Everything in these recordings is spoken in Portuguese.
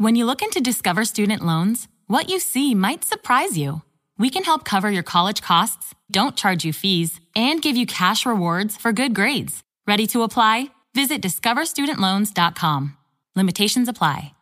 When you look into Discover Student Loans, what you see might surprise you. We can help cover your college costs, don't charge you fees, and give you cash rewards for good grades. Ready to apply? Visit discoverstudentloans.com. Limitations apply.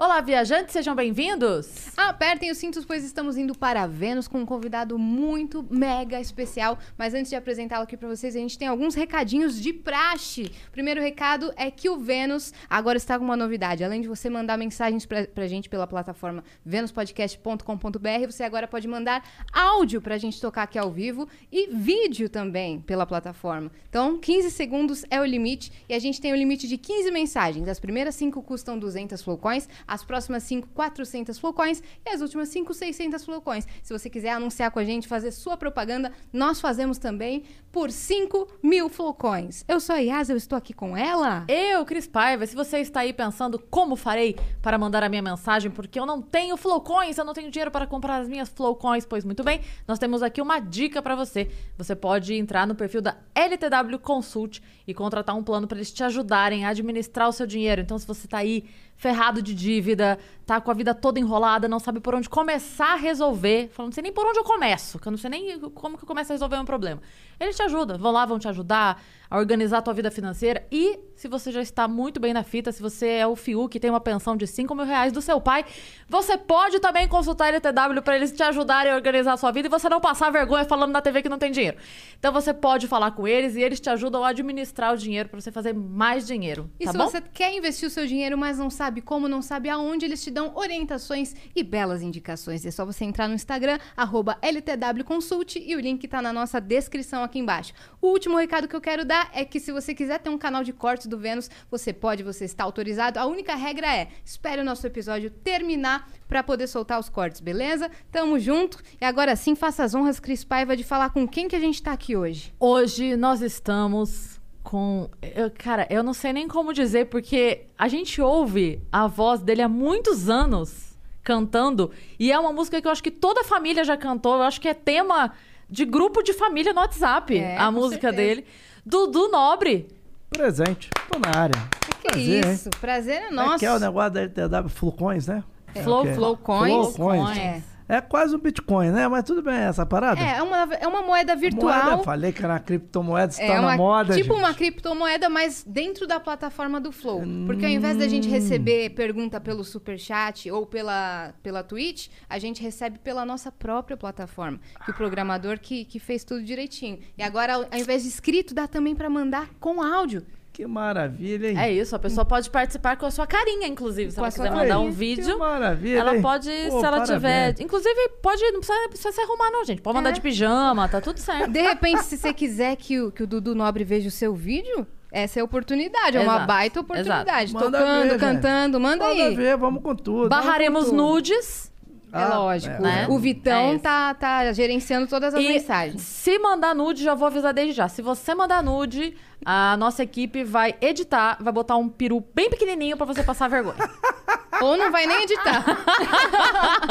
Olá, viajantes, sejam bem-vindos! Apertem os cintos, pois estamos indo para Vênus com um convidado muito mega especial. Mas antes de apresentá-lo aqui para vocês, a gente tem alguns recadinhos de praxe. Primeiro recado é que o Vênus agora está com uma novidade. Além de você mandar mensagens pra, pra gente pela plataforma venuspodcast.com.br, você agora pode mandar áudio pra gente tocar aqui ao vivo e vídeo também pela plataforma. Então, 15 segundos é o limite e a gente tem o limite de 15 mensagens. As primeiras 5 custam 200 flowcoins, as próximas 5, 400 flowcoins e as últimas 5, 600 flowcoins. Se você quiser anunciar com a gente, fazer sua propaganda, nós fazemos também por 5 mil flowcoins. Eu sou a Yas, eu estou aqui com ela. Eu, Cris Paiva, se você está aí pensando como farei para mandar a minha mensagem, porque eu não tenho flowcoins, eu não tenho dinheiro para comprar as minhas flowcoins, pois muito bem, nós temos aqui uma dica para você. Você pode entrar no perfil da LTW Consult e contratar um plano para eles te ajudarem a administrar o seu dinheiro. Então, se você está aí ferrado de dívida, tá com a vida toda enrolada, não sabe por onde começar a resolver. Falando, não sei nem por onde eu começo, que eu não sei nem como que eu começo a resolver um problema. Eles te ajudam, vão lá, vão te ajudar a organizar a tua vida financeira. E se você já está muito bem na fita, se você é o FIU que tem uma pensão de 5 mil reais do seu pai, você pode também consultar a LTW para eles te ajudarem a organizar a sua vida e você não passar vergonha falando na TV que não tem dinheiro. Então você pode falar com eles e eles te ajudam a administrar o dinheiro para você fazer mais dinheiro. E tá se bom? você quer investir o seu dinheiro, mas não sabe como, não sabe aonde, eles te dão orientações e belas indicações. É só você entrar no Instagram, arroba LTWConsult, e o link tá na nossa descrição aqui embaixo. O último recado que eu quero dar é que se você quiser ter um canal de cortes do Vênus, você pode, você está autorizado. A única regra é, espere o nosso episódio terminar para poder soltar os cortes, beleza? Tamo junto. E agora sim, faça as honras, Cris Paiva, de falar com quem que a gente tá aqui hoje. Hoje nós estamos com. eu- cara, eu não sei nem como dizer, porque a gente ouve a voz dele há muitos anos cantando, e é uma música que eu acho que toda família já cantou, eu acho que é tema de grupo de família no WhatsApp, É, a música certeza. dele. Dudu Nobre. Presente, tô na área. Que Prazer, hein? isso, prazer é É nosso. que é o negócio da LTW Flowcoins, né? Flow, Ok. flow. Flowcoins. Flowcoins. É. É quase um Bitcoin, né? Mas tudo bem, essa parada. É, é uma, é uma moeda virtual. Moeda, falei que era uma criptomoeda, está É na moda, tipo gente. uma criptomoeda, mas dentro da plataforma do Flow. Porque ao invés da gente receber pergunta pelo Superchat ou pela, pela Twitch, a gente recebe pela nossa própria plataforma. Que o programador que, que fez tudo direitinho. E agora, ao, ao invés de escrito, dá também pra mandar com áudio. Que maravilha, hein? É isso, a pessoa pode participar com a sua carinha, inclusive. Se Com ela quiser mandar carinha. um vídeo. Que maravilha, Ela hein? pode, Pô, se ela tiver. parabéns. Inclusive, pode. Não precisa, não precisa se arrumar, não, gente. Pode mandar É. de pijama, tá tudo certo. De repente, se você quiser que o, que o Dudu Nobre veja o seu vídeo, essa é a oportunidade. É uma Exato, baita oportunidade. exato. Manda Tocando, ver, cantando, manda, Manda aí. ver, vamos com tudo. Barraremos com tudo. nudes. É Ah, lógico. é, né? O Vitão É tá, tá gerenciando todas as E mensagens. se mandar nude, já vou avisar desde já. Se você mandar nude, a nossa equipe vai editar, vai botar um peru bem pequenininho pra você passar vergonha. Ou não vai nem editar.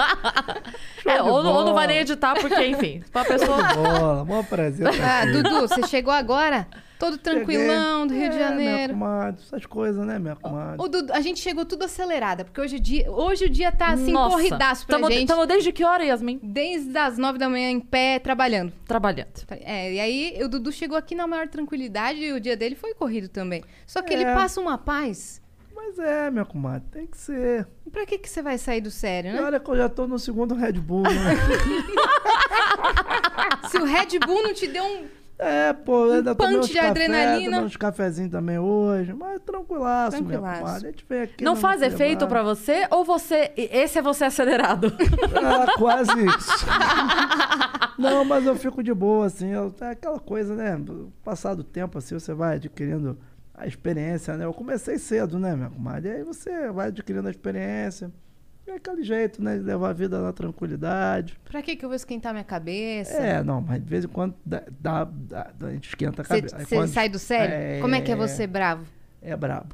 É, ou, ou não vai nem editar, porque, enfim, pra pessoa. Bola, bom prazer. Ah, Dudu, você chegou agora? Todo tranquilão do Rio de É, Minha Janeiro. comadre, essas coisas, né, minha comadre? O Dudu, a gente chegou tudo acelerada, porque hoje o dia, hoje o dia tá assim, Nossa, corridaço pra tamo, gente. Tamo desde que hora, Yasmin? Desde as nove da manhã em pé, trabalhando. Trabalhando. É, e aí o Dudu chegou aqui na maior tranquilidade e o dia dele foi corrido também. Só que ele É. passa uma paz. Mas é, minha comadre, tem que ser. Pra que, que você vai sair do sério, E né? olha que eu já tô no segundo Red Bull, né? Se o Red Bull não te deu um. É, pô, ainda tomei punch uns de café, adrenalina. uns cafezinhos também hoje, mas tranquilaço, minha Tranquilaço. comadre. A gente vem aqui Não faz efeito pra você ou você. Esse é você acelerado? Ah, quase isso. Não, mas eu fico de boa, assim. Eu, é aquela coisa, né? Passado o tempo, assim, você vai adquirindo a experiência, né? Eu comecei cedo, né, minha comadre? E aí você vai adquirindo a experiência. É aquele jeito, né? Levar a vida na tranquilidade. Pra que, que eu vou esquentar minha cabeça? É, não, mas de vez em quando dá, dá- dá- a gente esquenta a cabeça. Você quando- sai do sério? É. Como é que é você bravo? É brabo.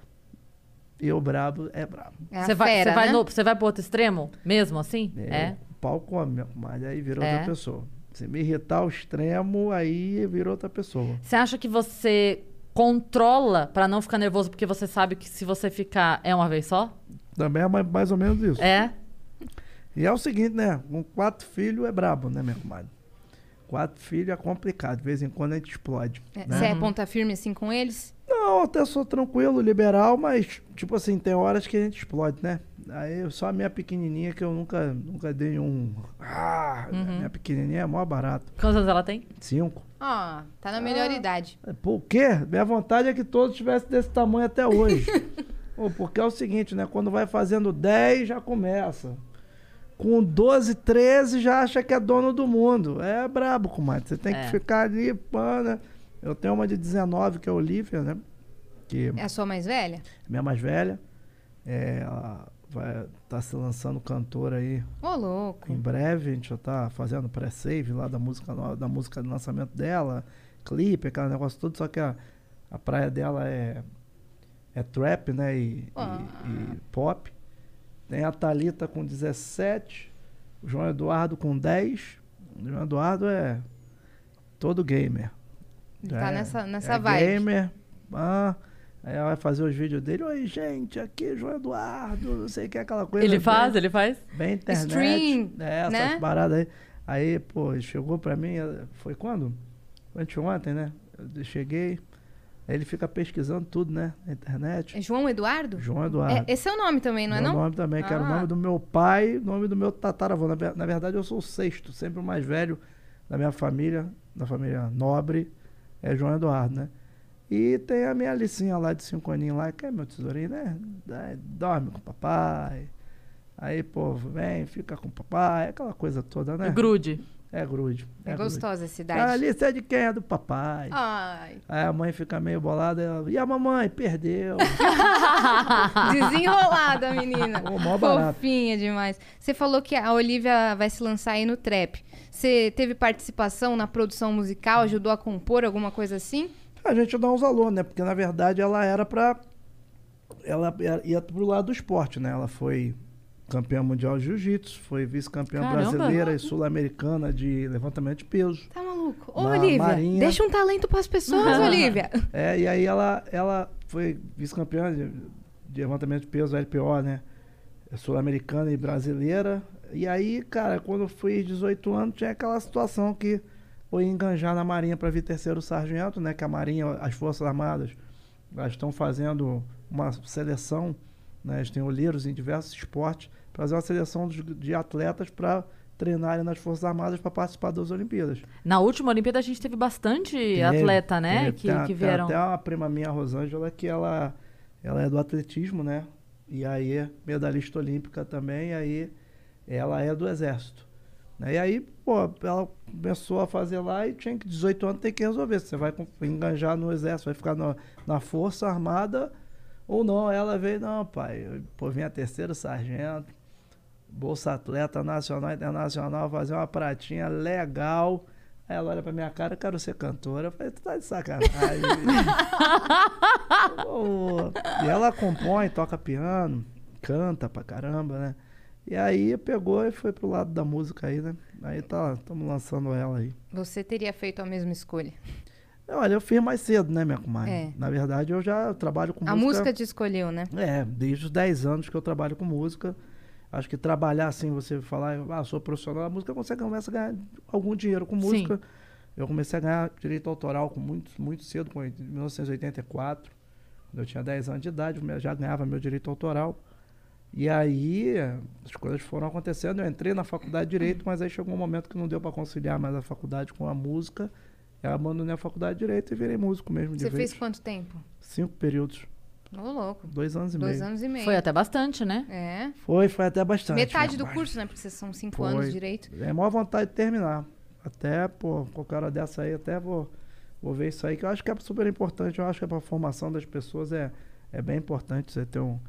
Eu brabo é brabo. É Você vai, fera, você vai né? no, você vai pro outro extremo? Mesmo assim? É. O pau come, comadre. Aí vira É. outra pessoa. Se me irritar ao extremo, aí vira outra pessoa. Você acha que você controla pra não ficar nervoso, porque você sabe que se você ficar é uma vez só? Também é mais, ou menos isso. É. E é o seguinte, né? Com quatro filhos é brabo, né, minha comadre? Quatro filhos é complicado. De vez em quando a gente explode. É, né? Você é ponta firme assim com eles? Não, eu até sou tranquilo, liberal, mas, tipo assim, tem horas que a gente explode, né? Aí só a minha pequenininha que eu nunca, nunca dei um. Ah, Uhum. minha pequenininha é mó barato. Quantos anos ela tem? Cinco. Ó, tá na melhor Ah. idade. Por quê? Minha vontade é que todos tivessem desse tamanho até hoje. Pô, porque é o seguinte, né? Quando vai fazendo 10, já começa. Com 12, 13, já acha que é dono do mundo. É brabo, comadre. Você tem É. que ficar ali, pá, né? Eu tenho uma de 19, que é a Olivia, né? Que É a sua mais velha? minha mais velha. É, ela vai tá se lançando cantora aí Ô, louco. em breve. A gente já tá fazendo pré-save lá da música nova, da música de lançamento dela, clipe, aquele negócio todo, só que a, a praia dela é, é trap, né? E, Ah. e- e pop. Tem a Thalita com 17, o João Eduardo com 10. O João Eduardo é todo gamer. Tá É, nessa, nessa é vibe. gamer. Ah, aí ela vai fazer os vídeos dele. Oi, gente, aqui João Eduardo, não sei o que, aquela coisa. Ele bem- faz, ele faz? Bem internet. Stream, é, essas né? paradas aí. Aí, pô, chegou pra mim, eh, foi quando? Anteontem, né? Eu cheguei, ele fica pesquisando tudo, né? Na internet. É João Eduardo? João Eduardo. É, esse é o nome também, não é Meu não? nome também, que era o Ah. nome do meu pai, nome do meu tataravô. Na, na verdade, eu sou o sexto, sempre o mais velho da minha família, da família nobre, é João Eduardo, né? E tem a minha Alicinha lá de cinco aninhos lá, que é meu tesourinho, né? Dorme com o papai. Aí, pô, vem, fica com o papai, aquela coisa toda, né? Grude. É grude. É, grude. gostosa a A cidade. Alice é de quem? É do papai. Ai, Aí a mãe fica meio bolada, ela, e a mamãe? Perdeu. desenrolada, menina. Ô, mó. Fofinha demais. Você falou que a Olivia vai se lançar aí no trap. Você teve participação na produção musical, ajudou a compor alguma coisa assim? A gente dá uns alô, né? Porque na verdade ela era pra. Ela ia- ia pro lado do esporte, né? Ela foi campeã mundial de jiu-jitsu, foi vice-campeã brasileira e sul-americana de levantamento de peso. Tá maluco? Ô, Olivia, Marinha. deixa um talento pras pessoas, Olivia. É, e aí ela, ela foi vice-campeã de, de levantamento de peso LPO, né? Sul-americana e brasileira. E aí, cara, quando eu fui 18 anos, tinha aquela situação que eu ia enganjar na Marinha para vir terceiro sargento, né? Que a Marinha, as Forças Armadas, elas estão fazendo uma seleção, né? Eles têm olheiros em diversos esportes, para fazer uma seleção de atletas para treinarem nas Forças Armadas para participar das Olimpíadas. Na última Olimpíada a gente teve bastante Teve, atleta, né? teve. Que, Tem que tem vieram. até uma prima minha, a Rosângela, que ela, ela é do atletismo, né? E aí é medalhista olímpica também, e aí ela é do exército. né? E aí, pô, ela começou a fazer lá e tinha que 18 anos tem que resolver. se Você vai enganjar no exército, vai ficar na, na força armada ou não. Ela veio, não, pai, eu, pô, vim a terceiro sargento, Bolsa Atleta Nacional e Internacional, fazer uma pratinha legal. Aí ela olha pra minha cara, eu quero ser cantora. Eu falei, tu tá de sacanagem. E ela compõe, toca piano, canta pra caramba, né? E aí pegou e foi pro lado da música aí, né? Aí tá, estamos lançando ela aí. Você teria feito a mesma escolha. Olha, eu fiz mais cedo, né, minha comadre? É. Na verdade, eu já trabalho com A música. música te escolheu, né? É, desde os 10 anos que eu trabalho com música. Acho que trabalhar assim, você falar, ah, sou profissional da música, você começa a ganhar algum dinheiro com Sim. música. Eu comecei a ganhar direito autoral com muito, muito cedo, com 1984. Quando eu tinha 10 anos de idade, eu já ganhava meu direito autoral. E aí, as coisas foram acontecendo. Eu entrei na faculdade de Direito, mas aí chegou um momento que não deu para conciliar mais a faculdade com a música. Eu abandonei a faculdade de Direito e virei músico mesmo de Você fez quanto tempo? Cinco períodos, Ô, louco. dois anos e Dois meio. anos e meio. Foi até bastante, né? É. Foi, foi até bastante. Metade do curso, né? Porque vocês são cinco Foi. anos direito. É a maior vontade de terminar. Até, pô, qualquer hora dessa aí, até vou, vou ver isso aí, que eu acho que é super importante. Eu acho que para a formação das pessoas é, é bem importante você ter um.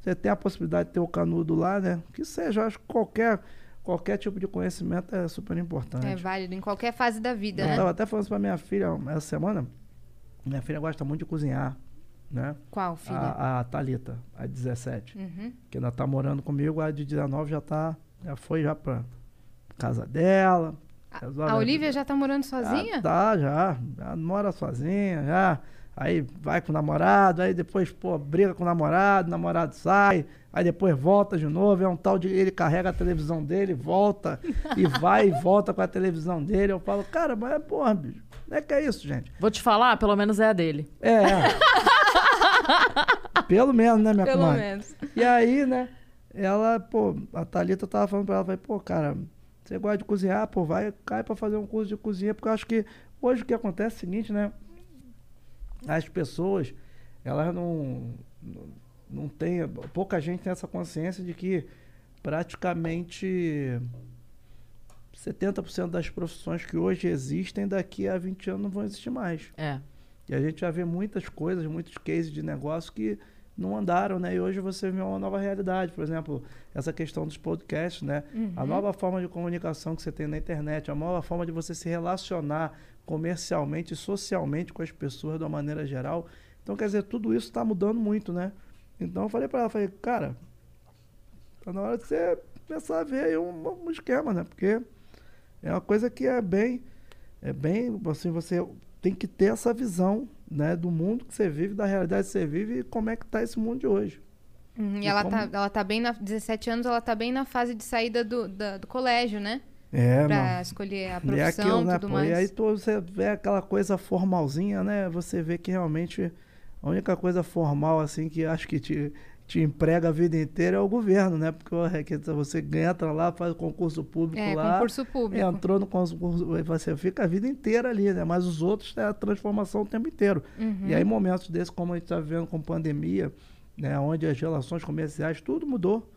Você ter a possibilidade de ter o canudo lá, né? Que seja, eu acho que qualquer, qualquer tipo de conhecimento é super importante. É válido em qualquer fase da vida, eu né? tava até falando isso pra minha filha essa semana. Minha filha gosta muito de cozinhar, né? Qual, filha? A, a Thalita, a 17 Uhum. que ainda tá morando comigo, a de 19 já tá, já foi já pra casa dela. resolve A Olivia já tá morando Já sozinha? tá, já, já mora sozinha, já Aí vai com o namorado, aí depois, pô, briga com o namorado, o namorado sai, aí depois volta de novo, é um tal de ele carrega a televisão dele, volta e vai e volta com a televisão dele. Eu falo, cara, mas porra, bicho, não é que é isso, gente? Vou te falar, pelo menos é a dele. É. é. Pelo menos, né, minha Pelo comadre? menos. E aí, né, ela, pô, a Thalita tava falando pra ela, falei, pô, cara, você gosta de cozinhar, pô, vai, cai pra fazer um curso de cozinha, porque eu acho que hoje o que acontece é o seguinte, né, as pessoas, elas não, não, não têm, pouca gente tem essa consciência de que praticamente 70% das profissões que hoje existem, daqui a 20 anos não vão existir mais. É. E a gente já vê muitas coisas, muitos cases de negócio que não andaram, né? E hoje você vê uma nova realidade. Por exemplo, essa questão dos podcasts, né? A nova forma de comunicação que você tem na internet, a nova forma de você se relacionar comercialmente e socialmente com as pessoas de uma maneira geral. Então, quer dizer, tudo isso está mudando muito, né? Então, eu falei para ela, falei, cara, tá na hora de você começar a ver aí um, um esquema, né? Porque é uma coisa que é bem, é bem, assim, você tem que ter essa visão, né, do mundo que você vive, da realidade que você vive e como é que tá esse mundo de hoje. Uhum, e E ela, como- tá, ela tá bem na. 17 anos, ela tá bem na fase de saída do, da- do colégio, né? É, pra mano. escolher a E é profissão aquilo, e né, tudo pô? mais. E aí tu, você vê aquela coisa formalzinha, né? Você vê que realmente a única coisa formal, assim, que acho que te, te emprega a vida inteira é o governo, né? Porque você entra lá, faz o concurso público é, lá. concurso público. Entrou no concurso, você fica a vida inteira ali, né? Mas os outros é a transformação o tempo inteiro. Uhum. E aí, momentos desses, como a gente está vivendo com pandemia, né? Onde as relações comerciais, tudo mudou.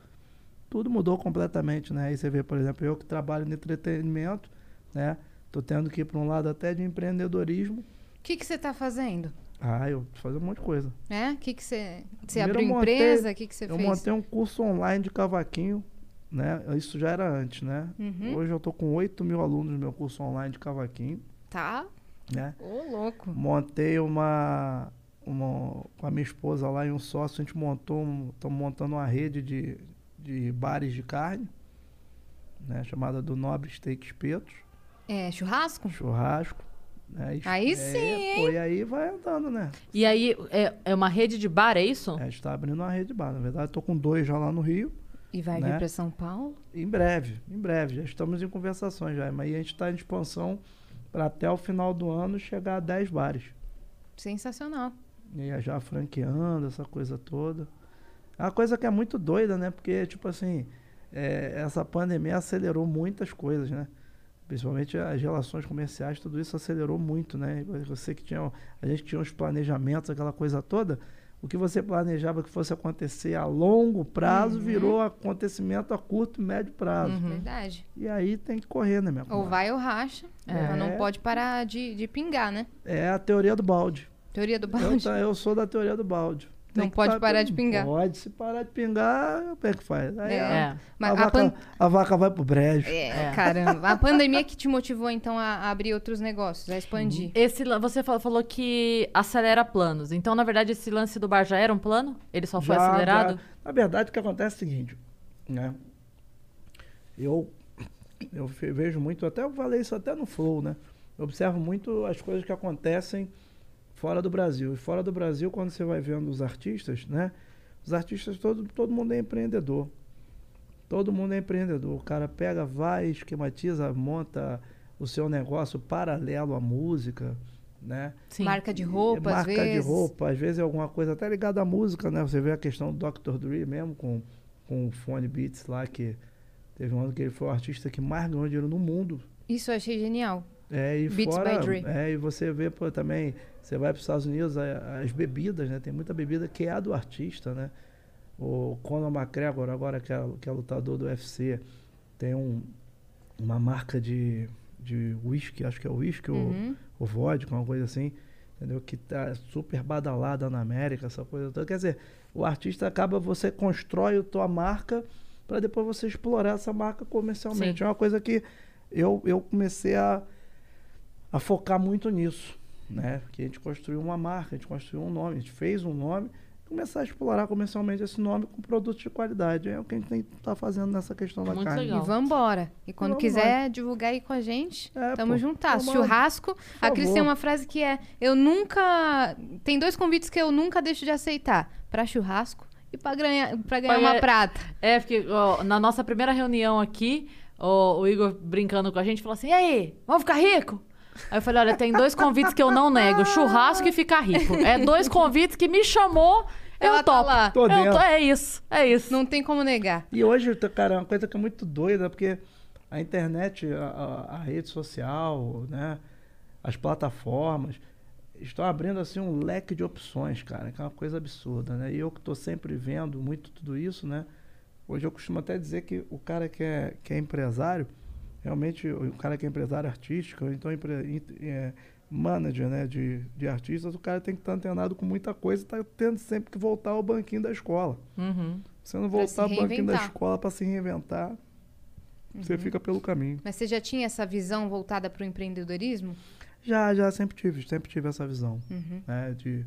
Tudo mudou completamente, né? Aí você vê, por exemplo, eu que trabalho no entretenimento, né? Tô tendo que ir para um lado até de empreendedorismo. O que que você tá fazendo? Ah, eu fazendo um monte de coisa. É? O que que você... Você abriu eu montei- empresa? O que que você eu fez? montei um curso online de cavaquinho, né? Isso já era antes, né? Uhum. Hoje eu tô com 8 mil alunos no meu curso online de cavaquinho, Tá. né? Ô, louco. Montei uma, uma. Com a minha esposa lá e um sócio, a gente montou. Um, Estamos montando uma rede de, de bares de carne, né? Chamada do Nobre Steak Espetos, É, churrasco? churrasco. Né? Aí é, sim, Pô, e aí vai andando, né? E aí, é, é uma rede de bar, é isso? É, a gente está abrindo uma rede de bar. Na verdade, estou com dois já lá no Rio. E vai Né? vir pra São Paulo? Em breve, em breve. Já estamos em conversações já. Mas aí a gente está em expansão para até o final do ano chegar a 10 bares. Sensacional. E aí já franqueando, essa coisa toda. É uma coisa que é muito doida, né? Porque, tipo assim, é, essa pandemia acelerou muitas coisas, né? Principalmente as relações comerciais, tudo isso acelerou muito, né? Você que tinha. A gente tinha os planejamentos, aquela coisa toda. O que você planejava que fosse acontecer a longo prazo Uhum. virou acontecimento a curto e médio prazo. Uhum. Verdade. E aí tem que correr, né, minha Ou comadre? vai ou racha. É. Não pode parar de, de pingar, né? É a teoria do balde. Teoria do Eu, balde. ta- eu sou da teoria do balde. Tem Não que pode parar de pingar. Pode, se parar de pingar, como é que faz? Aí É. a- É. Mas a, a vaca, pan- a vaca vai pro brejo. É, É. caramba. A pandemia que te motivou, então, a a abrir outros negócios, a expandir. Esse, você fa- falou que acelera planos. Então, na verdade, esse lance do bar já era um plano? Ele só foi Já- acelerado? já- Na verdade, o que acontece é o seguinte, né? Eu, eu vejo muito, até eu falei isso até no Flow, né? Eu observo muito as coisas que acontecem fora do Brasil. E fora do Brasil, quando você vai vendo os artistas, né? Os artistas, todo, todo mundo é empreendedor. Todo mundo é empreendedor. O cara pega, vai, esquematiza, monta o seu negócio paralelo à música, né? Sim. Marca de roupa, marca às vezes. de roupa, às vezes é alguma coisa até ligada à música, né? Você vê a questão do Dr. Dre mesmo com, com o Fone Beats lá, que teve um ano que ele foi o artista que mais ganhou dinheiro no mundo. Isso eu achei genial. É, e Beats fora, by Dre. É, e você vê pô, também, você vai para os Estados Unidos, as bebidas, né? Tem muita bebida que é a do artista, né? O Conor McGregor, agora que é, que é lutador do UFC, tem um, uma marca de, de whisky, acho que é whisky ou Uhum. o vodka, uma coisa assim, entendeu? Que tá super badalada na América, essa coisa toda. Quer dizer, o artista acaba, você constrói a tua marca para depois você explorar essa marca comercialmente. Sim. É uma coisa que eu, eu comecei a, a focar muito nisso, né? Que a gente construiu uma marca, a gente construiu um nome, a gente fez um nome começar a explorar comercialmente esse nome com produtos de qualidade. É o que a gente tem que estar fazendo nessa questão da Muito carne. legal. E vambora. E quando Vamos quiser divulgar aí com a gente, É, tamo juntas. Churrasco. A Cris favor. tem uma frase que é: Eu nunca. Tem dois convites que eu nunca deixo de aceitar: pra churrasco e pra ganhar, pra ganhar uma prata. É, porque ó, na nossa primeira reunião aqui, ó, o Igor brincando com a gente falou assim: e aí, vamos ficar rico? Aí eu falei: olha, tem dois convites que eu não nego: churrasco e ficar rico. É dois convites que me chamou, Ela eu tá topo. lá. Tô Eu é isso, é isso. Não tem como negar. E hoje, tá, cara, é uma coisa que é muito doida, porque a internet, a, a- a rede social, né, as plataformas, estão abrindo assim um leque de opções, cara, que é uma coisa absurda, né? E eu que estou sempre vendo muito tudo isso, né? Hoje eu costumo até dizer que o cara que é, que é empresário, realmente o cara que é empresário artístico, ou então empre, é, manager né, de, de artistas, o cara tem que estar antenado com muita coisa e está tendo sempre que voltar ao banquinho da escola. Uhum. Se você não voltar ao banquinho da escola para se reinventar, você fica pelo caminho. Mas você já tinha essa visão voltada pro empreendedorismo? Já, já sempre tive, sempre tive essa visão, Uhum. né? De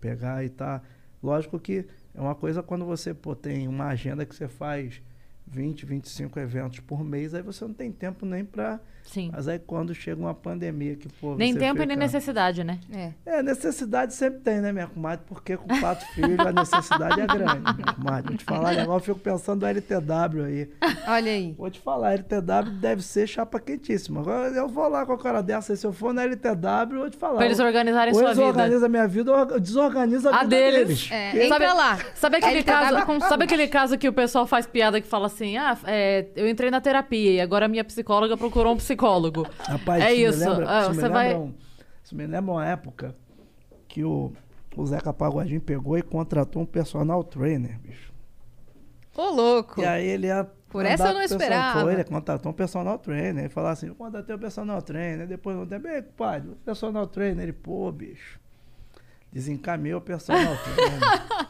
pegar e tá. Lógico que é uma coisa quando você pô, tem uma agenda que você faz 20, 25 eventos por mês, aí você não tem tempo nem para. Sim. Mas aí quando chega uma pandemia que, pô. Nem você tempo e fica... nem necessidade, né? É. É, necessidade sempre tem, né, minha comadre? Porque com quatro filhos a necessidade é grande, minha comadre. Vou te falar, negócio, eu fico pensando no LTW aí. Olha aí. Vou te falar, LTW deve ser chapa quentíssima. Agora eu vou lá com a cara dessa, se eu for na LTW, eu vou te falar. Pra eles organizarem ou sua eles vida. organizam a minha vida, ou desorganiza a, A vida deles. deles. É, Porque- entra lá. Sabe aquele, caso, sabe aquele caso que o pessoal faz piada que fala assim: ah, é, eu entrei na terapia e agora minha psicóloga procurou um psicólogo. Rapaz, é isso. Me lembra, ah, me você lembra vai. um- isso me lembra uma época que o, o Zeca Pagodinho pegou e contratou um personal trainer, bicho. Ô, louco. E aí ele ia. Por essa eu não o esperava. Foi, ele contratou um personal trainer. Ele falou assim: eu contratei um personal trainer. Depois não tempo, ei, compadre, o personal trainer. Ele, pô, bicho. Desencaminhou o personal trainer.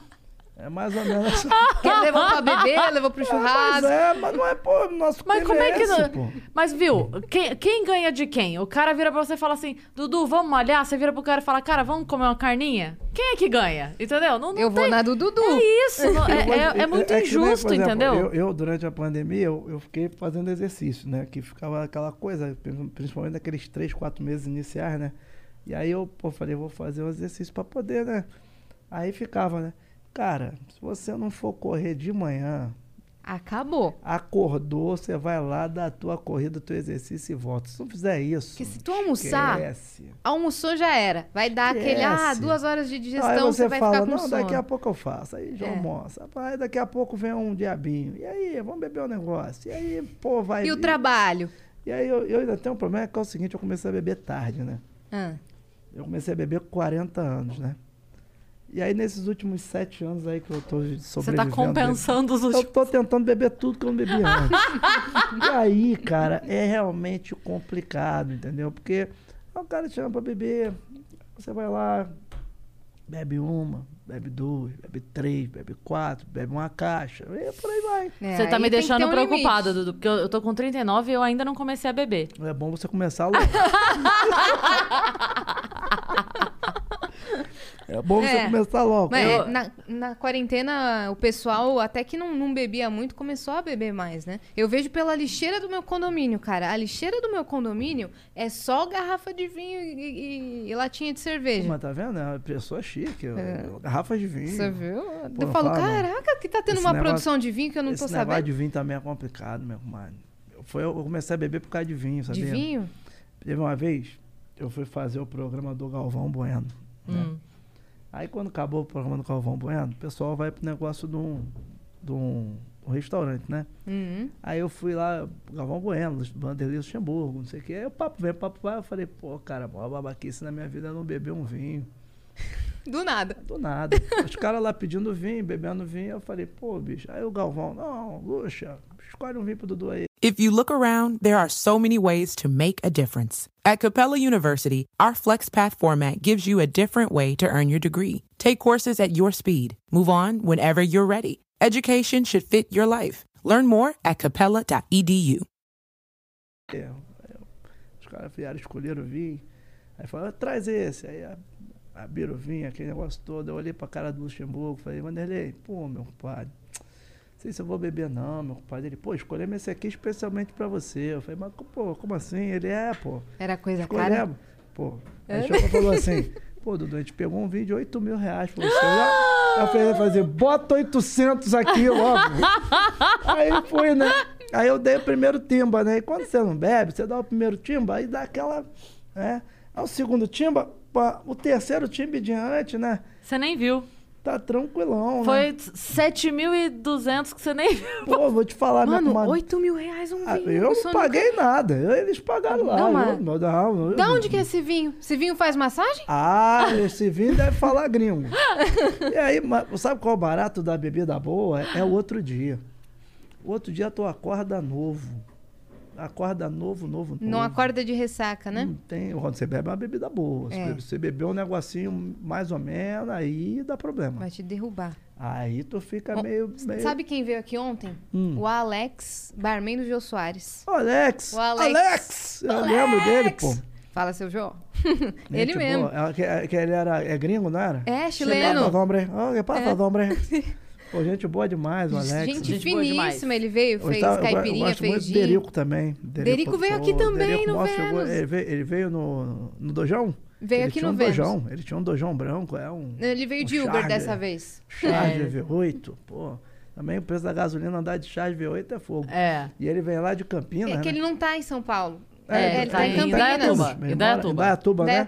É mais ou menos assim. Que ele levou pra beber, levou pro Mas churrasco. é, mas não é, pô, nosso Mas como é que. não- pô. Mas viu, quem, quem ganha de quem? O cara vira pra você e fala assim: Dudu, vamos malhar? Você vira pro cara e fala: Cara, vamos comer uma carninha? Quem é que ganha? Entendeu? Não, não Eu vou tem- na do Dudu. É isso, não- é, vou- é- é muito que por injusto, exemplo, entendeu? Eu, eu, durante a pandemia, eu, eu fiquei fazendo exercício, né? Que ficava aquela coisa, principalmente naqueles três, quatro meses iniciais, né? E aí eu, pô, falei, vou fazer um exercício pra poder, né? Aí ficava, né? Cara, se você não for correr de manhã, Acabou. acordou, você vai lá, dá a tua corrida, teu exercício e volta. Se não fizer isso. Porque se tu almoçar, esquece. almoçou já era. Vai dar aquele, ah, Esquece. duas horas de digestão, aí você, você vai fala, ficar com não, sono. daqui a pouco eu faço. Aí já É. almoça. Aí daqui a pouco vem um diabinho. E aí, vamos beber um negócio. E aí, pô, vai. E o trabalho? E aí eu, eu ainda tenho um problema que é o seguinte, eu comecei a beber tarde, né? Ah, Eu comecei a beber com 40 anos, né? E aí, nesses últimos sete anos aí que eu tô Você sobrevivendo... tá compensando os Eu últimos. tô tentando beber tudo que eu não bebi antes. e aí, cara, é realmente complicado, entendeu? Porque o cara te chama pra beber, você vai lá, bebe uma, bebe duas, bebe três, bebe quatro, bebe uma caixa, e por aí vai. é, Você tá me deixando um preocupada. Dudu, porque eu, eu tô com 39 e eu ainda não comecei a beber. É bom você começar logo. é bom você É. começar logo. Mas Eu- na, na quarentena, o pessoal, até que não, não bebia muito, começou a beber mais, né? Eu vejo pela lixeira do meu condomínio, cara. A lixeira do meu condomínio é só garrafa de vinho e, e- e latinha de cerveja. Mas tá vendo? É uma pessoa chique. É. Garrafas de vinho. Você viu? Pô, eu falo, caraca, que tá tendo Esse uma negócio- produção de vinho que eu não Esse tô negócio sabendo. de vinho também é complicado, meu comadre. Eu, foi, eu comecei a beber por causa de vinho, sabia? De vinho? Teve uma vez, eu fui fazer o programa do Galvão Bueno. né? Hum. Aí quando acabou o programa do Galvão Bueno, o pessoal vai pro negócio de um, de um, um restaurante, né? Uhum. Aí eu fui lá, Galvão Bueno, Vanderlei Luxemburgo, não sei o quê. Aí o papo vem, o papo vai. Eu falei, pô, cara, a maior babaquice na minha vida é não beber um vinho. Do nada. Do nada. Os caras lá pedindo vinho, bebendo vinho. Eu falei, pô, bicho. Aí o Galvão, não, Luxa, escolhe um vinho pro Dudu aí. If you look around, there are so many ways to make a difference. At Capella University, our FlexPath format gives you a different way to earn your degree. Take courses at your speed. Move on whenever you're ready. Education should fit your life. Learn more at capella.edu. É, os caras vieram, escolheram o vinho. Aí falaram, ah, traz esse. Aí a, a biruvinha, aquele negócio todo. Eu olhei pra cara do Luxemburgo, falei, Vanderlei, pô, meu não sei se eu vou beber não, meu compadre. Ele, pô, escolhemos esse aqui especialmente pra você. Eu falei, mas, pô, como assim? Ele, é, pô, Era coisa cara. escolhemos. Pô, aí o falou assim, pô, Dudu, a gente pegou um vídeo de 8 mil reais pra você. Eu, já- eu falei, fazer, bota 800 aqui logo. aí foi, né? Aí eu dei o primeiro timba, né? E quando você não bebe, você dá o primeiro timba, aí dá aquela, né? Aí o segundo timba, o terceiro timba diante, né? Você nem viu. Tá tranquilão, né? Foi 7.200 que você nem viu. Pô, vou te falar, minha Mano, comadre. 8 mil reais um Ah, vinho. eu não paguei nada. eu- Eles pagaram lá. Não, mas- eu- não, não, Da eu- onde que é esse vinho? Esse vinho faz massagem? Ah, esse vinho deve falar gringo. E aí, sabe qual é o barato da bebida boa? É, é o outro dia. O outro dia tu acorda novo. Acorda novo, novo, novo. Não acorda de ressaca, né? Não tem, quando você bebe é uma bebida boa. É. Se você bebeu um negocinho mais ou menos, aí dá problema. Vai te derrubar. Aí tu fica Ó, meio, meio... Sabe quem veio aqui ontem? Hum. O Alex, barman do Jô Soares. Ô, Alex! O Alex. Alex! Eu lembro dele, pô. Fala, seu Jô. Ele mesmo. boa. É, que, que ele era é gringo, não era? É, chileno. passa, hombre. Oh, que passa, hombre. Pô, gente boa demais, o Alex. Gente, Gente finíssima. Ele veio, fez go- caipirinha, eu gosto fez muito gin. Derico também. Derico veio aqui também Derico, no figura. Vênus. Ele veio, ele veio no, no dojão? Veio ele aqui tinha no um Vênus. dojão. Ele tinha um dojão branco, é um... Ele veio um de Uber Charger. dessa vez. Charger V8, pô. Também o preço da gasolina andar de Charger V8 é fogo. É. E ele vem lá de Campinas, É que né? ele não tá em São Paulo. É, ele tá tá em em Campinas. Indaiatuba. Ele Indaiatuba. em Indaiatuba, né?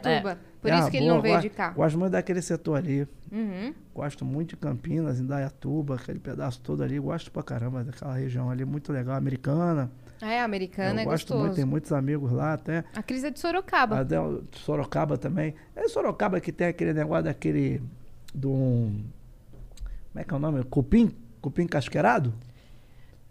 Por É, isso que ele boa, não veio gosto- de carro. Gosto muito daquele setor ali. Uhum. Gosto muito de Campinas, Indaiatuba, aquele pedaço todo ali. Gosto pra caramba daquela região ali, muito legal. Americana. É, americana eu é gosto gostoso. muito, tem muitos amigos lá até. A Cris é de Sorocaba. Até Sorocaba também. É Sorocaba que tem aquele negócio daquele. Do. Como é que é o nome? Cupim? Cupim casqueirado?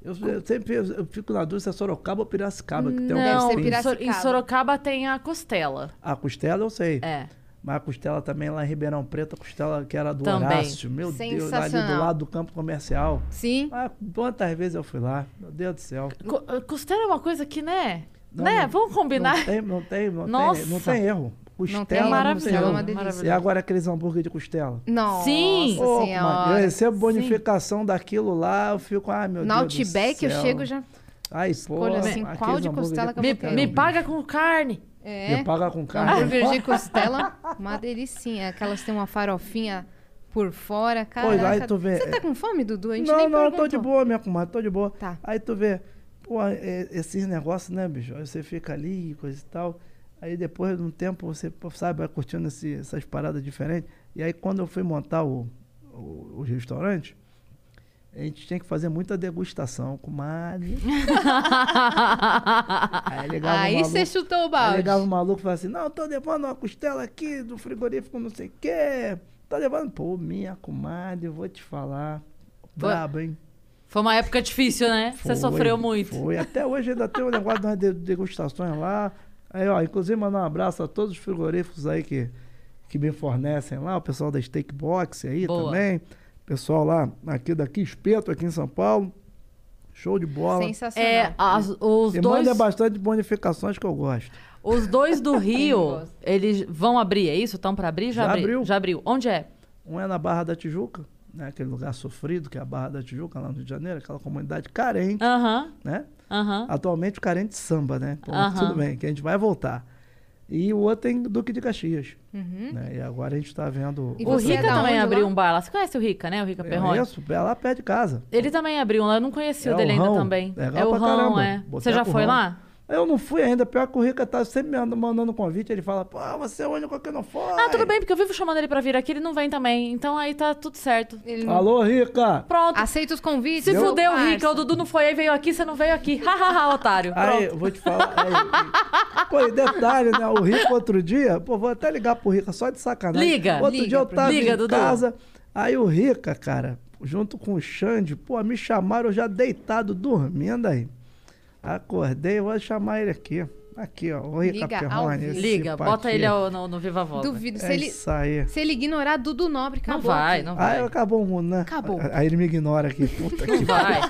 Eu, eu sempre eu fico na dúvida se é Sorocaba ou Piracicaba, que tem um Não, ser. Piracicaba. em Sorocaba tem a costela. A costela eu sei. É. Mas a costela também lá em Ribeirão Preto, a costela que era do Também. Horácio. Meu Deus, ali do lado do campo comercial. Sim. Ah, quantas vezes eu fui lá? Meu Deus do céu. Co- costela é uma coisa que, né? Não, né? não- Vamos combinar? Não tem, não tem, não Nossa. tem, não tem erro. Costela Não tem não maravilhoso, é uma delícia. maravilhoso. E agora aqueles hambúrguer de costela? Nossa Sim. Comadre, senhora. eu recebo bonificação daquilo lá, eu fico, ai meu No Deus do Outback eu chego já... Ai, pô, escolho assim, qual de costela que eu Me, querer. me paga com carne. É. Me paga com carne. Hambúrguer de costela, uma delicinha. Aquelas têm uma farofinha por fora, caraca. aí tu vê- Você tá com fome, Dudu? A gente Não, nem não, eu perguntou. tô de boa, minha comadre, tô de boa. Tá. Aí tu vê, pô, é, esses negócios, né, bicho? Aí você fica ali, coisa e tal. Aí depois de um tempo você, sabe, vai curtindo esse- essas paradas diferentes. E aí quando eu fui montar o, o, a gente tinha que fazer muita degustação, aí ligava o Aí maluco- você chutou o Aí balde. ligava o maluco e falava assim, não, tô levando uma costela aqui do frigorífico não sei o quê. Tô levando, pô, minha comadre, eu vou te falar. Brabo, hein? Foi uma época difícil, né? Você Foi, sofreu muito. Foi. Até hoje ainda tem um negócio das de- degustações lá. Aí, ó, inclusive mandar um abraço a todos os frigoríficos aí que, que me fornecem lá, o pessoal da Steak Box aí Boa. também. Pessoal lá, aqui daqui, Espeto, aqui em São Paulo. Show de bola. Sensacional. É, as- os E dois, manda bastante bonificações que eu gosto. os dois do Rio, eles vão abrir, é isso? Estão para abrir? Já, Já abri- abriu. Já abriu. Onde é? Um é na Barra da Tijuca, né? Aquele lugar sofrido que é a Barra da Tijuca, lá no Rio de Janeiro, aquela comunidade carente, Aham, né? Aham. Atualmente carente de samba, né? Pô, Aham. Tudo bem, que a gente vai voltar. E o outro em Duque de Caxias. Uhum. Né? E agora a gente está vendo. E O você é Rica também onde abriu lá? um bar lá. Você conhece o Rica, né? O Rica Perrone? Isso, é lá perto de casa. Ele também abriu um lá. Eu não conheci É o dele o ainda também. Legal é o Rão, caramba. é. Você Boteco já foi Rão. lá? Eu não fui ainda, pior que o Rica tá sempre me anda- mandando convite. Ele fala, pô, você é o único que não foi. Ah, tudo bem, porque eu vivo chamando ele pra vir aqui, ele não vem também. Então aí tá tudo certo. Ele não... Alô, Rica! Pronto. Aceita os convites. Se meu fudeu, parça. Rica. O Dudu não foi aí, veio aqui, você não veio aqui. Hahaha, otário. Aí, Pronto. eu vou te falar. Aí, pô, e detalhe, né? O Rico outro dia, pô, vou até ligar pro Rica só de sacanagem. Liga. Outro Liga dia eu tava Liga, em Dudu. casa, aí o Rica, cara, junto com o Xande, pô, me chamaram eu já deitado, dormindo aí. Acordei, vou chamar ele aqui. Aqui, ó, o Rica Liga ao Perrone. vivo. esse Liga, bota ele ao- no, no Viva Voz. Duvido. Se É ele, isso aí. se ele ignorar Dudu Nobre, Não acabou. vai, aqui. não vai. Aí acabou o mundo, né? Acabou. Aí ele me ignora aqui. Puta que Não vai.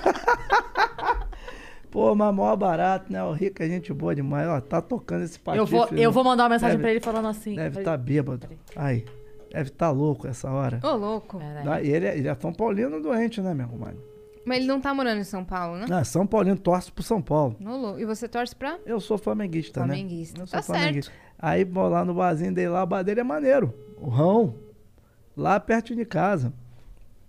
Pô, mas maior barato, né? O Rica é gente boa demais. Ó, tá tocando esse patife. Eu vou, eu vou mandar uma mensagem Deve- pra ele falando assim. Deve estar bêbado. Aí. Deve estar louco essa hora. Ô, louco. Caralho. E ele, é- ele é São Paulino doente, né, meu irmão? Mas ele não tá morando em São Paulo, né? Ah, São Paulino torce pro São Paulo. Louco. E você torce pra? Eu sou flamenguista, Flamenguista. né? Eu sou Tá flamenguista. Aí vou lá no barzinho dele lá, o bar dele é maneiro. O Rão. Lá perto de casa.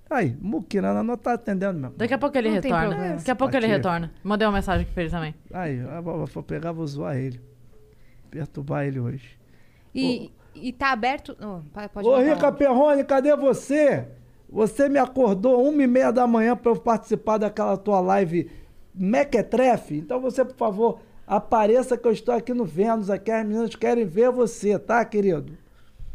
Aí, Muquirana não tá atendendo mesmo. Daqui a pouco ele Não retorna. Daqui a pouco ele retorna. Mandei uma mensagem aqui pra ele também. Aí, eu vou, pegar, vou zoar ele. Perturbar ele hoje. E, e tá aberto. Oh, pode Ô, Rica. Perrone, cadê você? Você me acordou uma e meia da manhã pra eu participar daquela tua live Mequetrefe? Então você, por favor, apareça que eu estou aqui no Vênus, aqui as meninas querem ver você, tá, querido?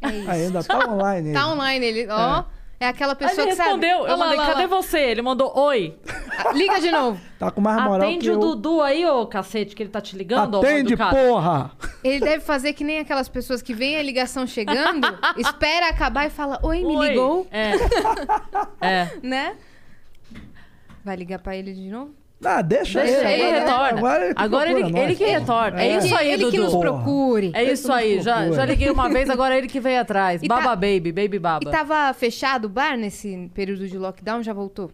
É isso. Ainda tá online. Tá ele. online, ele. Ó. É. aquela Aí pessoa ele que sabe. respondeu. Ó Eu mandei, lá, cadê lá. você? Ele mandou, oi. Liga de novo. Tá com mais moral Atende que o eu. Dudu aí, ô cacete, que ele tá te ligando, Atende, educado. porra! Ele deve fazer que nem aquelas pessoas que veem a ligação chegando, espera acabar e fala: Oi, me Oi. ligou, É. é. né? Vai ligar pra ele de novo? Ah, deixa, Deixa ele. ele, agora- retorna. Agora ele, que Agora ele, ele que retorna. É, É. isso aí, ele Dudu. que nos procure. É isso aí. Já, já liguei uma vez, agora é ele que veio atrás. E Baba tá- Baby, Baby Baba. E tava fechado o bar nesse período de lockdown? Já voltou?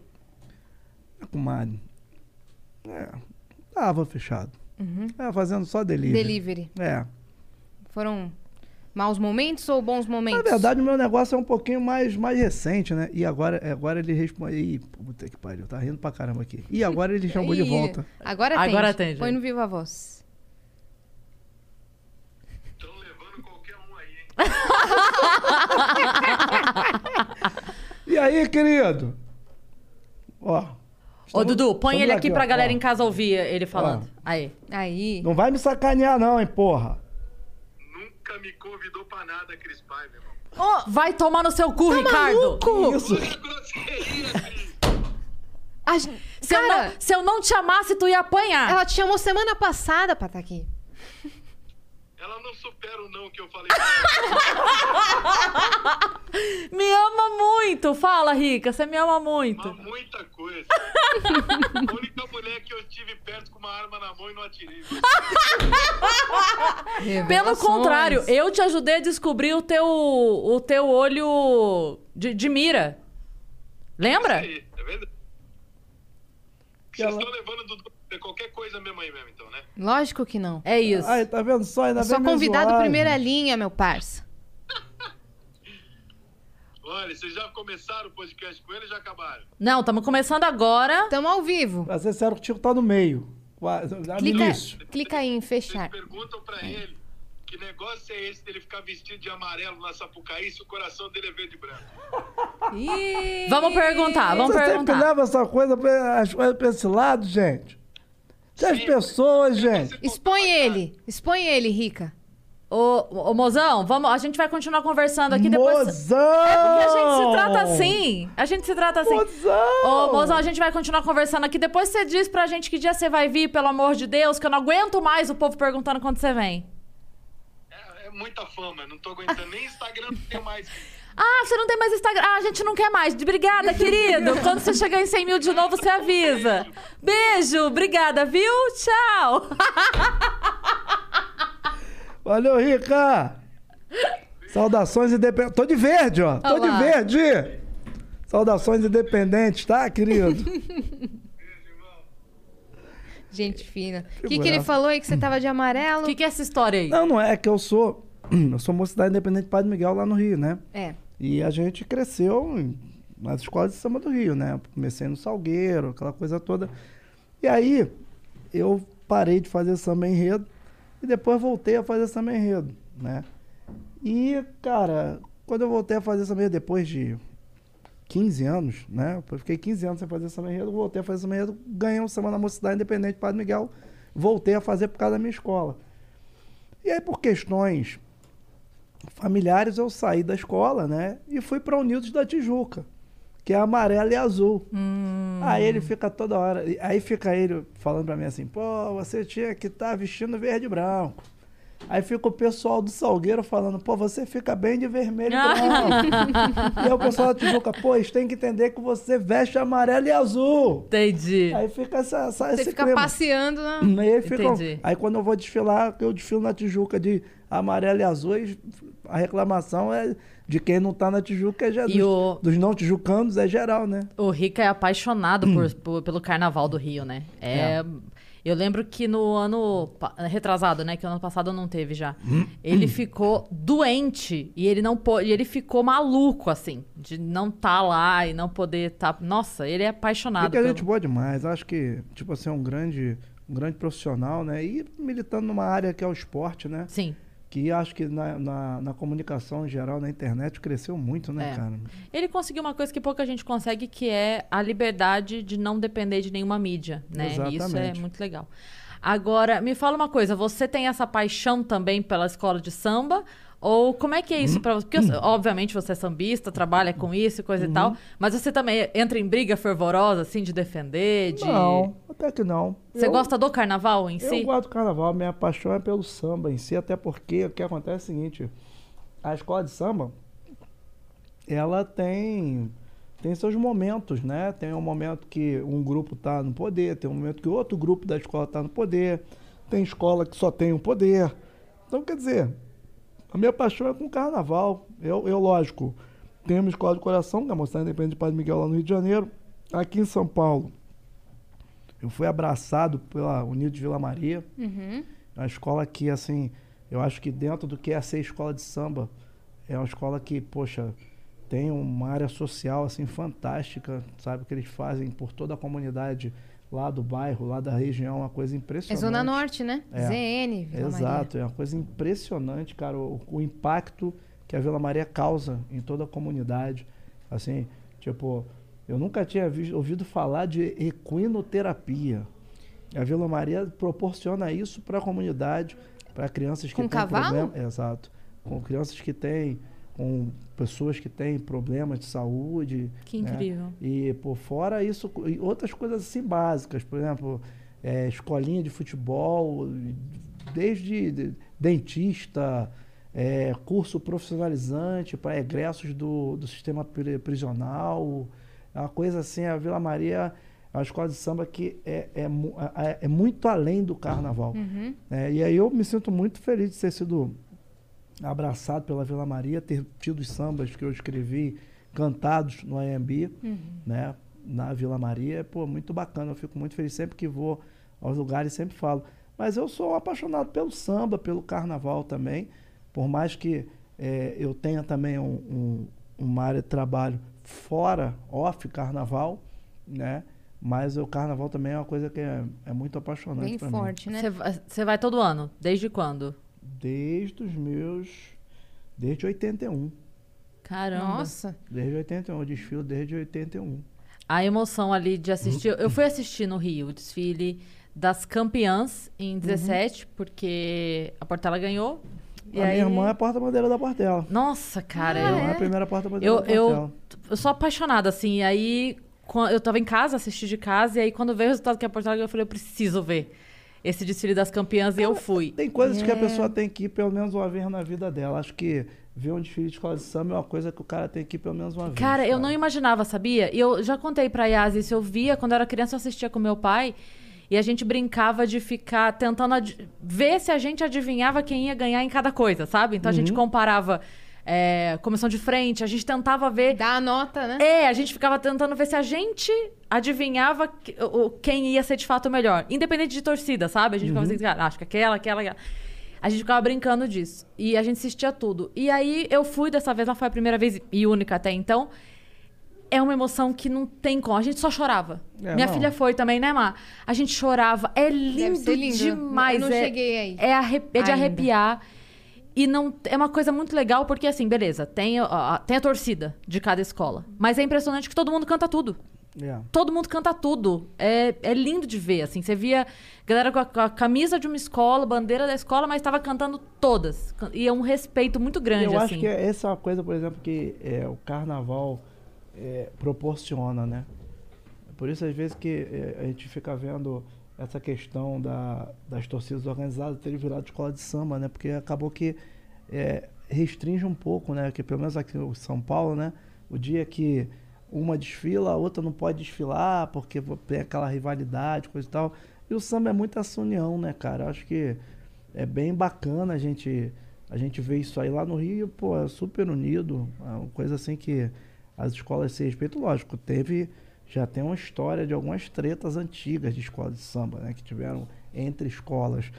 Comadre. É, tava fechado. É, fazendo só delivery. Delivery. É. Foram maus momentos ou bons Na momentos? verdade, o meu negócio é um pouquinho mais, mais recente, né? E agora, agora ele responde. Ih, puta que pariu, tá rindo pra caramba aqui. E agora ele chamou de volta. Agora atende. Agora atende. Põe no Viva Voz. Estão levando qualquer um aí, hein? E aí, querido? Ó. Ô, Dudu, põe ele aqui ó, pra galera ó. em casa ouvir ele falando. Aí. Aí. Não vai me sacanear, não, hein, porra. Nunca me convidou pra nada, Cris Pai, meu irmão. Vai tomar no seu cu, Ricardo. Maluco! Isso. A Se, eu Cara, não, se eu não te amasse, tu ia apanhar. ela te chamou semana passada pra estar aqui. Ela não supera o não que eu falei pra ela. Me ama muito. Fala, Rica, você me ama muito. Mas muita coisa. A única mulher que eu tive perto com uma arma na mão e não atirei. Pelo contrário, eu te ajudei a descobrir o teu, o teu olho de, de mira. Lembra? Isso aí, é verdade. Vocês estão levando Dudu pra qualquer coisa mesmo aí mesmo, então, né? Lógico que não. É isso. Aí, tá vendo só? Ainda me convidado primeira linha, meu parça. Olha, vocês já começaram o podcast com ele ou já acabaram? Não, estamos começando agora. Tamo ao vivo. Pra ser sério, o Tico tá no meio. Quase- no Clica, clica aí em Vocês fechar. perguntam pra ele que negócio é esse dele ficar vestido de amarelo na Sapucaí se o coração dele é verde e branco. Vamos perguntar, vamos Você sempre perguntar. leva essa coisa, pra- as coisas pra esse lado, gente. Se as pessoas, gente. Expõe ele. Expõe ele, Rica. Ô, ô, mozão, vamos, a gente vai continuar conversando aqui depois. Mozão! É porque a gente se trata assim. A gente se trata assim. Mozão! Ô, mozão, a gente vai continuar conversando aqui. Depois você diz pra gente que dia você vai vir, pelo amor de Deus, que eu não aguento mais o povo perguntando quando você vem. É, é muita fama, não tô aguentando. Nem Instagram tenho mais. Ah, você não tem mais Instagram. Ah, a gente não quer mais. Obrigada, querido. Quando você chegar em 100 mil de novo, você avisa. Beijo, obrigada, viu? Tchau. Valeu, Rica! Saudações independentes. Tô de verde, ó. Tô Olha lá. de verde! Saudações independentes, tá, querido? Gente fina. O que, que ele falou aí que você tava de amarelo? O que, que é essa história aí? Não, não é que eu sou. Eu sou mocidade independente Padre Miguel lá no Rio, né? É. E a gente cresceu nas escolas de samba do Rio, né? Comecei no Salgueiro, aquela coisa toda. E aí, eu parei de fazer samba enredo e depois voltei a fazer samba enredo, né? E, cara, quando eu voltei a fazer samba enredo depois de 15 anos, né? Eu fiquei 15 anos sem fazer samba enredo, voltei a fazer samba enredo, ganhei um samba na Mocidade Independente Padre Miguel, voltei a fazer por causa da minha escola. E aí, por questões familiares, eu saí da escola, né? E fui para Unidos da Tijuca, que é amarelo e azul. Aí ele fica toda hora. Aí fica ele falando para mim assim: pô, você tinha que estar vestindo verde e branco. Aí fica o pessoal do Salgueiro falando, pô, você fica bem de vermelho e branco. e aí o pessoal da Tijuca, pô, eles têm que entender que você veste amarelo e azul. Entendi. Aí fica essa, essa, Você esse fica clima. passeando na... Aí, aí ficam- Entendi. aí quando eu vou desfilar, eu desfilo na Tijuca de amarelo e azul, e a reclamação é de quem não tá na Tijuca, é, dos, o- dos não tijucanos é geral, né? O Rica é apaixonado por- por- pelo carnaval do Rio, né? É. Eu lembro que no ano retrasado, né? Que ano passado não teve já. Ele ficou doente e ele não pôde. Ele ficou maluco, assim, de não estar lá e não poder estar. Nossa, ele é apaixonado. Porque a pelo- gente boa demais. Acho que, tipo assim, é um grande, um grande profissional, né? E militando numa área que é o esporte, né? Sim. Que acho que na, na, na comunicação em geral, na internet, cresceu muito, né, É. cara? Ele conseguiu uma coisa que pouca gente consegue, que é a liberdade de não depender de nenhuma mídia, né? Isso é Exatamente. muito legal. Agora, me fala uma coisa, você tem essa paixão também pela escola de samba? Ou como é que é isso pra você? Porque, eu- obviamente, você é sambista, trabalha com isso e coisa e Uhum. tal, mas você também entra em briga fervorosa, assim, de defender, de... Não, até que não. Você Eu- gosta do carnaval em Eu si? gosto do carnaval, minha paixão é pelo samba em si, até porque o que acontece é o seguinte, a escola de samba, ela tem tem seus momentos, né? Tem um momento que um grupo tá no poder, tem um momento que outro grupo da escola tá no poder, tem escola que só tem um poder. Então, quer dizer, a minha paixão é com o carnaval. Eu, eu lógico, tenho uma escola de coração, que é a Mocidade Independente de Padre Miguel lá no Rio de Janeiro, aqui em São Paulo. Eu fui abraçado pela Unido de Vila Maria. Uhum. É uma escola que, assim, eu acho que dentro do que é ser escola de samba, é uma escola que, poxa, tem uma área social, assim, fantástica, sabe? O que eles fazem por toda a comunidade lá do bairro, lá da região, uma coisa É impressionante. Zona Norte, né? É. ZN, Vila Maria. Exato, é uma coisa impressionante, cara, o, o impacto que a Vila Maria causa em toda a comunidade. Assim, tipo, eu nunca tinha vis- ouvido falar de equinoterapia. A Vila Maria proporciona isso para a comunidade, para crianças que Com têm cavalo? problema, exato, com crianças que têm, com pessoas que têm problemas de saúde. Que né? incrível. E por fora isso, e outras coisas assim básicas, por exemplo, é, escolinha de futebol, desde de- dentista, é, curso profissionalizante para egressos do, do sistema pri- prisional, é uma coisa assim, a Vila Maria é uma escola de samba que é, é, é- é muito além do carnaval. Uhum. É, e aí eu me sinto muito feliz de ter sido abraçado pela Vila Maria, ter tido os sambas que eu escrevi cantados no AMB, né, na Vila Maria, pô, muito bacana, eu fico muito feliz sempre que vou aos lugares, sempre falo. Mas eu sou apaixonado pelo samba, pelo carnaval também, por mais que eh, eu tenha também um, um- uma área de trabalho fora, off carnaval, né, mas o carnaval também é uma coisa que é, é muito apaixonante Bem pra mim. forte, né? Você vai todo ano? Desde quando? Desde os meus. Desde 81. Caramba. Nossa. Desde 81. Eu desfilo desde 81. A emoção ali de assistir. Eu fui assistir no Rio o desfile das campeãs em 17, porque a Portela ganhou. E a aí... minha irmã é a porta-bandeira da Portela. Nossa, cara, Ah, eu, é a primeira porta-bandeira eu, da Portela. eu, eu sou apaixonada, assim. E aí, eu tava em casa, assisti de casa, e aí quando veio o resultado que a Portela ganhou, eu falei, eu preciso ver esse desfile das campeãs, e eu fui. Tem coisas que a É. pessoa tem que ir pelo menos uma vez na vida dela. Acho que ver um desfile de escola de samba é uma coisa que o cara tem que ir pelo menos uma vez. Cara, eu não imaginava, sabia? E eu já contei pra Yas isso. Eu via, quando eu era criança, eu assistia com meu pai. E a gente brincava de ficar tentando ver se a gente adivinhava quem ia ganhar em cada coisa, sabe? Então a gente comparava é, comissão de frente, a gente tentava ver. Dá a nota, né? É, a gente ficava tentando ver se a gente adivinhava que- o- quem ia ser de fato o melhor. Independente de torcida, sabe? A gente ficava assim, cara, acho que aquela, aquela, aquela. A gente ficava brincando disso. E a gente assistia tudo. E aí eu fui dessa vez, ela foi a primeira vez e única até então. É uma emoção que não tem como. A gente só chorava. É, Minha não. filha foi também, né, Má? A gente chorava. É lindo, lindo. demais. Eu não é, cheguei aí. É, arre- é de Ainda. E não é uma coisa muito legal, porque assim, beleza, tem, a- tem a torcida de cada escola. Mas é impressionante que todo mundo canta tudo. É. Todo mundo canta tudo. É, é lindo de ver, assim. Você via galera com a, com a camisa de uma escola, bandeira da escola, mas estava cantando todas. E é um respeito muito grande, Eu assim. acho que essa é uma coisa, por exemplo, que é, o carnaval é, proporciona, né? Por isso, às vezes, que é, a gente fica vendo essa questão da, das torcidas organizadas terem virado escola de samba, né? Porque acabou que é, restringe um pouco, né? Que pelo menos aqui em São Paulo, né? O dia que uma desfila, a outra não pode desfilar, porque tem aquela rivalidade, coisa e tal. E o samba é muito essa união, né, cara? Eu acho que é bem bacana a gente A gente vê isso aí lá no Rio, pô, é super unido. É uma coisa assim que as escolas se respeitam. Lógico, teve. Já tem uma história de algumas tretas antigas de escolas de samba, né? Que tiveram entre escolas.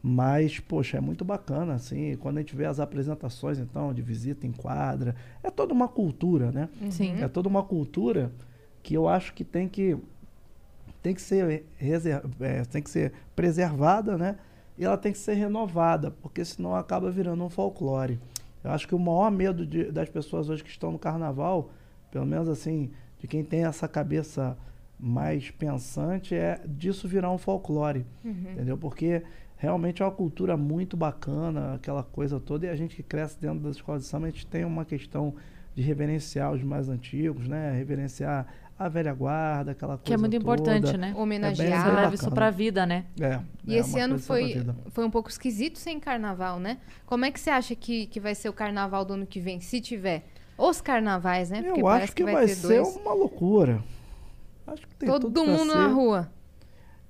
Mas, poxa, é muito bacana, assim, quando a gente vê as apresentações, então, de visita em quadra. É toda uma cultura, né? Sim. É toda uma cultura que eu acho que tem que tem que ser reser- é, tem que ser preservada, né? E ela tem que ser renovada, porque senão acaba virando um folclore. Eu acho que o maior medo de- das pessoas hoje que estão no carnaval, pelo menos assim, de quem tem essa cabeça mais pensante, é disso virar um folclore, entendeu? Porque realmente é uma cultura muito bacana, aquela coisa toda, e a gente que cresce dentro das escolas de samba, a gente tem uma questão de reverenciar os mais antigos, né? Reverenciar a velha guarda, aquela coisa Que é muito toda. importante, né? Homenagear. Você bem leva isso pra vida, né? É, E é esse ano foi, foi um pouco esquisito sem carnaval, né? Como é que você acha que, que vai ser o carnaval do ano que vem, se tiver? Os carnavais, né? Porque Eu acho que, vai, vai ter ser dois. uma loucura. Acho que tem Todo mundo na rua.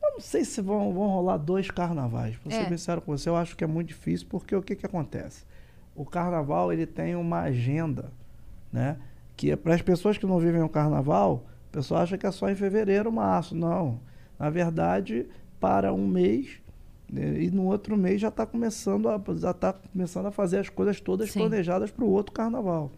Eu não sei se vão, vão rolar dois carnavais. Pra É. ser bem sincero com você, eu acho que é muito difícil, porque o que, que acontece? O carnaval ele tem uma agenda, né? Que é para as pessoas que não vivem o carnaval, o pessoal acha que é só em fevereiro, março. Não. Na verdade, para um mês, né, e no outro mês já está começando a já tá começando a fazer as coisas todas Sim. planejadas para o outro carnaval.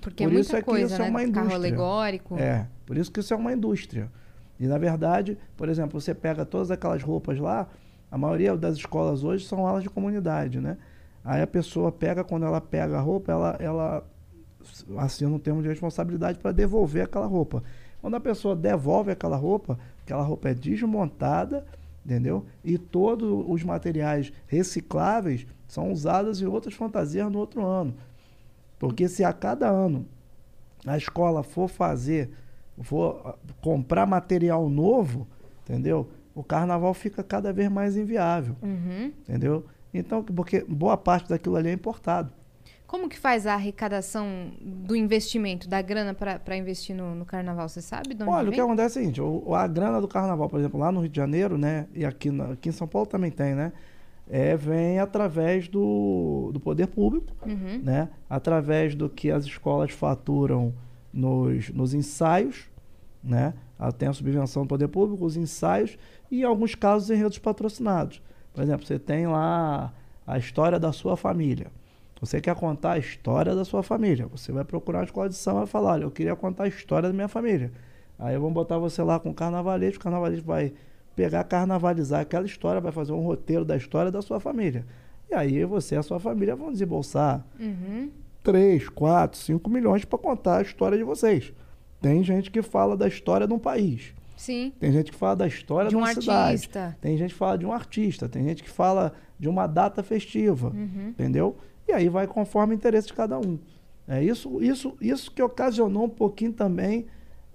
Porque Por é isso muita é que coisa, isso é né? uma Carro indústria. alegórico. É, por isso que isso é uma indústria. E na verdade, por exemplo, você pega todas aquelas roupas lá, a maioria das escolas hoje são aulas de comunidade, né? Aí a pessoa pega, quando ela pega a roupa, ela, ela assina um termo de responsabilidade para devolver aquela roupa. Quando a pessoa devolve aquela roupa, aquela roupa é desmontada, entendeu? E todos os materiais recicláveis são usados em outras fantasias no outro ano. Porque se a cada ano a escola for fazer, for ah, comprar material novo, entendeu? O carnaval fica cada vez mais inviável, Uhum. entendeu? Então, porque boa parte daquilo ali é importado. Como que faz a arrecadação do investimento, da grana para investir no, no carnaval? Você sabe Olha, o vem? que acontece é o seguinte, o- a grana do carnaval, por exemplo, lá no Rio de Janeiro, né, e aqui, na- aqui em São Paulo também tem, né, é, vem através do, do poder público, Uhum. né, através do que as escolas faturam nos, nos ensaios, né, tem a subvenção do poder público, os ensaios e, em alguns casos, enredos patrocinados. Por exemplo, você tem lá a história da sua família. Você quer contar a história da sua família. Você vai procurar uma escola de samba e falar, olha, eu queria contar a história da minha família. Aí vamos botar você lá com o carnavalesco, o carnavalesco vai pegar, carnavalizar aquela história, vai fazer um roteiro da história da sua família. E aí você e a sua família vão desembolsar Uhum. 3, 4, 5 milhões para contar a história de vocês. Tem gente que fala da história de um país. Sim. Tem gente que fala da história De de um uma cidade. artista. Tem gente que fala de um artista. Tem gente que fala de uma data festiva. Uhum. Entendeu? E aí vai conforme o interesse de cada um. É isso, isso, isso que ocasionou um pouquinho também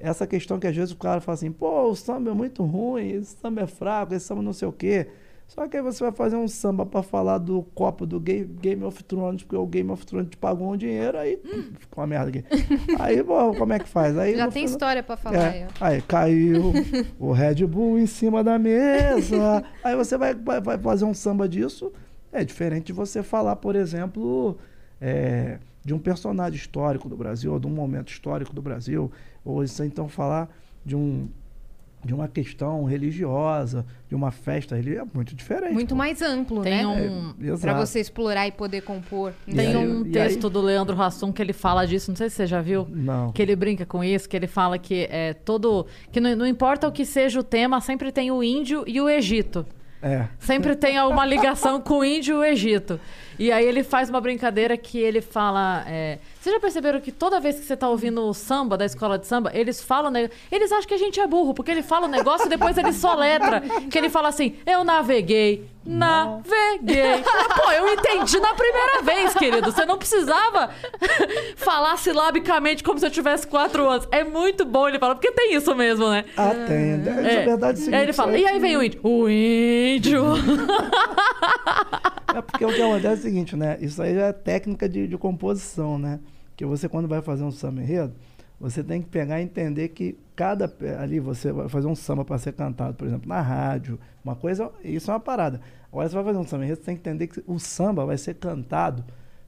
essa questão que às vezes o cara fala assim, pô, o samba é muito ruim, esse samba é fraco, esse samba não sei o quê. Só que aí você vai fazer um samba para falar do copo do Ga- Game of Thrones, porque o Game of Thrones te pagou um dinheiro, aí ficou uma merda aqui. aí, pô, como é que faz? Aí, Já tem final- história para falar aí, é, ó. aí caiu o Red Bull em cima da mesa. Aí você vai, vai, vai fazer um samba disso. É diferente de você falar, por exemplo, é, de um personagem histórico do Brasil, ou de um momento histórico do Brasil, ou você então falar de um de uma questão religiosa, de uma festa religiosa, é muito diferente. Muito pô. mais amplo, Tem né? um, É, exato. você explorar e poder compor. Tem aí- um texto aí- do Leandro Hassum que ele fala disso, não sei se você já viu. Não. Que ele brinca com isso, que ele fala que é todo. que não, não importa o que seja o tema, sempre tem o índio e o Egito. É. Sempre tem uma ligação com o índio e o Egito. E aí ele faz uma brincadeira que ele fala. é, Vocês já perceberam que toda vez que você tá ouvindo o samba da escola de samba, eles falam. ne- Eles acham que a gente é burro, porque ele fala o negócio e depois ele soletra. Que ele fala assim: eu naveguei. Naveguei. Pô, eu entendi na primeira vez, querido. Você não precisava falar silabicamente como se eu tivesse quatro anos. É muito bom ele falar, porque tem isso mesmo, né? Ah, tem. É, É. verdade é o seguinte, aí ele fala, e aí vem o índio. O índio. É porque o que acontece é o seguinte, né? Isso aí já é técnica de, de composição, né? Que você, quando vai fazer um samba enredo, você tem que pegar e entender que cada. Ali você vai fazer um samba para ser cantado, por exemplo, na rádio, uma coisa. Isso é uma parada. Agora você vai fazer um samba você tem que entender que o samba vai ser cantado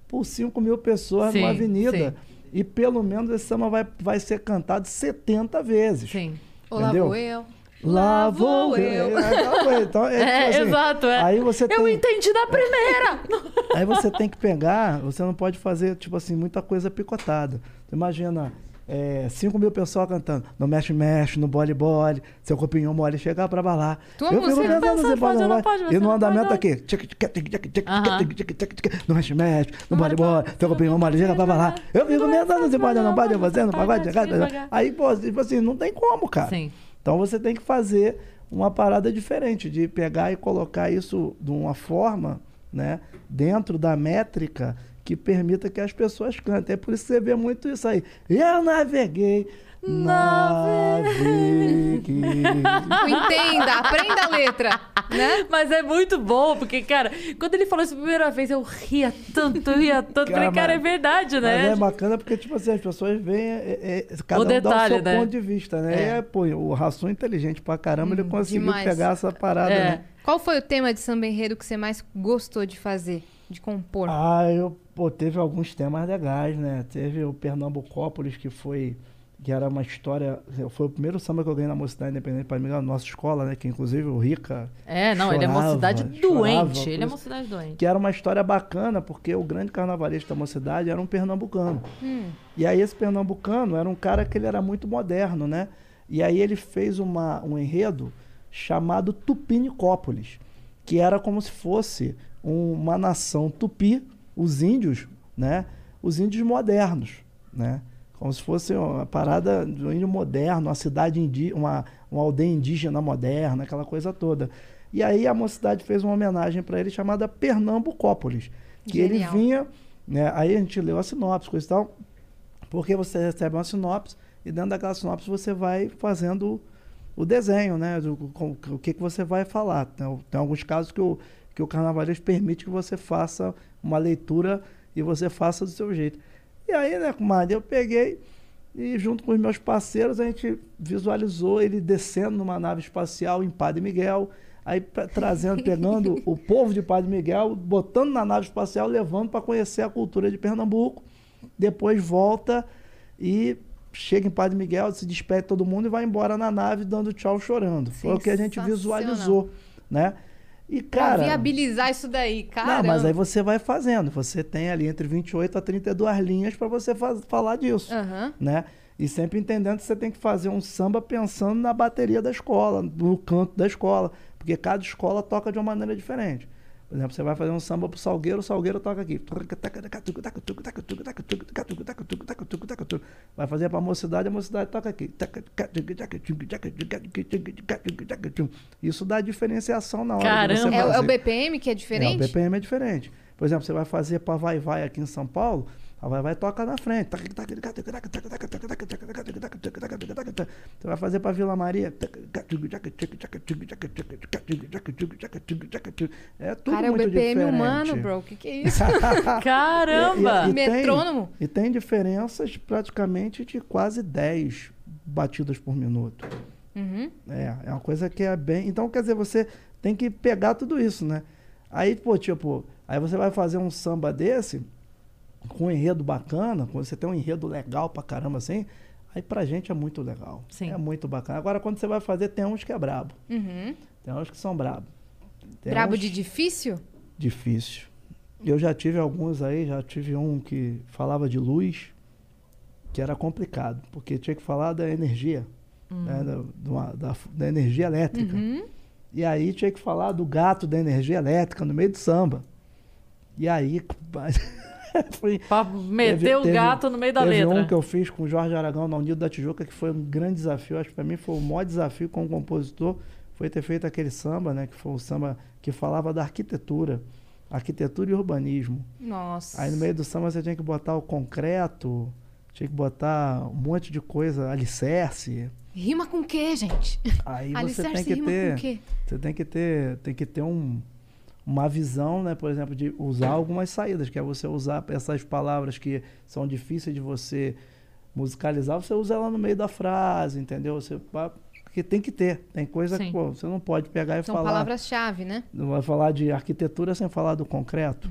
por 5 mil pessoas Sim, numa avenida. sim. E pelo menos esse samba vai, vai ser cantado 70 vezes. Sim. Olá, Entendeu? vou eu. Lá vou eu. É aquela coisa. Então, é, É, tipo assim, exato. É. Aí você Eu tem, entendi da primeira! aí você tem que pegar, você não pode fazer, tipo assim, muita coisa picotada. Imagina, é, 5 mil pessoas cantando, no mexe, mexe, no bole, bole, seu corpinho mole, chegar pra balar. Tua eu fico música, pensando, pode, você pode, não pode, E no andamento aqui, no mexe, mexe, no bole, bole, seu corpinho mole, chega pra balar. Eu fico pensando, você pode, não pode, você não pode, chegar. Aí, pô, tipo assim, não tem como, cara. Sim. Então você tem que fazer uma parada diferente, de pegar e colocar isso de uma forma, né, dentro da métrica que permita que as pessoas cantem. É por isso que você vê muito isso aí. Eu naveguei, naveguei. Entenda, aprenda a letra, né? Mas é muito bom, porque, cara, quando ele falou isso a primeira vez, eu ria tanto, eu ria tanto. Cara, Falei, cara, é verdade, Mas né? é bacana porque, tipo assim, as pessoas veem, é, é, cada O um dá o detalhe, seu né? ponto de vista, né? É. E é, pô, o Rassum inteligente pra caramba, ele conseguiu demais. pegar essa parada, É. né? Qual foi o tema de samba enredo que você mais gostou de fazer, de compor? Ah, eu, pô, teve alguns temas legais, né? Teve o Pernambucópolis, que foi, que era uma história, foi o primeiro samba que eu ganhei na Mocidade Independente para mim, na nossa escola, né? Que inclusive o Rica, É, não, ele é chorava, mocidade chorava doente. Ele é mocidade doente. que era uma história bacana, porque o grande carnavalista da mocidade era um pernambucano. Hum. E aí esse pernambucano era um cara que ele era muito moderno, né? E aí ele fez uma, um enredo chamado Tupinicópolis, que era como se fosse uma nação tupi, os índios, né? Os índios modernos, né? Como se fosse uma parada do índio moderno, uma cidade indígena, uma, uma aldeia indígena moderna, aquela coisa toda. E aí a mocidade fez uma homenagem para ele chamada Pernambucópolis, que ele Genial. vinha, né? Aí a gente leu a sinopse, coisa e tal, porque você recebe uma sinopse e dentro daquela sinopse você vai fazendo o desenho, né? Do, com- o que, que você vai falar. Tem, tem alguns casos que o, que o carnavalesco permite que você faça uma leitura e você faça do seu jeito. E aí, né, comadre, eu peguei e junto com os meus parceiros a gente visualizou ele descendo numa nave espacial em Padre Miguel, aí pra- trazendo, pegando o povo de Padre Miguel, botando na nave espacial, levando para conhecer a cultura de Pernambuco. Depois volta e chega em Padre Miguel, se despede todo mundo e vai embora na nave dando tchau chorando. Foi o que a gente visualizou, né? E Pra cara, viabilizar isso daí, cara. não, mas aí você vai fazendo. Você tem ali entre 28 a 32 linhas para você faz- falar disso, Aham. né? E sempre entendendo que você tem que fazer um samba pensando na bateria da escola, no canto da escola, porque cada escola toca de uma maneira diferente. Por exemplo, você vai fazer um samba pro Salgueiro, o Salgueiro toca aqui. Vai fazer pra Mocidade, a Mocidade toca aqui. Isso dá diferenciação na hora de Caramba. você É, o- é o fazer. BPM que é É, diferente? o BPM é diferente. Por exemplo, você vai fazer para Vai Vai aqui em São Paulo, Vai Vai toca na frente. Você vai fazer para Vila Maria. É tudo Cara, é o muito BPM diferente. humano, bro. O que, que é isso? Caramba! E- e tem- Metrônomo? E tem diferenças praticamente de quase 10 batidas por minuto. Uhum. É, é uma coisa que é bem. Então, quer dizer, você tem que pegar tudo isso, né? Aí, pô, tipo, aí você vai fazer um samba desse, com um enredo bacana, quando você tem um enredo legal pra caramba assim, aí pra gente é muito legal. Sim. É muito bacana. Agora, quando você vai fazer, tem uns que é brabo. Uhum. Tem uns que são brabo. Tem Brabo uns de difícil? difícil. Eu já tive alguns aí, já tive um que falava de luz, que era complicado, porque tinha que falar da energia, né, da, da, da energia elétrica. Uhum. E aí tinha que falar do gato da energia elétrica no meio do samba. E aí. foi, Pra meter o gato no meio da teve letra. um que eu fiz com o Jorge Aragão na Unido da Tijuca, que foi um grande desafio. Acho que para mim foi o maior desafio como compositor. Foi ter feito aquele samba, né? Que foi o samba que falava da arquitetura. Arquitetura e urbanismo. Nossa. Aí no meio do samba você tinha que botar o concreto, tinha que botar um monte de coisa, alicerce. Rima com o quê, gente? Aí você Alicerce tem que rima ter. com o quê? Você tem que ter, tem que ter um, uma visão, né, por exemplo, de usar algumas saídas, que é você usar essas palavras que são difíceis de você musicalizar, você usa ela no meio da frase, entendeu? Você porque tem que ter, tem coisa Sim. que pô, você não pode pegar e São falar, palavras-chave, né? não vai falar de arquitetura sem falar do concreto,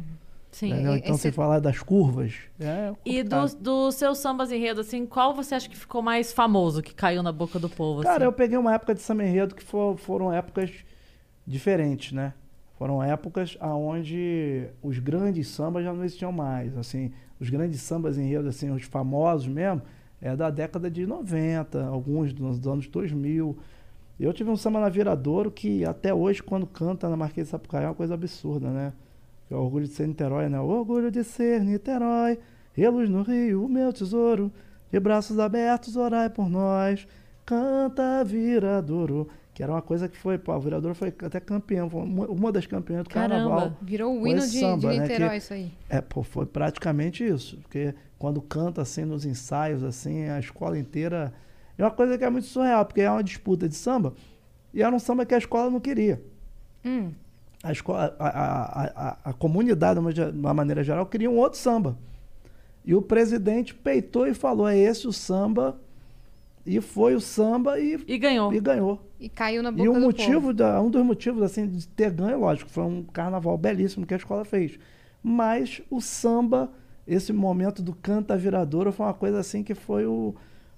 Sim. entendeu? Então, esse- sem falar das curvas. É E dos, dos seus sambas enredo, assim, qual você acha que ficou mais famoso, que caiu na boca do povo? Cara, assim? eu peguei uma época de samba enredo que fo- foram épocas diferentes, né? Foram épocas onde os grandes sambas já não existiam mais. Assim, os grandes sambas enredo, assim, os famosos mesmo, é da década de 90, alguns dos anos 2000. Eu tive um samba na Viradouro que até hoje, quando canta na Marquês de Sapucaí, é uma coisa absurda, né? Que é o orgulho de ser Niterói, né? O orgulho de ser Niterói, reluz no rio, o meu tesouro, de braços abertos, orai por nós. Canta Viradouro. Que era uma coisa que foi, pô, a Viradouro foi até campeão, uma das campeãs do Caramba. carnaval. Virou o hino de, samba, de né, Niterói, que- isso aí. É, pô, foi praticamente isso. Porque quando canta assim nos ensaios, assim, a escola inteira. É uma coisa que é muito surreal, porque é uma disputa de samba, e era um samba que a escola não queria. Hum. A, escola, a, a, a, a comunidade, de uma maneira geral, queria um outro samba. E o presidente peitou e falou: é esse o samba. E foi o samba e, E ganhou. e ganhou. E caiu na boca E o do motivo, povo. da, um dos motivos assim, de ter ganho, lógico, foi um carnaval belíssimo que a escola fez. Mas o samba, esse momento do canta viradouro, foi uma coisa assim que foi o,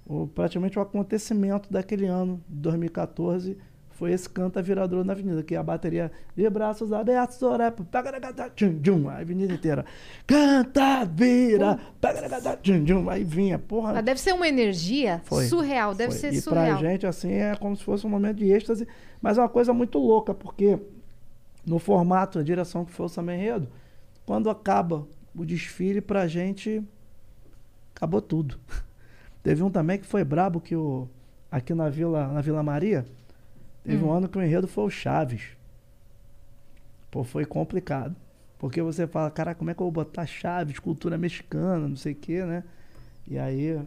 o- praticamente o acontecimento daquele ano, de 2014. Foi esse canta viradouro na avenida, que a bateria de braços abertos, orar, pagaragata, tchum, tchum, a avenida inteira. Canta, vira, pagaragata, tchum, tchum, aí vinha, porra. Mas deve ser uma energia Foi. surreal, deve Foi. ser e surreal. pra gente, assim, é como se fosse um momento de êxtase, mas é uma coisa muito louca, porque no formato, a direção que foi o Samba Enredo, quando acaba o desfile, pra gente, acabou tudo. Teve um também que foi brabo, que o, aqui na Vila, na Vila Maria, teve um ano que o enredo foi o Chaves. Pô, foi complicado. Porque você fala, cara, como é que eu vou botar Chaves, cultura mexicana, não sei o quê, né? E aí,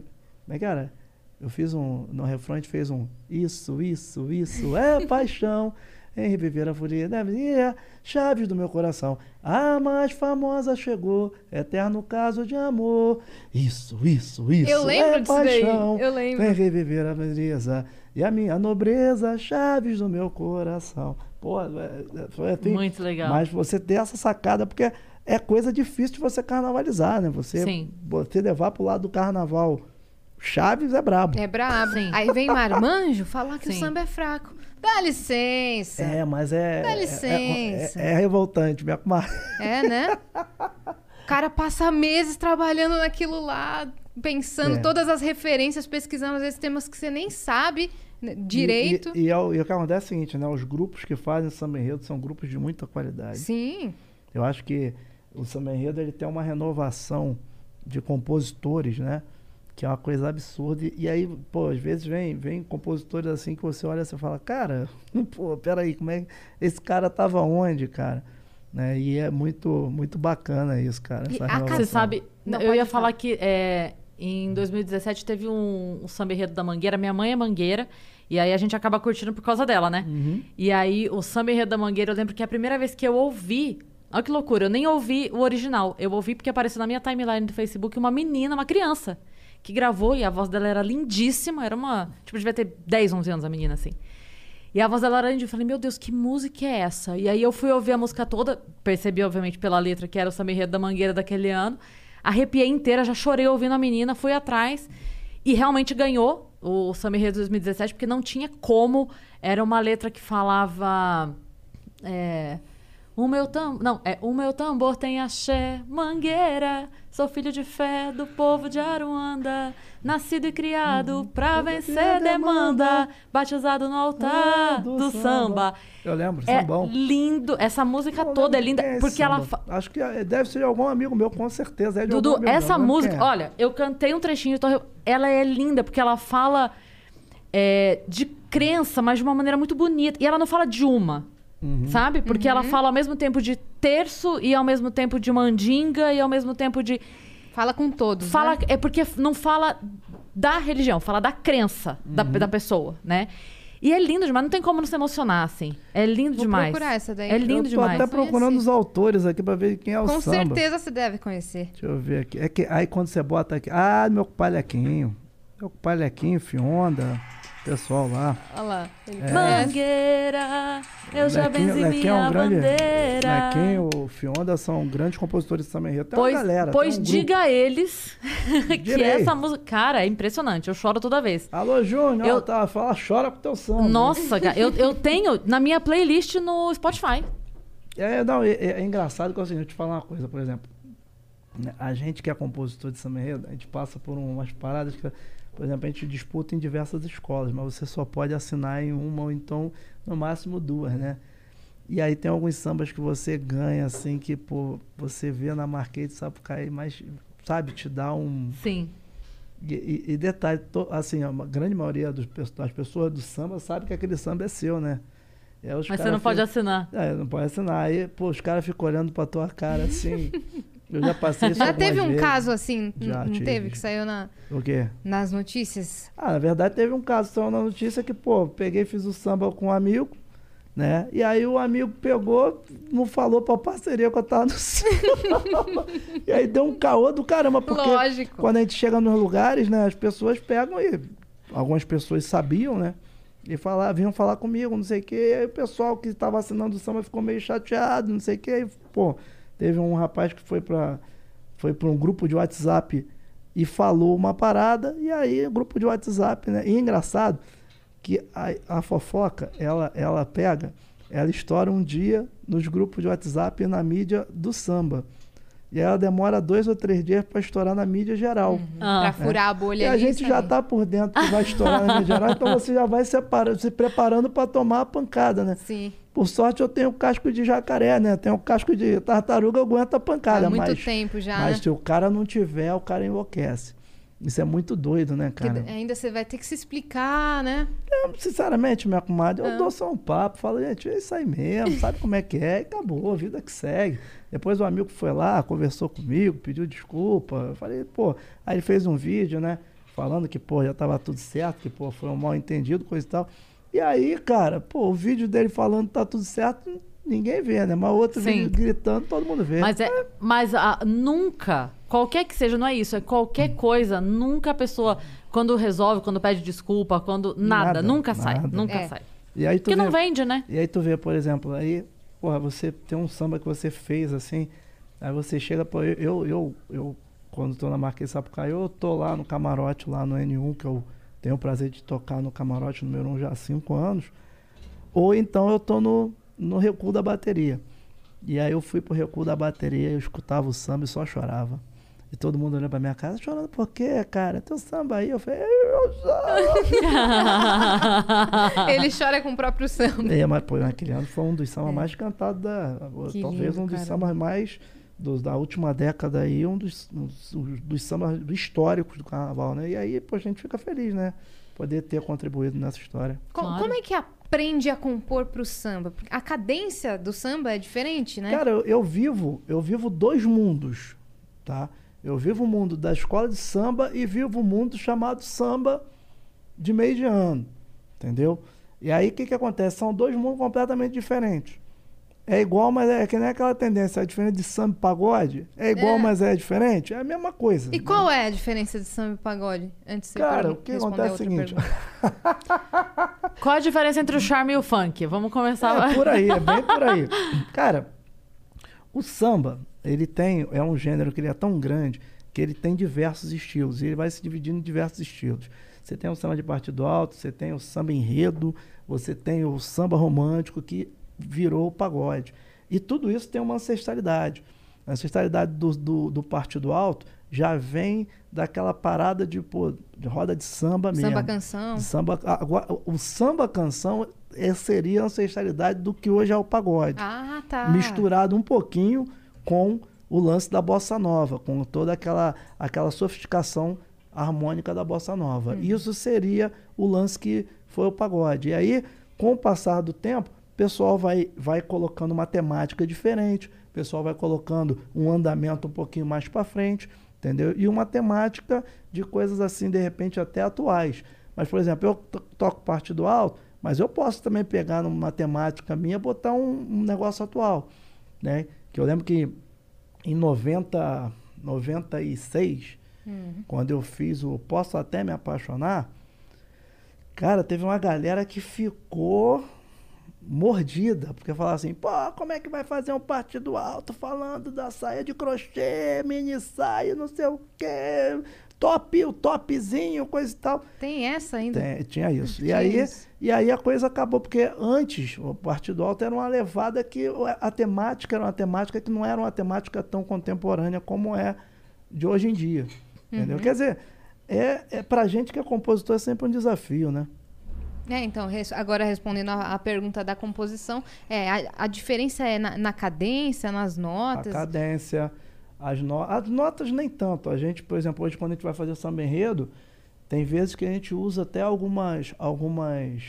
mas cara, eu fiz um, no refrão a gente fez um isso, isso, isso, é paixão, em reviver a folia minha, chaves do meu coração. A mais famosa chegou, eterno caso de amor. Isso, isso, isso, Eu lembro é disso daí, paixão. eu lembro. Vem reviver a beleza e a minha nobreza, chaves do meu coração. Pô, é, é, foi assim, Muito legal. mas você ter essa sacada, porque é coisa difícil de você carnavalizar, né? Você, Sim. você levar pro lado do carnaval Chaves é brabo. É brabo. Sim. Aí vem Marmanjo falar que o Sim. samba é fraco. Dá licença. É, mas é. Dá é- licença. É, é revoltante, minha comadre. É, né? O cara passa meses trabalhando naquilo lá, pensando É. todas as referências, pesquisando às vezes temas que você nem sabe direito. E, e, e, é o- e o que acontece é o seguinte, né? Os grupos que fazem samba enredo são grupos de muita qualidade. Sim. Eu acho que o samba enredo ele tem uma renovação de compositores, né? Que é uma coisa absurda. E, aí, pô, às vezes vem, vem compositores assim que você olha e você fala, cara, pô, peraí, como é que esse cara tava onde, cara? Né? E é muito, muito bacana isso, cara. E essa a renovação. Você sabe, Não, eu ia falar. falar que é, em 2017 teve um, um samba enredo da Mangueira. Minha mãe é mangueira. E aí a gente acaba curtindo por causa dela, né? Uhum. E aí o samba enredo da Mangueira, eu lembro que a primeira vez que eu ouvi. Olha que loucura, eu nem ouvi o original. Eu ouvi porque apareceu na minha timeline do Facebook uma menina, uma criança, que gravou e a voz dela era lindíssima. Era uma. Tipo, devia ter 10, 11 anos a menina assim. E a voz dela era lindíssima. Eu falei, meu Deus, que música é essa? E aí eu fui ouvir a música toda, percebi, obviamente, pela letra que era o samba enredo da Mangueira daquele ano. Arrepiei inteira, já chorei ouvindo a menina, fui atrás. E realmente ganhou o Samba Enredo 2017, porque não tinha como. Era uma letra que falava. É, o meu tambor. Não, é. O meu tambor tem axé, mangueira. Sou filho de fé do povo de Aruanda. Nascido e criado pra vencer demanda. Batizado no altar Ah, do, samba. Eu lembro, É sambão. lindo. Essa música Eu toda é linda. é porque ela. samba. fa- Acho que é- deve ser de algum amigo meu, com certeza. É de Dudu, meu, essa não lembro música, é. olha, eu cantei um trechinho, então eu- ela é linda, porque ela fala é, de crença, mas de uma maneira muito bonita. E ela não fala de uma, Uhum. sabe? Porque ela fala ao mesmo tempo de terço, e ao mesmo tempo de mandinga, e ao mesmo tempo de. Fala com todos. Fala, né? É porque não fala da religião, fala da crença da, Uhum. da pessoa, né? E é lindo demais, não tem como não se emocionar, assim. É lindo Vou demais. procurar essa daí. É lindo eu tô demais. até procurando Conheci. os autores aqui pra ver quem é o Com samba. certeza você deve conhecer. Deixa eu ver aqui. É que, aí quando você bota aqui. Ah, meu palhaquinho. Meu palhaquinho, Fionda. Pessoal lá. Olha lá. É. Mangueira, eu já benzi é minha um grande. bandeira. Nequinho, o Fionda são grandes compositores de samba enredo. Tem Pois, uma galera. pois um diga a eles que Direi. essa música. Cara, é impressionante. Eu choro toda vez. Alô, Júnior, Eu- tá, fala, chora com teu samba. Nossa, cara, eu, eu tenho na minha playlist no Spotify. É, não, é, é- é engraçado que é seguinte, eu te falar uma coisa, por exemplo. A gente que é compositor de samba enredo, a gente passa por umas paradas que, por exemplo, a gente disputa em diversas escolas, mas você só pode assinar em uma ou então, no máximo, duas, né? E aí tem alguns sambas que você ganha, assim, que, pô, você vê na Marquês de Sapucaí, mas, sabe, te dá um... Sim. E, e- e detalhe, to- assim, a grande maioria dos das pessoas do samba sabe que aquele samba é seu, né? É, os Mas você não pode fi- assinar. é, não pode assinar. Aí, pô, os caras ficam olhando pra tua cara assim. Eu já passei isso Já teve um vezes. caso assim, Já não tive. teve, que saiu na, O quê? nas notícias? Ah, na verdade teve um caso só na notícia que, pô, peguei e fiz o samba com um amigo, né? E aí o amigo pegou, não falou pra parceria que eu tava no samba. e aí deu um caô do caramba, porque Lógico. quando a gente chega nos lugares, né, as pessoas pegam e algumas pessoas sabiam, né? E falar, vinham falar comigo, não sei o quê. E aí o pessoal que estava assinando o samba ficou meio chateado, não sei o quê. E, pô, teve um rapaz que foi para foi um grupo de WhatsApp e falou uma parada, e aí o grupo de WhatsApp, né? E é engraçado que a, a fofoca, ela, ela pega, ela estoura um dia nos grupos de WhatsApp e na mídia do samba. E ela demora dois ou três dias para estourar na mídia geral. Ah, pra furar a bolha E a gente já sabe? tá por dentro que vai estourar na mídia geral, então você já vai separa- se preparando para tomar a pancada, né? Sim. Por sorte eu tenho casco de jacaré, né? Tenho casco de tartaruga, aguenta a pancada. Há muito mas, tempo já, mas né? se o cara não tiver, o cara enlouquece. Isso é muito doido, né, Porque cara? ainda você vai ter que se explicar, né? Eu, sinceramente, minha comadre, eu Ah. dou só um papo, falo, gente, é isso aí mesmo, sabe como é que é, e acabou, a vida que segue. Depois o amigo foi lá, conversou comigo, pediu desculpa. Eu falei, pô, aí ele fez um vídeo, né? Falando que, pô, já tava tudo certo, que, pô, foi um mal entendido, coisa e tal. E aí, cara, pô, o vídeo dele falando que tá tudo certo, ninguém vê, né? Mas o outro Sim. vídeo gritando, todo mundo vê. Mas, é, mas ah, nunca, qualquer que seja, não é isso, é qualquer coisa, nunca a pessoa, quando resolve, quando pede desculpa, quando. Nada, Nada, nunca sai. nada. Nunca É. sai. E aí tu Porque não vê- vende, né? E aí tu vê, por exemplo, aí, porra, você tem um samba que você fez assim, aí você chega, pô, eu, eu, eu, eu, quando tô na Marquês de Sapucaí, eu tô lá no camarote, lá no N1, que eu tenho o prazer de tocar no camarote número 1 já há cinco anos, ou então eu tô no, no recuo da bateria. E aí eu fui pro recuo da bateria, eu escutava o samba e só chorava. E todo mundo olhando pra minha casa, chorando por quê, cara? Teu samba aí. Eu falei, eu choro. Ele chora com o próprio samba. É, mas pô, naquele ano foi um dos sambas mais cantados da. Que talvez lindo, um dos sambas mais. dos- da última década aí, um dos, dos, dos sambas históricos do carnaval, né? E aí, pô, a gente fica feliz, né? Poder ter contribuído nessa história. Co- Claro. Como é que aprende a compor pro samba? Porque A cadência do samba é diferente, né? Cara, eu, eu vivo, eu vivo dois mundos, tá? Eu vivo o mundo da escola de samba e vivo o mundo chamado samba de meio de ano, entendeu? E aí o que que acontece? São dois mundos completamente diferentes. É igual, mas é que nem aquela tendência, é diferente de samba e pagode. É igual, É. mas é diferente. É a mesma coisa. E né? qual é a diferença de samba e pagode? Antes de você Cara, o que acontece é o seguinte. Qual a diferença entre o charme e o funk? Vamos começar. É por aí, é bem por aí. Cara, o samba, ele tem, é um gênero que ele é tão grande que ele tem diversos estilos. E ele vai se dividindo em diversos estilos. Você tem o samba de partido alto, você tem o samba enredo, você tem o samba romântico que virou o pagode. E tudo isso tem uma ancestralidade. A ancestralidade do, do, do partido alto já vem daquela parada de, pô, de roda de samba mesmo. Samba canção. Samba, agora, o samba canção é, seria a ancestralidade do que hoje é o pagode. Ah, tá. Misturado um pouquinho com o lance da bossa nova, com toda aquela, aquela sofisticação harmônica da bossa nova. Isso seria o lance que foi o pagode. E aí, com o passar do tempo, o pessoal vai, vai colocando uma temática diferente, o pessoal vai colocando um andamento um pouquinho mais para frente, entendeu? E uma temática de coisas assim, de repente, até atuais. Mas, por exemplo, eu to- toco partido alto, mas eu posso também pegar numa temática minha e botar um, um negócio atual, né? Que eu lembro que em 90, 96, quando eu fiz o Posso Até Me Apaixonar, Cara, teve uma galera que ficou mordida, porque falava assim, pô, como é que vai fazer um partido alto falando da saia de crochê, mini saia, não sei o quê, top, o topzinho, coisa e tal. Tem essa ainda? Tem- tinha isso. E aí, isso. e aí a coisa acabou, porque antes o Partido Alto era uma levada que a temática era uma temática que não era uma temática tão contemporânea como é de hoje em dia. Entendeu? Uhum. Quer dizer, é, é pra gente que é compositor é sempre um desafio, né? É, então, agora respondendo a, a pergunta da composição, é, a, a diferença é na, na cadência, nas notas? A cadência, as, no... as notas nem tanto. A gente, por exemplo, hoje quando a gente vai fazer samba enredo, tem vezes que a gente usa até algumas, algumas,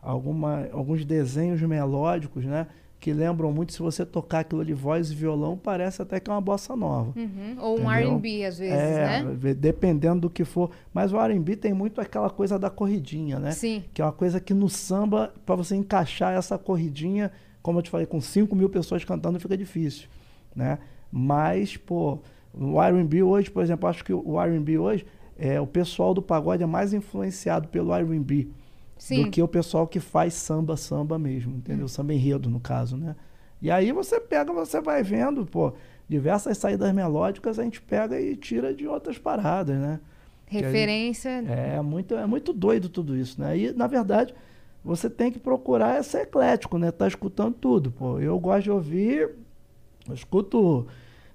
alguma, alguns desenhos melódicos, né? Que lembram muito, se você tocar aquilo de voz e violão, parece até que é uma bossa nova. Uhum, Ou um? R&B, às vezes, é, né? dependendo do que for. Mas o R&B tem muito aquela coisa da corridinha, né? Sim. Que é uma coisa que no samba, para você encaixar essa corridinha, como eu te falei, com 5 mil pessoas cantando fica difícil, né? Mas, pô, o R&B hoje, por exemplo, acho que o R&B hoje, é, o pessoal do pagode é mais influenciado pelo R&B do que o pessoal que faz samba, samba mesmo, entendeu? Samba enredo, no caso, né? E aí você pega, você vai vendo, pô, diversas saídas melódicas a gente pega e tira de outras paradas, né? Referência. É muito, é muito doido tudo isso, né? E, na verdade, você tem que procurar ser eclético, né? Tá escutando tudo, pô. Eu gosto de ouvir, eu escuto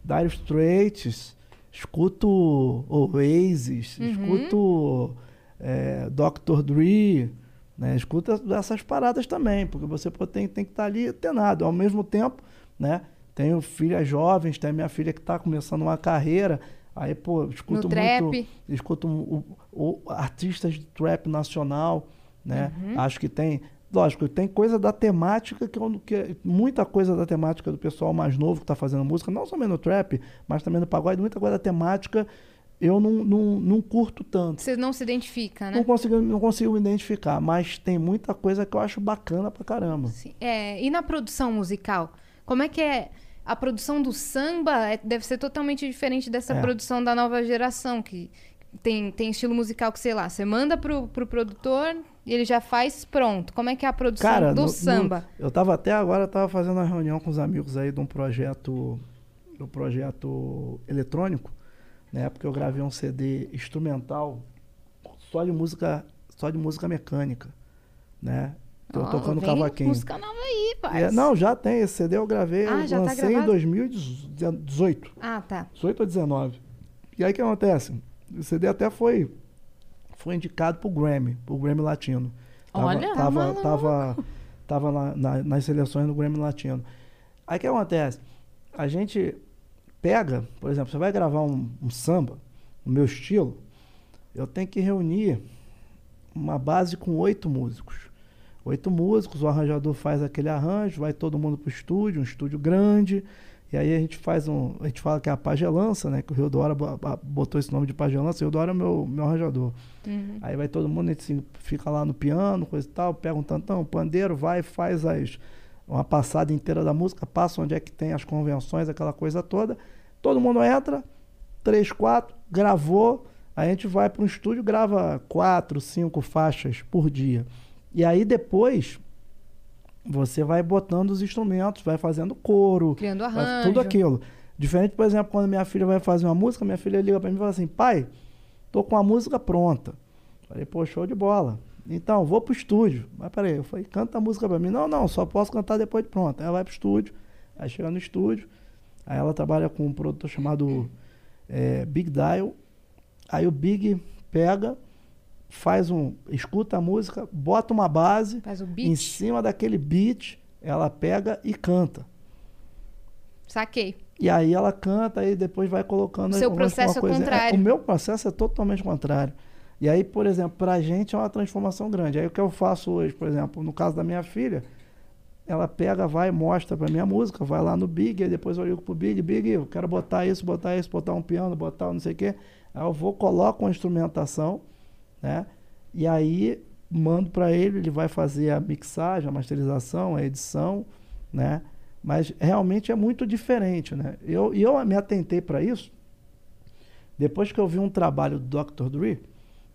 Dire Straits, escuto Oasis, escuto é, Dr. Dre, né? Escuta essas paradas também, porque você tem, tem que estar ali antenado. Ao mesmo tempo, né? Tenho filhas jovens, tem minha filha que está começando uma carreira, aí, pô, escuto No trap. muito escuto o, o- artistas de trap nacional, né? Acho que tem, lógico, tem coisa da temática que, eu- que muita coisa da temática do pessoal mais novo que está fazendo música, não somente no trap, mas também no pagode, muita coisa da temática eu não, não, não curto tanto. Você não se identifica, né? Não consigo, não consigo me identificar, mas tem muita coisa que eu acho bacana pra caramba. Sim. É, e na produção musical? Como é que é? A produção do samba é- deve ser totalmente diferente dessa É. produção da nova geração, que tem, tem estilo musical que, sei lá, você manda pro, pro produtor e ele já faz pronto. Como é que é a produção Cara, do no- no- samba? eu tava até agora, eu tava fazendo uma reunião com os amigos aí de um projeto, do projeto eletrônico, né? Porque eu gravei um CD instrumental só de música, só de música mecânica, né? Tô Ó, tocando vem cavaquinho. Música nova aí, É, parça. não, já tem esse CD, eu gravei, Ah, eu tá lancei em gravado? 2018. Ah, tá. 18 ou 19. E aí o que acontece? O CD até foi foi indicado pro Grammy, pro Grammy Latino. Olha, tava maluco. tava tava na- nas seleções do Grammy Latino. Aí o que acontece? A gente pega, por exemplo, você vai gravar um, um samba, no meu estilo, eu tenho que reunir uma base com oito músicos. Oito músicos, o arranjador faz aquele arranjo, vai todo mundo pro estúdio, um estúdio grande, e aí a gente faz um. A gente fala que é a pagelança, né? Que o Rio Dora bo- bo- botou esse nome de pagelança, o Rio Dora é meu, meu arranjador. Uhum. Aí vai todo mundo, a gente se- fica lá no piano, coisa e tal, pega um tantão, um pandeiro, vai, faz as, uma passada inteira da música, passa onde é que tem as convenções, aquela coisa toda. Todo mundo entra, três, quatro, gravou, a gente vai para um estúdio, grava quatro, cinco faixas por dia. E aí depois você vai botando os instrumentos, vai fazendo coro, Criando arranjo. tudo aquilo. Diferente, por exemplo, quando minha filha vai fazer uma música, minha filha liga para mim e fala assim: pai, tô com a música pronta. Falei, pô, show de bola. Então, vou pro estúdio. Mas peraí, eu falei, canta a música pra mim. Não, não, só posso cantar depois de pronto. Aí ela vai pro estúdio, aí chega no estúdio, aí ela trabalha com um produtor chamado eh, Big Dial. Aí o Big pega, faz um. escuta a música, bota uma base, em cima daquele beat, ela pega e canta. Saquei. E aí ela canta e depois vai colocando. O seu processo uma é contrário. o meu processo é totalmente contrário. E aí, por exemplo, pra gente é uma transformação grande. Aí o que eu faço hoje, por exemplo, no caso da minha filha, ela pega, vai, mostra pra minha música, vai lá no Big, aí depois eu ligo pro Big, Big, eu quero botar isso, botar isso, botar um piano, botar um não sei o quê. Aí eu vou, coloco uma instrumentação, né? E aí mando pra ele, ele vai fazer a mixagem, a masterização, a edição, né? Mas realmente é muito diferente, né? Eu, e eu me atentei para isso depois que eu vi um trabalho do Dr. Dre,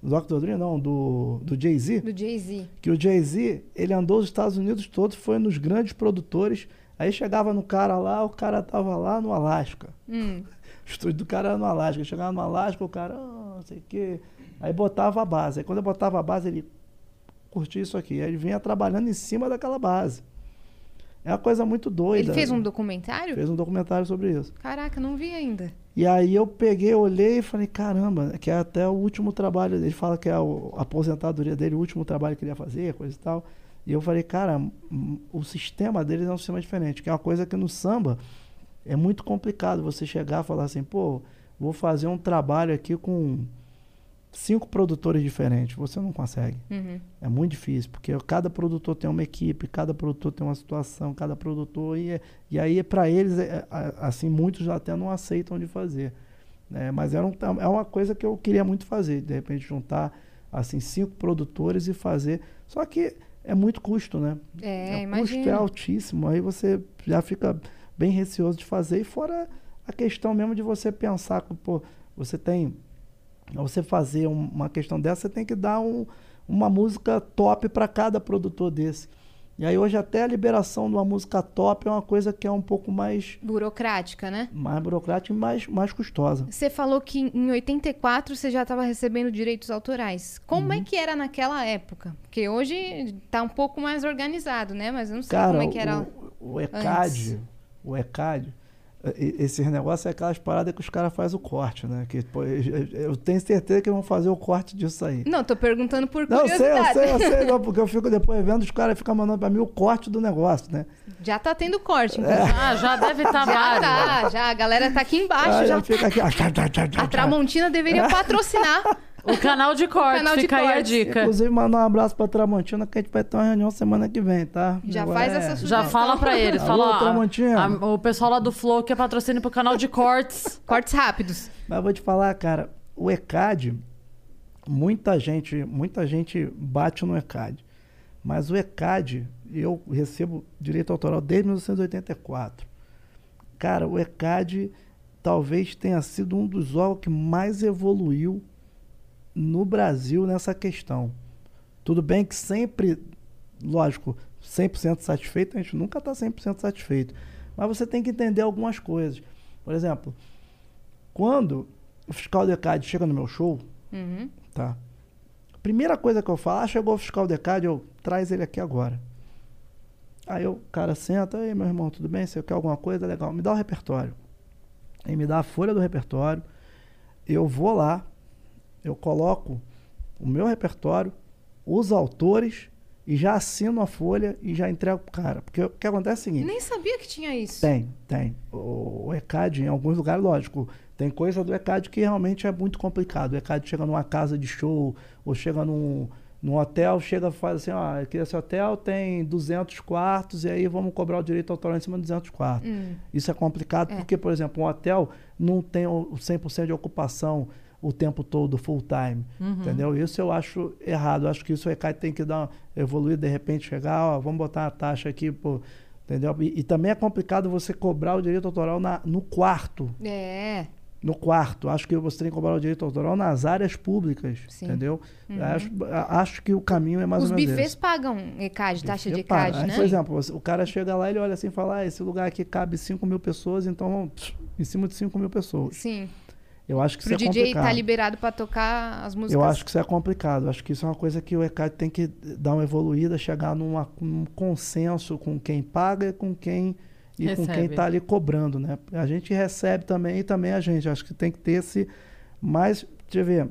Dr. Dre, não, do, do Jay-Z. Do Jay-Z. Que o Jay-Z, ele andou os Estados Unidos todos, foi nos grandes produtores. Aí chegava no cara lá, o cara tava lá no Alasca. Hum. O estúdio do cara era no Alasca. Chegava no Alasca, o cara, ah, não sei o quê. Aí botava a base. Aí quando eu botava a base, ele curtia isso aqui. Aí ele vinha trabalhando em cima daquela base. É uma coisa muito doida. Ele fez um né? documentário? Fez um documentário sobre isso. Caraca, não vi ainda. E aí eu peguei, olhei e falei, caramba, que é até o último trabalho. Ele fala que é a aposentadoria dele, o último trabalho que ele ia fazer, coisa e tal. E eu falei, cara, o sistema deles é um sistema diferente, que é uma coisa que no samba é muito complicado você chegar e falar assim, pô, vou fazer um trabalho aqui com cinco produtores diferentes. Você não consegue. Uhum. É muito difícil, porque cada produtor tem uma equipe, cada produtor tem uma situação, cada produtor. E, é- e aí, para eles, é- é- assim, muitos até não aceitam de fazer. né? Mas era um, é uma coisa que eu queria muito fazer, de repente juntar assim cinco produtores e fazer. Só que é muito custo, né? É, o custo é imagina. altíssimo, aí você já fica bem receoso de fazer. E fora a questão mesmo de você pensar que, pô, você tem. Pra você fazer um- uma questão dessa, você tem que dar um- uma música top para cada produtor desse. E aí hoje até a liberação de uma música top é uma coisa que é um pouco mais, Burocrática, né? mais burocrática e mais, mais custosa. Você falou que em 84 você já estava recebendo direitos autorais. Como Uhum. é que era naquela época? Porque hoje tá um pouco mais organizado, né? Mas eu não sei Cara, como é que era. o, o ECAD, o ECAD, e- esses negócios é aquelas paradas que os caras fazem o corte, né? Que, pô, eu, tenho certeza que vão fazer o corte disso aí. Não, tô perguntando por Não, eu sei, eu curiosidade. sei, eu sei, não, porque eu fico depois vendo os caras ficam mandando pra mim o corte do negócio, né? Já tá tendo corte, inclusive. Ah, já deve estar Já vários. tá, já. A galera tá aqui embaixo. Já aqui, ah, tchá, tchá, tchá, tchá, A. Tramontina deveria patrocinar. O canal de corte, Canal de fica aí a dica. Inclusive, mandar um abraço pra Tramontina, que a gente vai ter uma reunião semana que vem, tá? Já Agora faz é- essa Já fala pra eles, Alô, fala ó, Tramontina. a- o pessoal lá do Flow que é patrocínio pro canal de cortes. Cortes rápidos. Mas eu vou te falar, cara, o ECAD, muita gente, muita gente bate no ECAD. Mas o ECAD, eu recebo direito autoral desde 1984. Cara, o ECAD talvez tenha sido um dos órgãos que mais evoluiu no Brasil nessa questão. Tudo bem que sempre, lógico, 100% satisfeito, a gente nunca está 100% satisfeito. Mas você tem que entender algumas coisas. Por exemplo, quando o fiscal do ECAD chega no meu show, Uhum. tá? A primeira coisa que eu falo, ah, chegou o fiscal do ECAD, eu traz ele aqui agora. Aí o cara senta, aí meu irmão, tudo bem? Você quer alguma coisa? Legal, me dá o repertório. Aí me dá a folha do repertório. Eu vou lá, eu coloco o meu repertório, os autores e já assino a folha e já entrego pro cara. Porque o que acontece é o seguinte. Nem sabia que tinha isso. Tem, tem. O, o ECAD, em alguns lugares, lógico, tem coisa do ECAD que realmente é muito complicado. O ECAD chega numa casa de show, ou chega num, num hotel, chega e faz assim, ó, aqui esse hotel tem 200 quartos, e aí vamos cobrar o direito autoral em cima de 200 quartos. Hum. Isso é complicado É. porque, por exemplo, um hotel não tem o o 100% de ocupação o tempo todo, full time, entendeu? Isso eu acho errado. Eu acho que isso o ECAD tem que dar uma evoluir, de repente chegar, ó, vamos botar uma taxa aqui, pô, entendeu? E, e também é complicado você cobrar o direito autoral na, no quarto, É. no quarto. Acho que você tem que cobrar o direito autoral nas áreas públicas, Sim. entendeu? Acho, acho que o caminho é mais Os ou menos bifês esse. pagam ECAD, taxa de ECAD, aí, né? Por exemplo, o cara chega lá e ele olha assim e fala: ah, esse lugar aqui cabe 5 mil pessoas, então vamos em cima de 5 mil pessoas. Sim. Eu acho que Pro isso é DJ complicado. tá liberado pra tocar as músicas. Eu acho que isso é complicado. Eu acho que isso é uma coisa que o ECAD tem que dar uma evoluída, chegar numa, num consenso com quem paga e com quem e com quem Recebe. está ali cobrando, né? A gente recebe também e também a gente. Acho que tem que ter esse. Mas, deixa eu ver.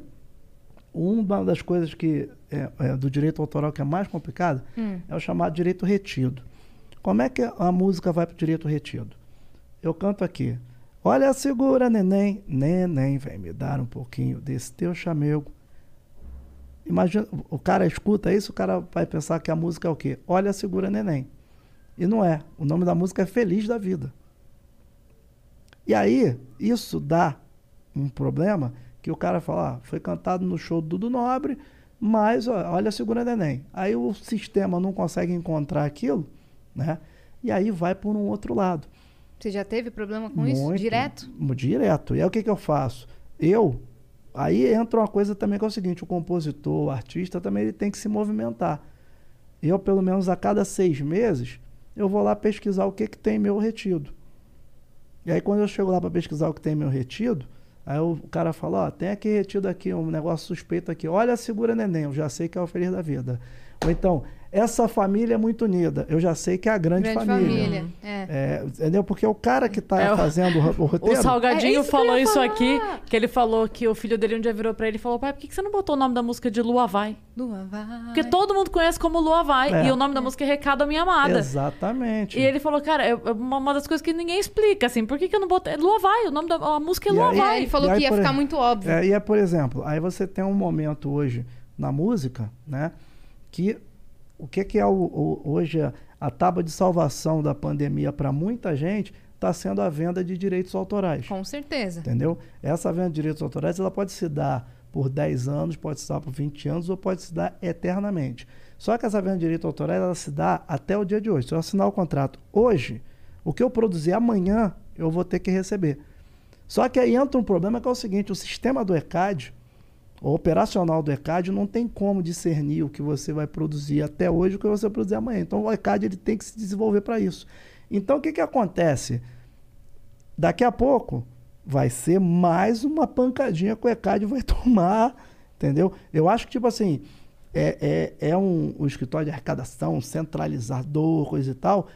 Uma das coisas que é, é, do direito autoral que é mais complicado Hum. é o chamado direito retido. Como é que a música vai para o direito retido? Eu canto aqui. Olha, segura, neném. Neném, vem me dar um pouquinho desse teu chamego. Imagina, o cara escuta isso, o cara vai pensar que a música é o quê? Olha, segura, neném. E não é. O nome da música é Feliz da Vida. E aí, isso dá um problema que o cara fala, ah, foi cantado no show do Dudu Nobre, mas olha, segura, neném. Aí o sistema não consegue encontrar aquilo, né? E aí vai por um outro lado. Você já teve problema com isso? Muito, Direto? mu- Direto. E aí o que, que eu faço? Eu Aí entra uma coisa também que é o seguinte: o compositor, o artista também ele tem que se movimentar. Eu, pelo menos a cada seis meses, eu vou lá pesquisar o que, que tem meu retido. E aí, quando eu chego lá para pesquisar o que tem meu retido, aí o cara fala: Ó, tem aqui retido aqui, um negócio suspeito aqui. Olha, segura neném, eu já sei que é o Feliz da Vida. Ou então, essa família é muito unida, eu já sei que é a grande, Grande família. família. É. É, entendeu? Porque o cara que está É, o- fazendo o, o O roteiro. É Salgadinho isso que eu falou isso falar. aqui, que ele falou que o filho dele um dia virou pra ele e falou: pai, por que você não botou o nome da música de Lua Vai? Lua vai. Porque todo mundo conhece como Lua Vai. É. E o nome da música é Recado à Minha Amada. Exatamente. E ele falou, cara, é é uma uma das coisas que ninguém explica, assim, por que, que eu não botei. Lua Vai, o nome da a música é E Lua aí- É, Vai. ele falou E aí, que ia ficar exemplo, muito óbvio. É, e é, por exemplo, aí você tem um momento hoje na música, né? Que o que, que é o, o- hoje a, a tábua de salvação da pandemia para muita gente está sendo a venda de direitos autorais. Com certeza. Entendeu? Essa venda de direitos autorais ela pode se dar por 10 anos, pode se dar por 20 anos ou pode se dar eternamente. Só que essa venda de direitos autorais ela se dá até o dia de hoje. Se eu assinar o contrato hoje, o que eu produzir amanhã, eu vou ter que receber. Só que aí entra um problema que é o seguinte, o sistema do ECAD, o operacional do ECAD, não tem como discernir o que você vai produzir até hoje o que você vai produzir amanhã. Então o ECAD ele tem que se desenvolver para isso. Então o que, que acontece? Daqui a pouco vai ser mais uma pancadinha que o ECAD vai tomar, entendeu? Eu acho que, tipo assim, é, é, é um, um escritório de arrecadação centralizador, coisa e tal,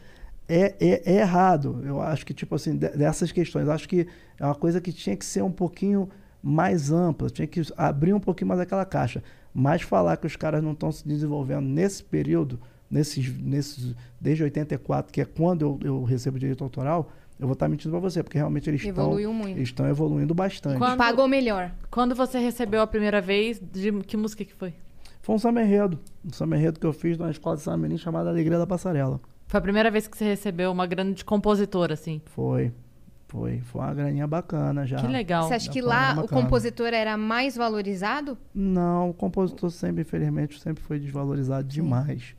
é, é, é errado. Eu acho que, tipo assim, de- dessas questões, acho que é uma coisa que tinha que ser um pouquinho mais ampla, tinha que abrir um pouquinho mais aquela caixa. Mas falar que os caras não estão se desenvolvendo nesse período, nesses, nesses, desde 84, que é quando eu, eu recebo direito autoral, eu vou estar mentindo para você, porque realmente eles estão, Evoluiu muito. estão evoluindo bastante. Quando- Pagou melhor. Quando você recebeu a primeira vez, de que música que foi? Foi um samba enredo, um samba enredo que eu fiz numa escola de samba menino chamada Alegria da Passarela. Foi a primeira vez que você recebeu uma grande compositora, assim. Foi, foi, foi uma graninha bacana já. Que legal. Você acha já que lá o bacana. compositor era mais valorizado? Não, o compositor sempre, infelizmente, sempre foi desvalorizado demais.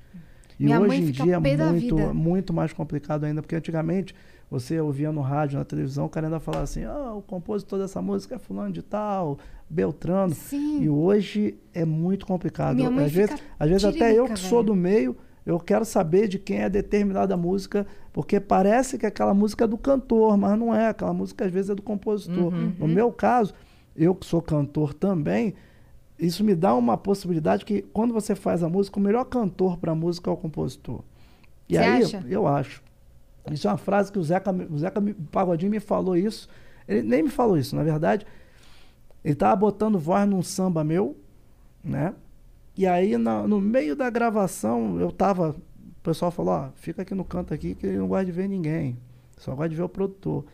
E Minha hoje mãe em dia é muito, muito mais complicado ainda, porque antigamente você ouvia no rádio, na televisão, o cara ainda falava assim, ah, o compositor dessa música é fulano de tal, Beltrano. Sim. E hoje é muito complicado. Minha mãe às vezes, às vezes até eu que sou velho. do meio, eu quero saber de quem é determinada música, porque parece que aquela música é do cantor, mas não é. Aquela música às vezes é do compositor. Uhum. No meu caso, eu que sou cantor também, isso me dá uma possibilidade que quando você faz a música, o melhor cantor para a música é o compositor. E Você aí, acha? eu acho. Isso é uma frase que o Zeca, o Zeca Pagodinho me falou isso. Ele nem me falou isso, na verdade. Ele estava botando voz num samba meu, né? E aí, na- no meio da gravação, eu tava. O pessoal falou: Ó, fica aqui no canto aqui que ele não gosta de ver ninguém. Só gosta de ver o produtor.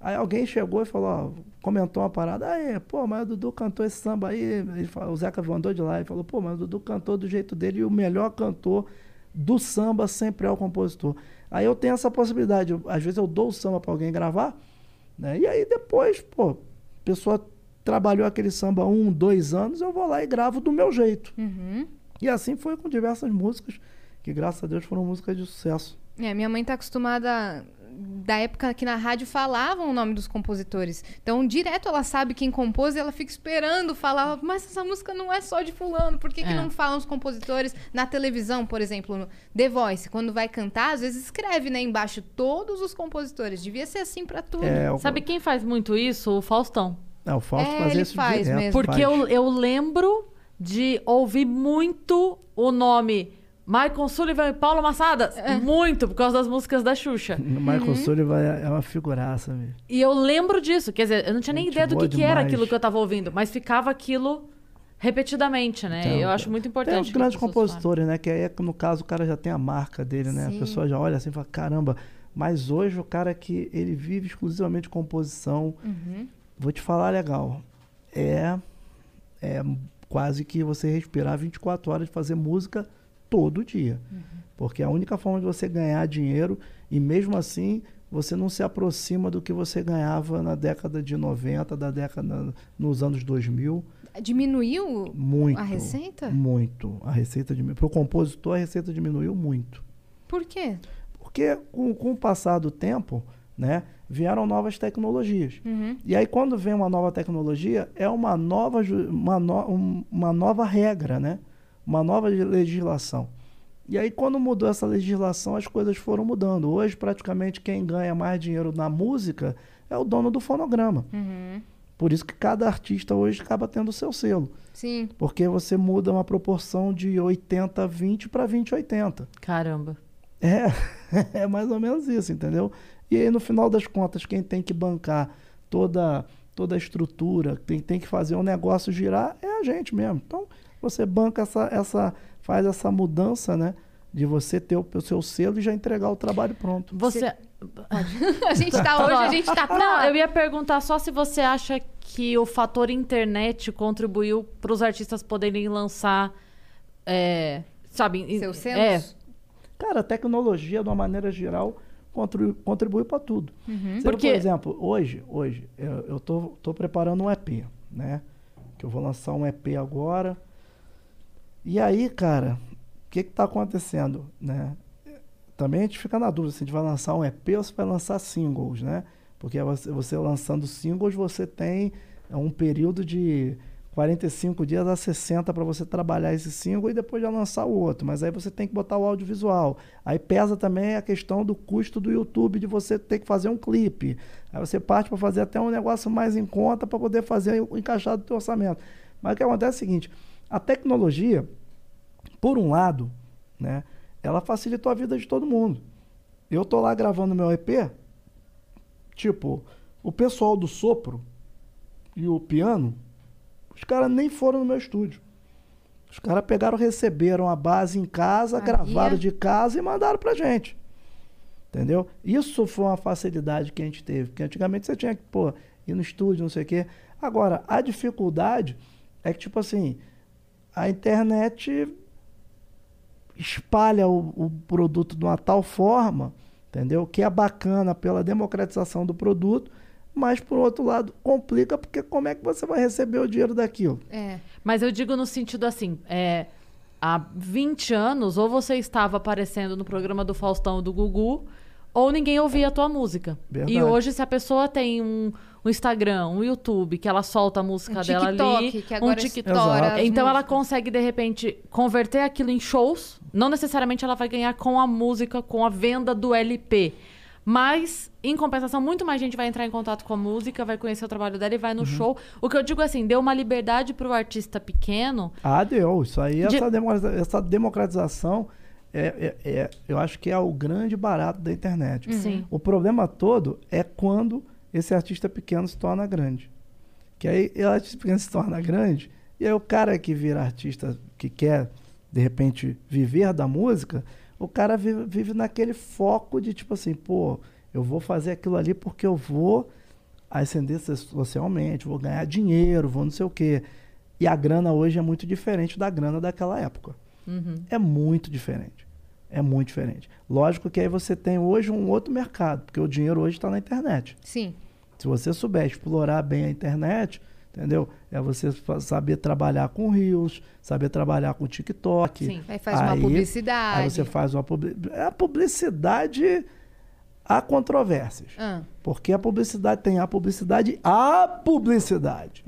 Aí alguém chegou e falou: Ó, comentou uma parada. Aí, pô, mas o Dudu cantou esse samba aí. Ele falou, o Zeca andou de lá e falou: pô, mas o Dudu cantou do jeito dele e o melhor cantor do samba sempre é o compositor. Aí eu tenho essa possibilidade. Às vezes eu dou o samba para alguém gravar, né? E aí depois, pô, a pessoa trabalhou aquele samba um, dois anos, eu vou lá e gravo do meu jeito. Uhum. E assim foi com diversas músicas, que graças a Deus foram músicas de sucesso. É, minha mãe tá acostumada da época que na rádio falavam o nome dos compositores. Então, direto ela sabe quem compôs e ela fica esperando falar, mas essa música não é só de fulano, por que, que É. não falam os compositores na televisão, por exemplo, no The Voice, quando vai cantar, às vezes escreve, né, embaixo todos os compositores. Devia ser assim pra tudo. É, o, Sabe quem faz muito isso? O Faustão. É, o Fausto É, fazia ele isso faz direto. mesmo. Porque faz. eu, eu lembro de ouvir muito o nome Michael Sullivan e Paulo Massadas. Muito, por causa das músicas da Xuxa. O Michael Sullivan é é uma figuraça, velho. E eu lembro disso. Quer dizer, eu não tinha nem Gente ideia do que, que era aquilo que eu tava ouvindo, mas ficava aquilo repetidamente, né? Então, eu acho muito importante. Tem os que grandes compositores, né? Que aí, é no caso, o cara já tem a marca dele, né? Sim. A pessoa já olha assim e fala, caramba. Mas hoje o cara que ele vive exclusivamente de composição, Uhum. Vou te falar legal, é, é quase que você respirar 24 horas de fazer música todo dia. Porque é a única forma de você ganhar dinheiro e mesmo assim você não se aproxima do que você ganhava na década de 90, da década nos anos 2000. Diminuiu Muito. a receita? Muito. A receita diminuiu. Para o compositor, a receita diminuiu muito. Por quê? Porque com, com o passar do tempo, né? Vieram novas tecnologias. E aí, quando vem uma nova tecnologia, é uma nova, uma, no- um- uma nova regra, né? Uma nova legislação. E aí, quando mudou essa legislação, as coisas foram mudando. Hoje, praticamente, quem ganha mais dinheiro na música é o dono do fonograma. Por isso que cada artista hoje acaba tendo o seu selo. Sim. Porque você muda uma proporção de 80-20 para 20-80. Caramba. É, é mais ou menos isso, entendeu? E aí, no final das contas, quem tem que bancar toda, toda a estrutura, quem tem que fazer o negócio girar, é a gente mesmo. Então, você banca essa, essa faz essa mudança, né? De você ter o, o seu selo e já entregar o trabalho pronto. Você. A gente tá hoje, a gente tá. Não, eu ia perguntar só se você acha que o fator internet contribuiu para os artistas poderem lançar. É, sabe? em- Seus É, selos? Cara, a tecnologia, de uma maneira geral, contribui, contribui para tudo. Você, Porque- Por exemplo, hoje, hoje eu, eu tô, tô preparando um EP, né? Que eu vou lançar um EP agora. E aí, cara, o que que tá acontecendo, né? Também a gente fica na dúvida se a gente vai lançar um EP ou se vai lançar singles, né? Porque você, você lançando singles, você tem um período de 45 dias a 60 para você trabalhar esse single e depois já lançar o outro. Mas aí você tem que botar o audiovisual. Aí pesa também a questão do custo do YouTube de você ter que fazer um clipe. Aí você parte para fazer até um negócio mais em conta para poder fazer o encaixar do teu orçamento. Mas o que acontece é o seguinte, a tecnologia, por um lado, né, ela facilitou a vida de todo mundo. Eu tô lá gravando meu EP, tipo, o pessoal do sopro e o piano, os caras nem foram no meu estúdio. Os caras pegaram, receberam a base em casa, gravaram de casa e mandaram pra gente. Entendeu? Isso foi uma facilidade que a gente teve. Porque antigamente você tinha que, pô, ir no estúdio, não sei o quê. Agora, a dificuldade é que, tipo assim, a internet espalha o, o produto de uma tal forma, entendeu? Que é bacana pela democratização do produto, mas por outro lado complica porque como é que você vai receber o dinheiro daquilo? É. Mas eu digo no sentido assim, é, há 20 anos, ou você estava aparecendo no programa do Faustão do Gugu, ou ninguém ouvia a tua música. Verdade. E hoje, se a pessoa tem um, um Instagram, um YouTube, que ela solta a música Um dela TikTok, ali, que um agora TikTok. estoura as Então ela consegue, de repente, converter aquilo em shows. Não necessariamente ela vai ganhar com a música, com a venda do LP. Mas, em compensação, muito mais gente vai entrar em contato com a música, vai conhecer o trabalho dela e vai no show. O que eu digo assim, deu uma liberdade pro artista pequeno. Ah, deu. Isso aí, De- essa, democratiza- essa democratização, é, é- é- eu acho que é o grande barato da internet. Sim. O problema todo é quando esse artista pequeno se torna grande. Que aí o artista pequeno se torna grande, e aí o cara que vira artista, que quer, de repente, viver da música, o cara vive, vive naquele foco de tipo assim, pô, eu vou fazer aquilo ali porque eu vou ascender so- socialmente, vou ganhar dinheiro, vou não sei o quê. E a grana hoje é muito diferente da grana daquela época. É muito diferente. É muito diferente. Lógico que aí você tem hoje um outro mercado, porque o dinheiro hoje está na internet. Sim. Se você souber explorar bem a internet, entendeu? É você saber trabalhar com Reels, saber trabalhar com TikTok. Sim. Aí faz uma publicidade. Aí você faz uma publicidade. A publicidade há controvérsias. Ah, Porque a publicidade tem a publicidade, a publicidade.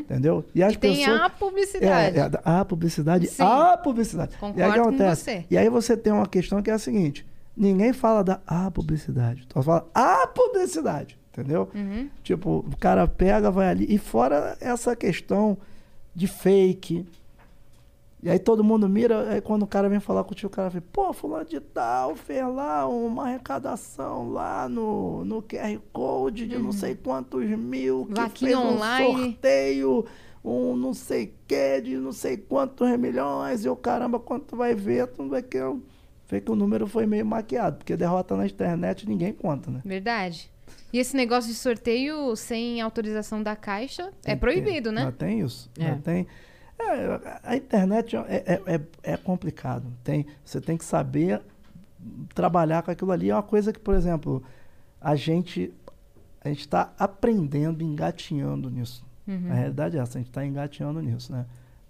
Entendeu? E as Uhum. E tem pessoas. a publicidade. É, é, a publicidade, Sim. a publicidade. e Concordo aí o que com você. E aí você tem uma questão que é a seguinte: ninguém fala da a publicidade. Só fala a publicidade. Entendeu? Uhum. Tipo, o cara pega, vai ali. E fora essa questão de fake. E aí todo mundo mira, aí quando o cara vem falar contigo, o cara fala, pô, fulano de tal fez lá uma arrecadação lá no, no QR Code de não sei quantos mil, que Uhum. Vaquinha fez um online. sorteio, um não sei que, de não sei quantos milhões, e o caramba, quando tu vai ver, tu vai que, vê que o número foi meio maquiado, porque derrota na internet ninguém conta, né? Verdade. E esse negócio de sorteio sem autorização da caixa é Tem proibido, né? Não tem isso. É. Não tem. É, a internet é, é, é, é complicado. Tem, você tem que saber trabalhar com aquilo ali. É uma coisa que, por exemplo, a gente a gente está aprendendo, engatinhando nisso. Uhum. A realidade é essa, a gente está engatinhando nisso, né?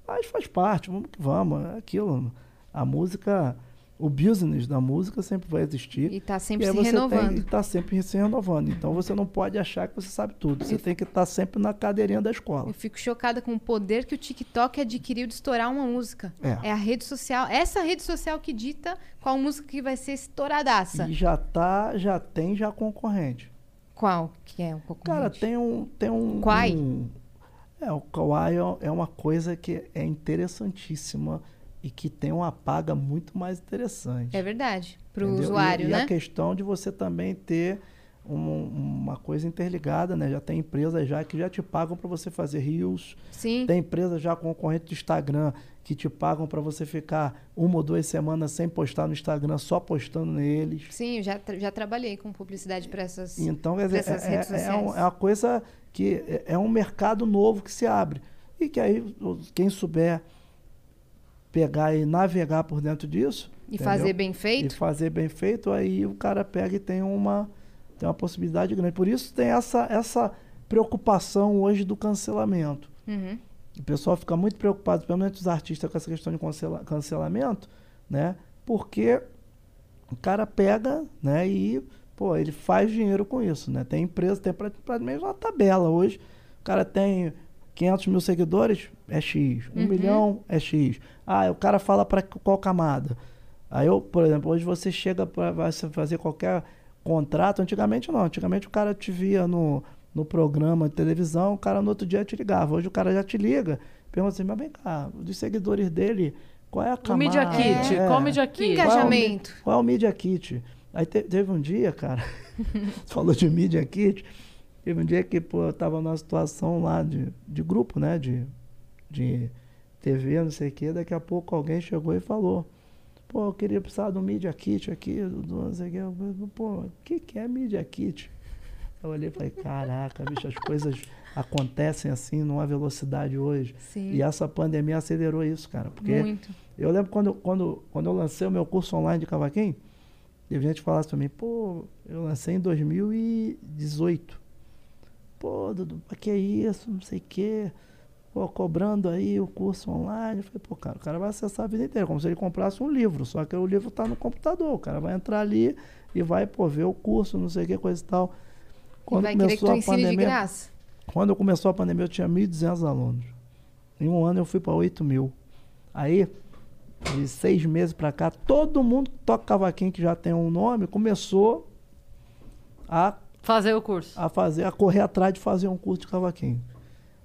Mas faz parte, vamos que vamos. É aquilo. A música, o business da música sempre vai existir. E tá sempre e se renovando. Tem, e tá sempre se renovando. Então você não pode achar que você sabe tudo. Você tem que estar sempre na cadeirinha da escola. Eu fico chocada com o poder que o TikTok adquiriu de estourar uma música. É. a rede social, essa rede social que dita qual música que vai ser estouradaça. E já tá, já tem já concorrente. Qual que é um pouco Cara, tem um. Tem um, Quai? um- é, o Kawaii é- é uma coisa que é interessantíssima e que tem uma paga muito mais interessante. É verdade. Pro entendeu? usuário, e, E né? a questão de você também ter um- uma coisa interligada, né? Já tem empresas já que já te pagam para você fazer reels. Sim. Tem empresas já concorrentes do Instagram que te pagam para você ficar uma ou duas semanas sem postar no Instagram, só postando neles. Sim, eu já, tra- já trabalhei com publicidade para essas. Então, quer dizer, dessas é, redes é- é sociais. um- é uma coisa que é- é um mercado novo que se abre. E que aí, quem souber pegar e navegar por dentro disso. E entendeu? fazer bem E feito. fazer bem feito, aí o cara pega e tem uma, tem uma possibilidade grande. Por isso tem essa, essa preocupação hoje do cancelamento. Uhum. O pessoal fica muito preocupado, principalmente os artistas, com essa questão de cancela- cancelamento, né? Porque o cara pega, né? E, pô, ele faz dinheiro com isso, né? Tem empresa, tem pra- praticamente uma tabela hoje. O cara tem 500 mil seguidores, é X. Um Uhum. milhão, é X. Ah, o cara fala para qual camada? Aí eu, por exemplo, hoje você chega para fazer qualquer contrato. Antigamente não. Antigamente o cara te via no, no programa de televisão, o cara no outro dia te ligava. Hoje o cara já te liga, pergunta assim, mas vem cá, dos seguidores dele, qual é a O camada? Media Kit. É. Qual o Media O Kit? engajamento. Qual é o Media Kit? Aí te- teve um dia, cara, falou de Media Kit, teve um dia que, pô, eu tava numa situação lá de, de grupo, né, de, de TV, não sei o quê, daqui a pouco alguém chegou e falou, pô, eu queria precisar do Media Kit aqui, do, do não sei o quê. Eu falei, pô, o que que é Media Kit? Eu olhei e falei, caraca, bicho, as coisas acontecem assim numa velocidade hoje. Sim. E essa pandemia acelerou isso, cara, porque... Muito. Eu lembro quando, quando, quando eu lancei o meu curso online de cavaquinho, teve gente que falasse pra mim, pô, eu lancei em 2018. Pô, Dudu, pra que isso? Não sei o quê. Pô, cobrando aí o curso online. Eu falei, pô, cara, o cara vai acessar a vida inteira, como se ele comprasse um livro, só que o livro tá no computador. O cara vai entrar ali e vai, pô, ver o curso, não sei o que, coisa e tal. E vai querer que tu ensine de graça. Quando começou a pandemia, eu tinha 1.200 alunos. Em um ano eu fui para 8 mil. Aí, de seis meses para cá, todo mundo que toca cavaquinho, que já tem um nome, começou a, Fazer o curso. a fazer, a correr atrás de fazer um curso de cavaquinho.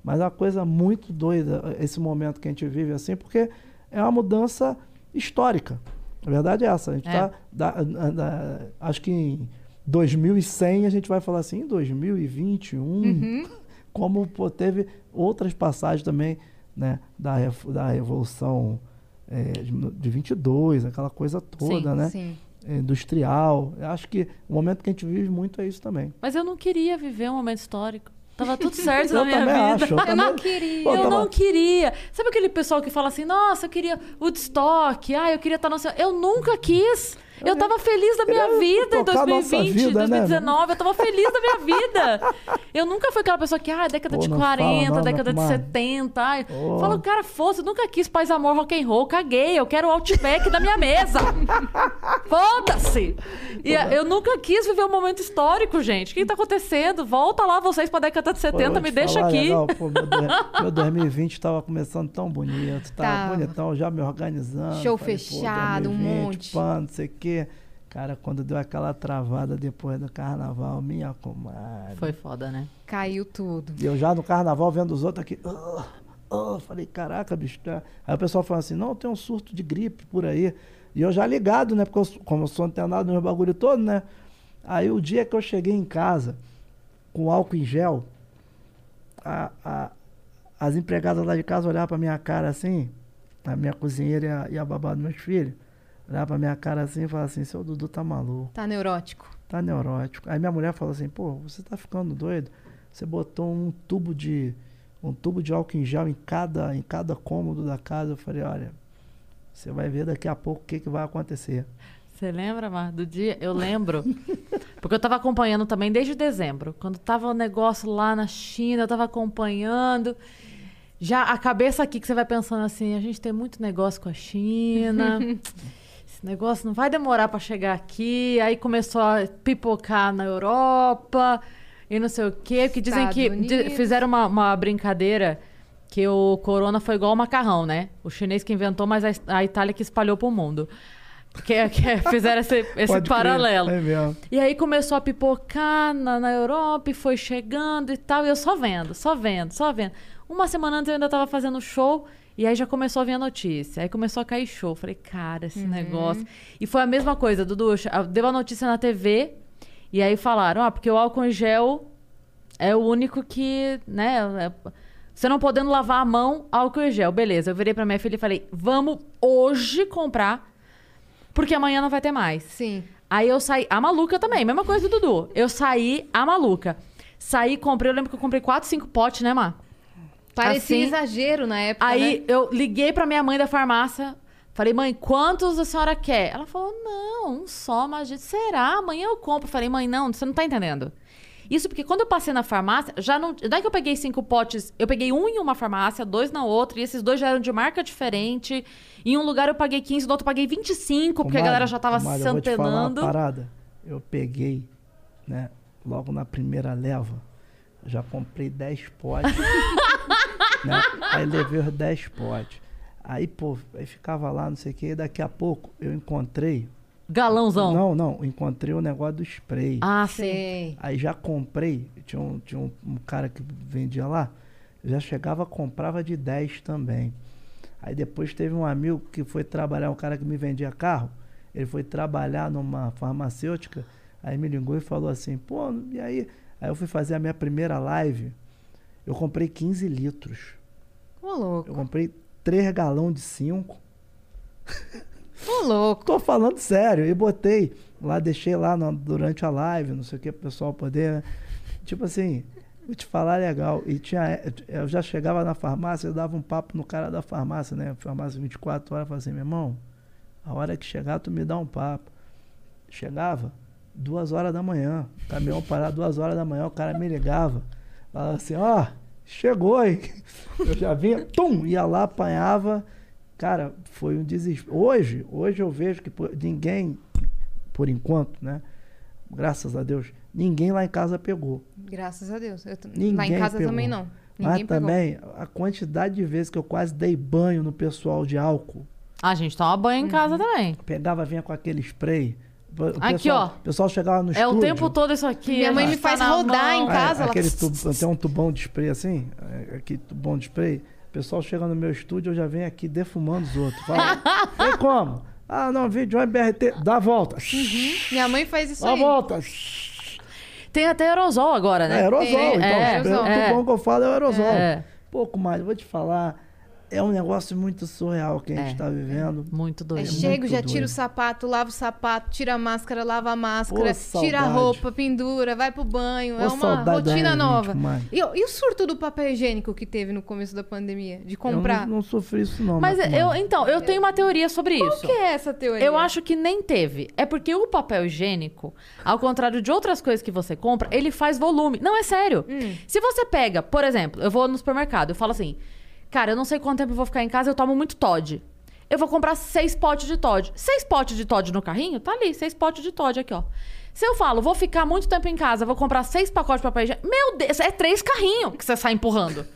Mas é uma coisa muito doida esse momento que a gente vive assim, porque é uma mudança histórica. A verdade é essa. A gente É. tá, da- da- acho que em 2100 a gente vai falar assim, em 2021, como pô, teve outras passagens também né, da, da Revolução é, de, de 22, aquela coisa toda, né? Sim. É, Industrial. Eu acho que o momento que a gente vive muito é isso também. Mas eu não queria viver um momento histórico. Tava tudo certo na minha vida. acho. Eu, Eu também, não queria. Pô, eu tava- não queria. Sabe aquele pessoal que fala assim, nossa, eu queria Woodstock, ah, eu queria estar no. Eu nunca quis. Eu tava feliz da minha vida em tocar a nossa 2020, vida, né, 2019. Eu tava feliz da minha vida. Eu nunca fui aquela pessoa que, ah, década Pô, de não fala 40, não, década de mano. 70. Ai. Falo, cara, eu nunca quis paz, amor, rock and roll, caguei. Eu quero o Outback da minha mesa. Foda-se! E né? eu nunca quis viver um momento histórico, gente. O que tá acontecendo? Volta lá vocês pra década de Pô, eu 70, vou me deixa falar, aqui. legal, pô, meu, dois- meu 2020 estava começando tão bonito, tava Tava. bonitão, já me organizando. Show falei, pô, fechado, um 2020, monte. Pá, não sei o quê. Cara, quando deu aquela travada depois do carnaval, minha comadre. Foi foda, né? Caiu tudo. E eu já no carnaval vendo os outros aqui. ah, ah, falei, caraca, bicho. Tá... Aí o pessoal fala assim: não, tem um surto de gripe por aí. E eu já ligado, né? Porque eu, como eu sou antenado no meu bagulho todo, né? Aí o dia que eu cheguei em casa com álcool em gel, a- a- as empregadas lá de casa olhavam pra minha cara assim, a minha cozinheira e a, e a babá dos meus filhos, olhavam pra minha cara assim e falavam assim: seu Dudu tá maluco Tá neurótico. tá neurótico. Aí minha mulher falou assim, pô, você tá ficando doido? Você botou um tubo de um tubo de álcool em gel em cada em cada cômodo da casa. Eu falei, olha, você vai ver daqui a pouco o que, que vai acontecer. Você lembra, Mar, do dia? Eu lembro. Porque eu tava acompanhando também desde dezembro. Quando tava o negócio lá na China, eu tava acompanhando. Já a cabeça aqui que você vai pensando assim, a gente tem muito negócio com a China. esse negócio não vai demorar pra chegar aqui. Aí começou a pipocar na Europa e não sei o quê. Porque dizem Estados que Unidos. fizeram uma, uma brincadeira que o corona foi igual o macarrão, né? O chinês que inventou, mas a, Itália que espalhou pro mundo. Que, que fizeram esse, esse paralelo. É mesmo. E aí começou a pipocar na, na Europa e foi chegando e tal. E eu só vendo, só vendo, só vendo. Uma semana antes eu ainda tava fazendo show. E aí já começou a vir a notícia. Aí começou a cair show. Falei, cara, esse negócio. E foi a mesma coisa, Dudu. Deu a notícia na TV. E aí falaram, ah, porque o álcool em gel é o único que, né? é- Você não podendo lavar a mão, álcool em gel. Beleza. Eu virei pra minha filha e falei, vamos hoje comprar. Porque amanhã não vai ter mais. Sim. Aí eu saí. A maluca também, mesma coisa do Dudu. Eu saí a maluca. Saí, comprei. Eu lembro que eu comprei 4, 5 potes, né, Mar? Parecia Assim, exagero na época, Aí né? eu liguei pra minha mãe da farmácia. Falei, mãe, quantos a senhora quer? Ela falou, não, um só, mas será? Amanhã eu compro. Falei, mãe, não, você não tá entendendo. Isso porque quando eu passei na farmácia, já não. Daí que eu peguei cinco potes, eu peguei um em uma farmácia, dois na outra, e esses dois já eram de marca diferente. Em um lugar eu paguei 15, no outro eu paguei 25, porque a galera já tava Mário, se eu vou te falar uma antenando. parada. Eu peguei, né? Logo na primeira leva, já comprei 10 potes. né? Aí levei os 10 potes. Aí, pô, aí ficava lá, não sei o que. Daqui a pouco eu encontrei. Galãozão. Não, não, encontrei o negócio do spray. Ah, sim. Sei. Aí já comprei, tinha um, tinha um, um cara que vendia lá, já chegava, comprava de 10 também. Aí depois teve um amigo que foi trabalhar, um cara que me vendia carro, ele foi trabalhar numa farmacêutica, aí me ligou e falou assim, pô, e aí? Aí eu fui fazer a minha primeira live, eu comprei 15 litros. Ô, louco. Eu comprei 3 galão de 5. Ô, louco. Tô falando sério. E botei lá, deixei lá no- durante a live, não sei o que, pro pessoal poder. né? Tipo assim, vou te falar legal. E tinha. Eu já chegava na farmácia, eu dava um papo no cara da farmácia, né? Farmácia 24 horas, eu falava assim, meu irmão, a hora que chegar, tu me dá um papo. Chegava, duas horas da manhã. O caminhão parado duas horas da manhã, o cara me ligava. Falava assim, ó, chegou, hein? Eu já vinha, tum, ia lá, apanhava. Cara, foi um desespero. Hoje, hoje eu vejo que ninguém, por enquanto, né? Graças a Deus, ninguém lá em casa pegou. Graças a Deus. Eu t- lá Ninguém em casa pegou. também não. Mas Ninguém pegou. também, a quantidade de vezes que eu quase dei banho no pessoal de álcool, A gente toma banho em casa também. pegava, vinha com aquele spray. O Aqui, pessoal, ó. O pessoal chegava no É estúdio. o tempo todo isso aqui. Minha a mãe me faz rodar em. É, casa, ela- aquele tubo, tem um tubão de spray assim, é, aqui tubão de spray. O pessoal chega no meu estúdio, eu já venho aqui defumando os outros. Fala, tem como? Ah, não, vídeo BRT, dá a volta. Minha mãe faz isso Dá a aí. volta. Tem até aerosol agora, É né? aerosol, É, então. é, aerosol. o É. tubão que eu falo é o aerosol. É. Pouco mais, vou te falar. É um negócio muito surreal que a gente É. está vivendo. Muito Aí doido. chego, muito já tira doido. o sapato, lava o sapato, tira a máscara, lava a máscara, Pô, tira a roupa, pendura, vai pro banho. Pô, é uma rotina nova. 20, mãe. E, o- e o surto do papel higiênico que teve no começo da pandemia? De Eu comprar? não, não sofri isso, não. Mas Marco eu, então, eu tenho uma teoria sobre Qual isso. que é essa teoria? Eu acho que nem teve. É porque o papel higiênico, ao contrário de outras coisas que você compra, ele faz volume. Não, é sério. Hum. Se você pega, por exemplo, eu vou no supermercado, eu falo assim, cara, eu não sei quanto tempo eu vou ficar em casa, eu tomo muito Todd. Eu vou comprar seis potes de Todd. Seis potes de Todd no carrinho? Tá ali, seis potes de Todd aqui, ó. Se eu falo, vou ficar muito tempo em casa, vou comprar seis pacotes de papel higiênico, meu Deus, é três carrinhos que você sai empurrando.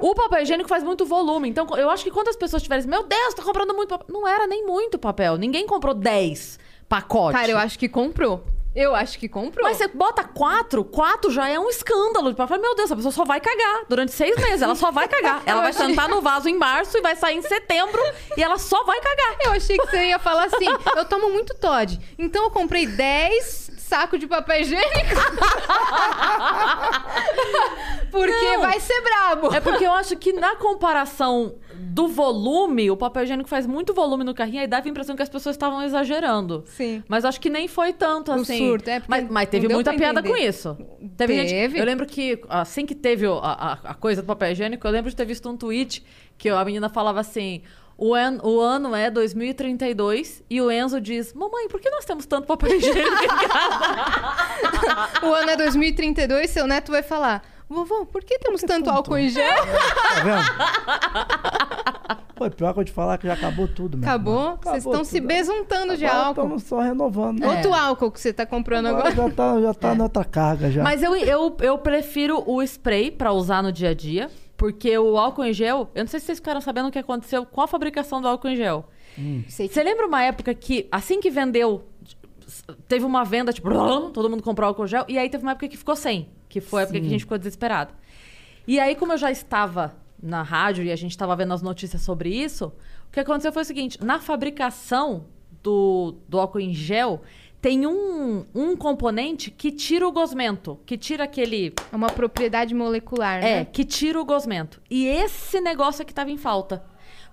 O papel higiênico faz muito volume. Então, eu acho que quando as pessoas tiverem, meu Deus, tá comprando muito papel. Não era nem muito papel. Ninguém comprou 10 pacotes. Cara, eu acho que comprou. Eu acho que comprou. Mas você bota quatro, quatro já é um escândalo. Tipo, meu Deus, a pessoa só vai cagar. Durante seis meses, ela só vai cagar. Ela Eu vai achei- sentar no vaso em março e vai sair em setembro e ela só vai cagar. Eu achei que você ia falar assim: eu tomo muito Todd. Então eu comprei 10 sacos de papel higiênico. Porque Não. vai ser brabo. É porque eu acho que na comparação do volume, o papel higiênico faz muito volume no carrinho, aí dava a impressão que as pessoas estavam exagerando. Sim. Mas acho que nem foi tanto O assim. surto, é, porque mas, mas não teve deu muita pra piada entender. com isso. Teve, gente- Teve. eu lembro que assim que teve o- a, a- a coisa do papel higiênico, eu lembro de ter visto um tweet que a menina falava assim. O, an- o ano é 2032 e o Enzo diz: Mamãe, por que nós temos tanto papel higiênico em casa? O ano é 2032, seu neto vai falar: Vovô, por que temos tanto álcool em gel? Tá vendo? Pô, pior que eu te falar que já acabou tudo, meu. Acabou? Vocês estão se besuntando de Agora álcool. Estamos só renovando. É. Outro álcool que você tá comprando Agora agora. já tá, já tá na outra carga já. Mas eu, eu, eu prefiro o spray pra usar no dia a dia, porque o álcool em gel, eu não sei se vocês ficaram sabendo o que aconteceu com a fabricação do álcool em gel. Que- Você lembra uma época que, assim que vendeu, teve uma venda, tipo, todo mundo comprou álcool gel, e aí teve uma época que ficou sem, que foi a época que a gente ficou desesperado. E aí, como eu já estava na rádio e a gente estava vendo as notícias sobre isso, o que aconteceu foi o seguinte: na fabricação do, do álcool em gel, tem um, um componente que tira o gosmento, que tira aquele. É uma propriedade molecular, É, né? que tira o gosmento. E esse negócio aqui estava em falta.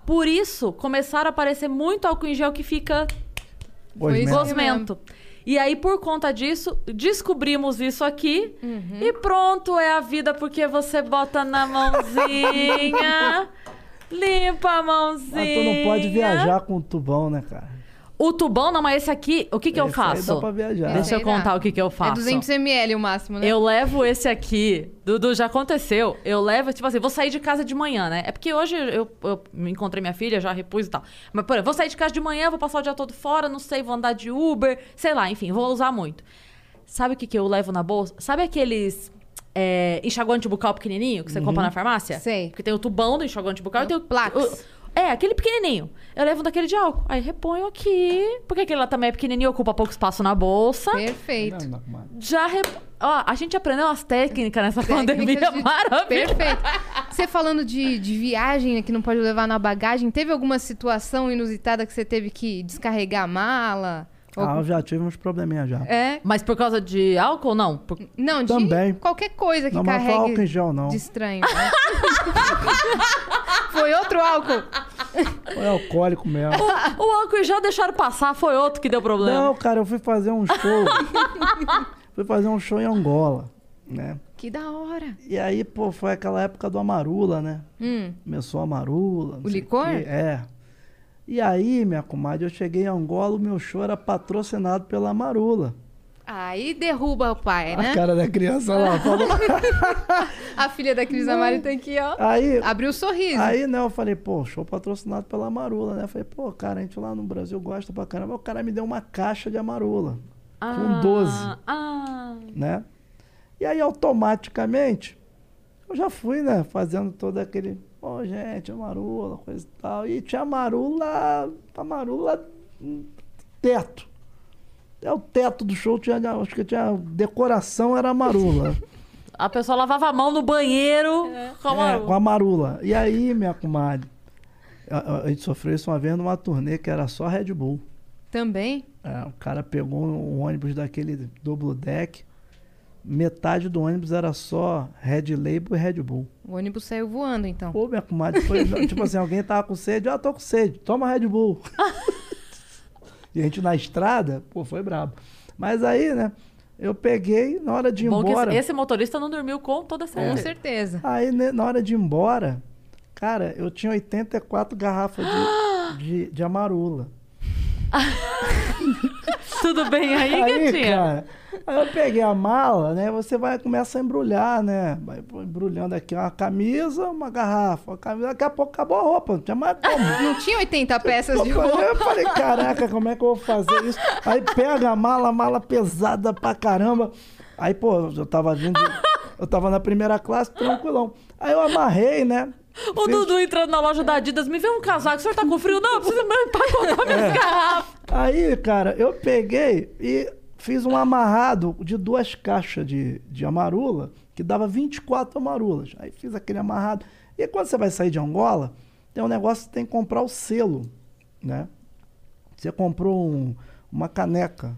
Por isso, começaram a aparecer muito álcool em gel que fica Gosmento. gosmento. E aí, por conta disso, descobrimos isso aqui. Uhum. E pronto, é a vida, porque você bota na mãozinha, limpa a mãozinha. Mas tu não pode viajar com o tubão, né, cara? O tubão, não, mas esse aqui, o que que eu Esse aí faço? dá pra viajar. Deixa eu contar o que que eu faço. É 200 ml o máximo, né? Eu levo esse aqui. Dudu, já aconteceu. Eu levo, tipo assim, vou sair de casa de manhã, né? É porque hoje eu, eu me encontrei minha filha, já repus e tal. Mas, por exemplo, vou sair de casa de manhã, vou passar o dia todo fora, não sei, vou andar de Uber, sei lá, enfim, vou usar muito. Sabe o que, que eu levo na bolsa? Sabe aqueles é, enxaguante bucal pequenininho que você compra na farmácia? Sei. Porque tem o tubão do enxaguante bucal e tem o... Plax. o- é, aquele pequenininho. Eu levo um daquele de álcool. Aí reponho aqui. Porque aquele lá também é pequenininho, ocupa pouco espaço na bolsa. Perfeito. Já rep... Ó, a gente aprendeu umas técnicas nessa Técnicas pandemia de- maravilhosa. Perfeito. Você falando de, de viagem né, que não pode levar na bagagem, teve alguma situação inusitada que você teve que descarregar a mala? Ou- Ah, eu já tive uns probleminhas já. É? Mas por causa de álcool, não? Por- Não, de Também. qualquer coisa que Não, mas não foi álcool em carregue gel, não. de estranho. né? Foi outro álcool. Foi alcoólico mesmo. O álcool já deixaram passar, foi outro que deu problema. Não, cara, eu fui fazer um show. fui fazer um show em Angola, né? Que da hora. E aí, pô, foi aquela época do Amarula, né? Hum. Começou a Amarula. O licor? quê. É. E aí, minha comadre, eu cheguei em Angola, o meu show era patrocinado pela Amarula. Aí derruba o pai, A né? cara da criança lá. falou. A filha da Cris Amari tá aqui, ó. aí, Abriu o sorriso. aí, né, eu falei, pô, show patrocinado pela Amarula, né? Eu falei, pô, cara, a gente lá no Brasil gosta pra caramba. O cara me deu uma caixa de Amarula, com 12. Ah, né? E aí, automaticamente, eu já fui, né, fazendo todo aquele, pô, gente, amarula, coisa e tal. E tinha amarula, amarula, hum, teto. É o teto do show, tinha, acho que tinha decoração, era amarula. a pessoa lavava a mão no banheiro com a É, marula. com amarula. E aí, minha comadre, a, a- a gente sofreu isso uma vez numa turnê que era só Red Bull. Também. É, o cara pegou um ônibus daquele duplo deck. Metade do ônibus era só Red Label e Red Bull. O ônibus saiu voando, então. Pô, minha comadre, foi, tipo assim, alguém tava com sede, ah, tô com sede, toma Red Bull. e a gente na estrada, pô, foi brabo. Mas aí, né, eu peguei, na hora de ir Bom que embora, esse, esse motorista não dormiu com toda Com certeza. certeza. aí né, na hora de ir embora, cara, eu tinha 84 garrafas de, de, de amarula. Tudo bem aí, Aí, gatinha? cara, aí eu peguei a mala, né? Você vai começa a embrulhar, né? Vai embrulhando aqui uma camisa, uma garrafa, uma camisa, daqui a pouco acabou a roupa, não tinha mais como. Não tinha 80 peças de roupa. eu falei, caraca, como é que eu vou fazer isso? Aí pega a mala, mala pesada pra caramba. Aí, pô, eu tava vindo, eu tava na primeira classe, tranquilão. Aí eu amarrei, né? O Dudu entrando na loja da Adidas, me vê um casaco, o senhor tá com frio? Não, precisa mesmo pra contar minhas garrafas. Aí, cara, eu peguei e fiz um amarrado de duas caixas de, de amarula, que dava 24 amarulas. Aí fiz aquele amarrado. E quando você vai sair de Angola, tem um negócio que você tem que comprar o selo, né? Você comprou um- uma caneca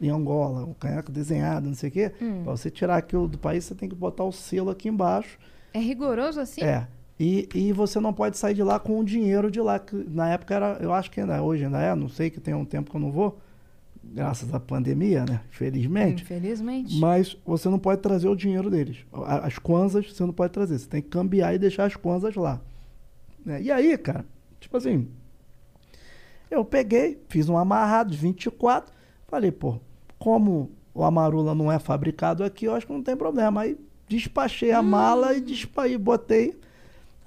em Angola, uma caneca desenhada, não sei o quê. Pra você tirar aquilo do país, você tem que botar o selo aqui embaixo. É rigoroso assim? É. E, e você não pode sair de lá com o dinheiro de lá. Que na época era, eu acho que ainda hoje ainda é, não sei que tem um tempo que eu não vou, graças à pandemia, né? Felizmente. Infelizmente. Mas você não pode trazer o dinheiro deles. As kwanzas você não pode trazer. Você tem que cambiar e deixar as kwanzas lá. né? E aí, cara, tipo assim, eu peguei, fiz um amarrado de 24, falei, pô, como o amarula não é fabricado aqui, eu acho que não tem problema. Aí despachei a mala e, despa e botei.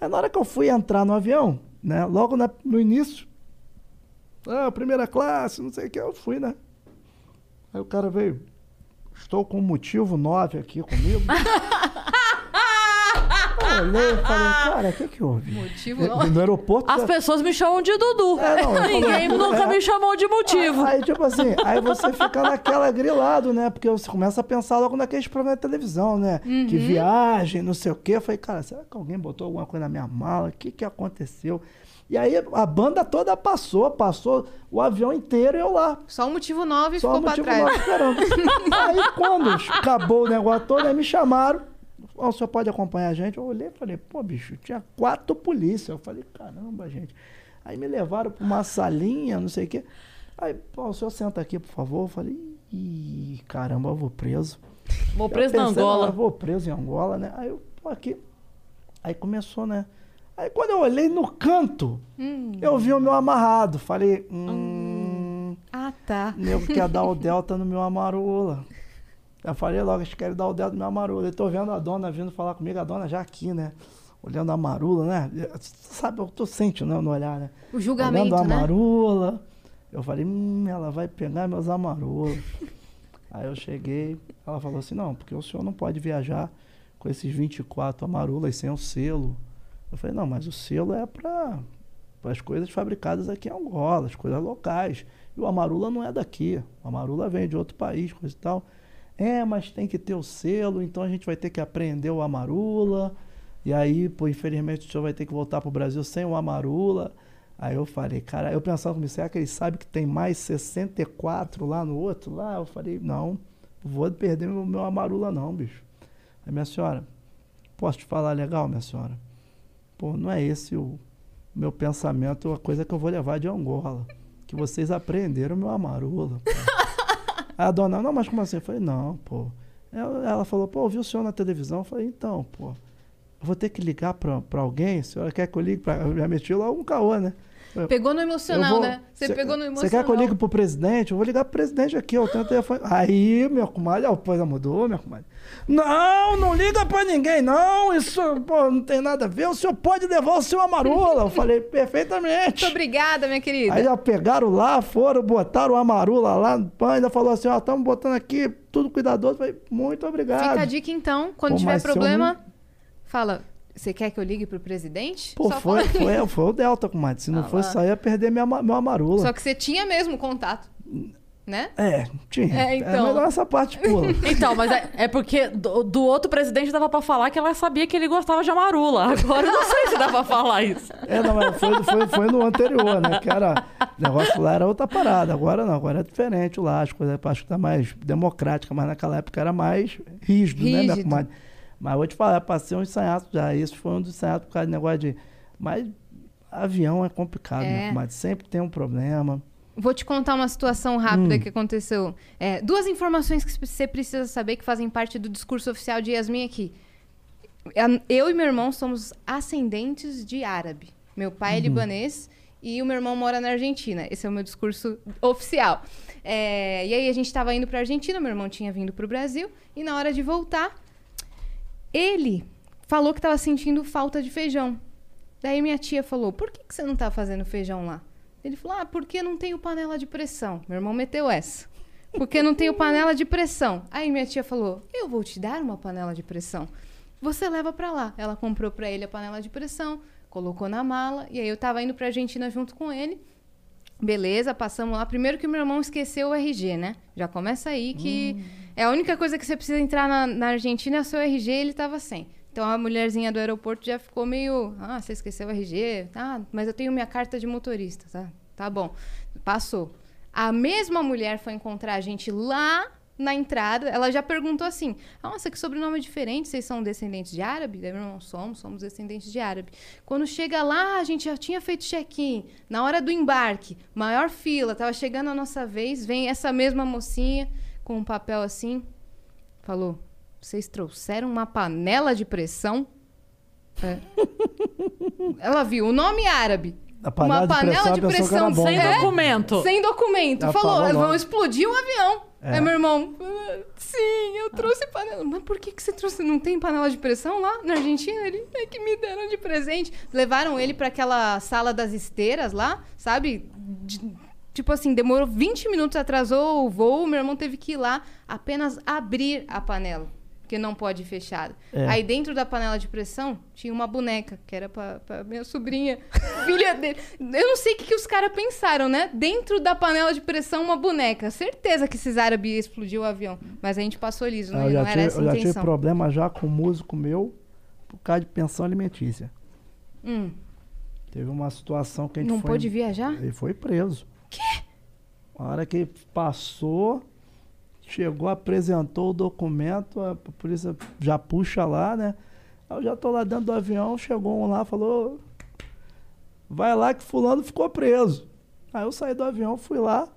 Aí na hora que eu fui entrar no avião, né? Logo na- no início, ah, primeira classe, não sei o que, eu fui, né? Aí o cara veio, estou com motivo 9 aqui comigo. eu olhei e falei, cara, o que que houve? Motivo No- No aeroporto... As já- pessoas me chamam de Dudu. É, não, Ninguém falei- nunca é. me chamou de motivo. Aí, tipo assim, aí você fica naquela grilado, né? Porque você começa a pensar logo naqueles programas de televisão, né? Que viagem, não sei o quê. Eu falei, cara, será que alguém botou alguma coisa na minha mala? O que que aconteceu? E aí a banda toda passou, passou o avião inteiro e eu lá. Só o motivo 9 Só ficou o pra motivo trás. nós esperando. aí quando acabou o negócio todo, aí me chamaram. Ó, o senhor pode acompanhar a gente? Eu olhei e falei, pô, bicho, tinha quatro polícias. Eu falei, caramba, gente. Aí me levaram pra uma salinha, não sei o quê. Aí, pô, o senhor senta aqui, por favor. Eu falei, ih, caramba, eu vou preso. Vou preso na Angola. eu vou preso em Angola, né? Aí eu, pô, aqui. Aí começou, né? Aí quando eu olhei no canto, eu vi o meu amarrado. Falei, hum, Ah, tá. nego quer dar o delta no meu amarula. Eu falei logo, eles querem dar o delta no meu amarula. Eu tô vendo a dona vindo falar comigo, a dona já aqui, né? Olhando a marula, né? Sabe, eu tô sentindo né, no olhar, né? O julgamento, Olhando a né? marula. Eu falei, hum, ela vai pegar meus amarolas. Aí eu cheguei, ela falou assim, não, porque o senhor não pode viajar com esses 24 amarulas sem o selo. Eu falei, não, mas o selo é para as coisas fabricadas aqui em Angola, as coisas locais. E o amarula não é daqui. O amarula vem de outro país, coisa e tal. É, mas tem que ter o selo, então a gente vai ter que apreender o amarula. E aí, pô, infelizmente o senhor vai ter que voltar pro Brasil sem o amarula. Aí eu falei, cara, eu pensava comigo, será que ele sabe que tem mais 64 lá no outro? Lá eu falei, não, vou perder meu, meu amarula não, bicho. Aí minha senhora, posso te falar legal, minha senhora? Pô, não é esse o meu pensamento, a coisa que eu vou levar de Angola. Que vocês aprenderam meu amarula. pô. A dona, não, mas como assim? Eu falei, não, pô. Ela, falou, pô, ouvi o senhor na televisão. Eu falei, então, pô, vou ter que ligar pra, pra alguém? A senhora quer que eu ligue pra... Já meti um caô, né? Eu- Pegou no emocional, vou- né? Você cê- pegou no Você emocional. quer que eu ligue pro presidente? Eu vou ligar pro presidente aqui, eu tenho telefone. Aí, minha comadre, ó, coisa mudou, minha comadre. Não, não liga pra ninguém, não. Isso, pô, não tem nada a ver. O senhor pode levar o seu amarula. Eu falei, perfeitamente. Muito obrigada, minha querida. Aí já pegaram lá, foram, botaram o amarula lá no pão, ainda falou assim, ó, estamos botando aqui, tudo cuidadoso. Eu falei, muito obrigado. Fica a dica então, quando Pô, tiver problema, fala. Você quer que eu ligue pro presidente? Pô, Só foi, foi, foi o Delta, comadre. Se não Ah fosse lá. isso aí, ia perder minha, meu amarula. Só que você tinha mesmo contato, né? É, tinha. É, É, então. melhor essa parte pula. Então, mas é, é porque do, do outro presidente dava pra falar que ela sabia que ele gostava de amarula. Agora eu não sei se dá pra falar isso. É, não, mas foi, foi, foi no anterior, né? Que era. O negócio lá era outra parada. Agora não, agora é diferente lá. As coisas acho que tá mais democrática, mas naquela época era mais rígido, né, minha Rígido. comadre? Mas vou te falar, passei uns ensaiados já. Esse foi um dos ensaiados por causa do negócio de. Mas avião é complicado, É. minha comadre. Sempre tem um problema. Vou te contar uma situação Hum. rápida que aconteceu. É, duas informações que você precisa saber que fazem parte do discurso oficial de Yasmin aqui. A- Eu e meu irmão somos ascendentes de árabe. Meu pai é Uhum. libanês e o meu irmão mora na Argentina. Esse é o meu discurso oficial. É, e aí a gente estava indo para Argentina, meu irmão tinha vindo para o Brasil e na hora de voltar, ele falou que estava sentindo falta de feijão. Daí minha tia falou: Por que, que você não tá fazendo feijão lá? Ele falou: Ah, porque não tenho panela de pressão. Meu irmão meteu essa. Porque não tenho panela de pressão. Aí minha tia falou: Eu vou te dar uma panela de pressão. Você leva pra lá. Ela comprou pra ele a panela de pressão, colocou na mala. E aí eu tava indo pra Argentina junto com ele. Beleza, passamos lá. Primeiro que meu irmão esqueceu o RG, né? Já começa aí que é a única coisa que você precisa entrar na, na Argentina é seu RG ele tava sem. Então a mulherzinha do aeroporto já ficou meio. Ah, você esqueceu o RG? Ah, mas eu tenho minha carta de motorista, tá? Tá bom. Passou. A mesma mulher foi encontrar a gente lá na entrada. Ela já perguntou assim: Nossa, que sobrenome diferente, vocês são descendentes de árabe? Daí, irmão, somos, somos descendentes de árabe. Quando chega lá, a gente já tinha feito check-in. Na hora do embarque, maior fila, tava chegando a nossa vez, vem essa mesma mocinha com um papel assim, falou: Vocês trouxeram uma panela de pressão? É. Ela viu o nome árabe. Panela uma de panela pressão, de que era pressão Sem né? é, documento. sem documento. Ela Falou, falou vão explodir o avião. É. Aí meu irmão, "Ah, sim, eu trouxe panela. Mas por que, que você trouxe? Não tem panela de pressão lá na Argentina? Ele, é que me deram de presente. Levaram ele pra aquela sala das esteiras lá, sabe? De- tipo assim, demorou 20 minutos, atrasou o voo, meu irmão teve que ir lá apenas abrir a panela. Porque não pode ir fechada. É. Aí dentro da panela de pressão tinha uma boneca, que era pra, pra minha sobrinha, filha dele. Eu não sei o que, que os caras pensaram, né? Dentro da panela de pressão, uma boneca. Certeza que esses árabes iam explodir o avião. Mas a gente passou liso, Ah, não, eu não já, era tive, essa eu a já tive intenção. problema já com um músico meu por causa de pensão alimentícia. Hum, Teve uma situação que a gente não foi. pôde viajar? Ele foi preso. Quê? A hora que passou, chegou, apresentou o documento, a polícia já puxa lá, né? Eu já tô lá dentro do avião, chegou um lá, falou: vai lá que fulano ficou preso. Aí eu saí do avião, fui lá,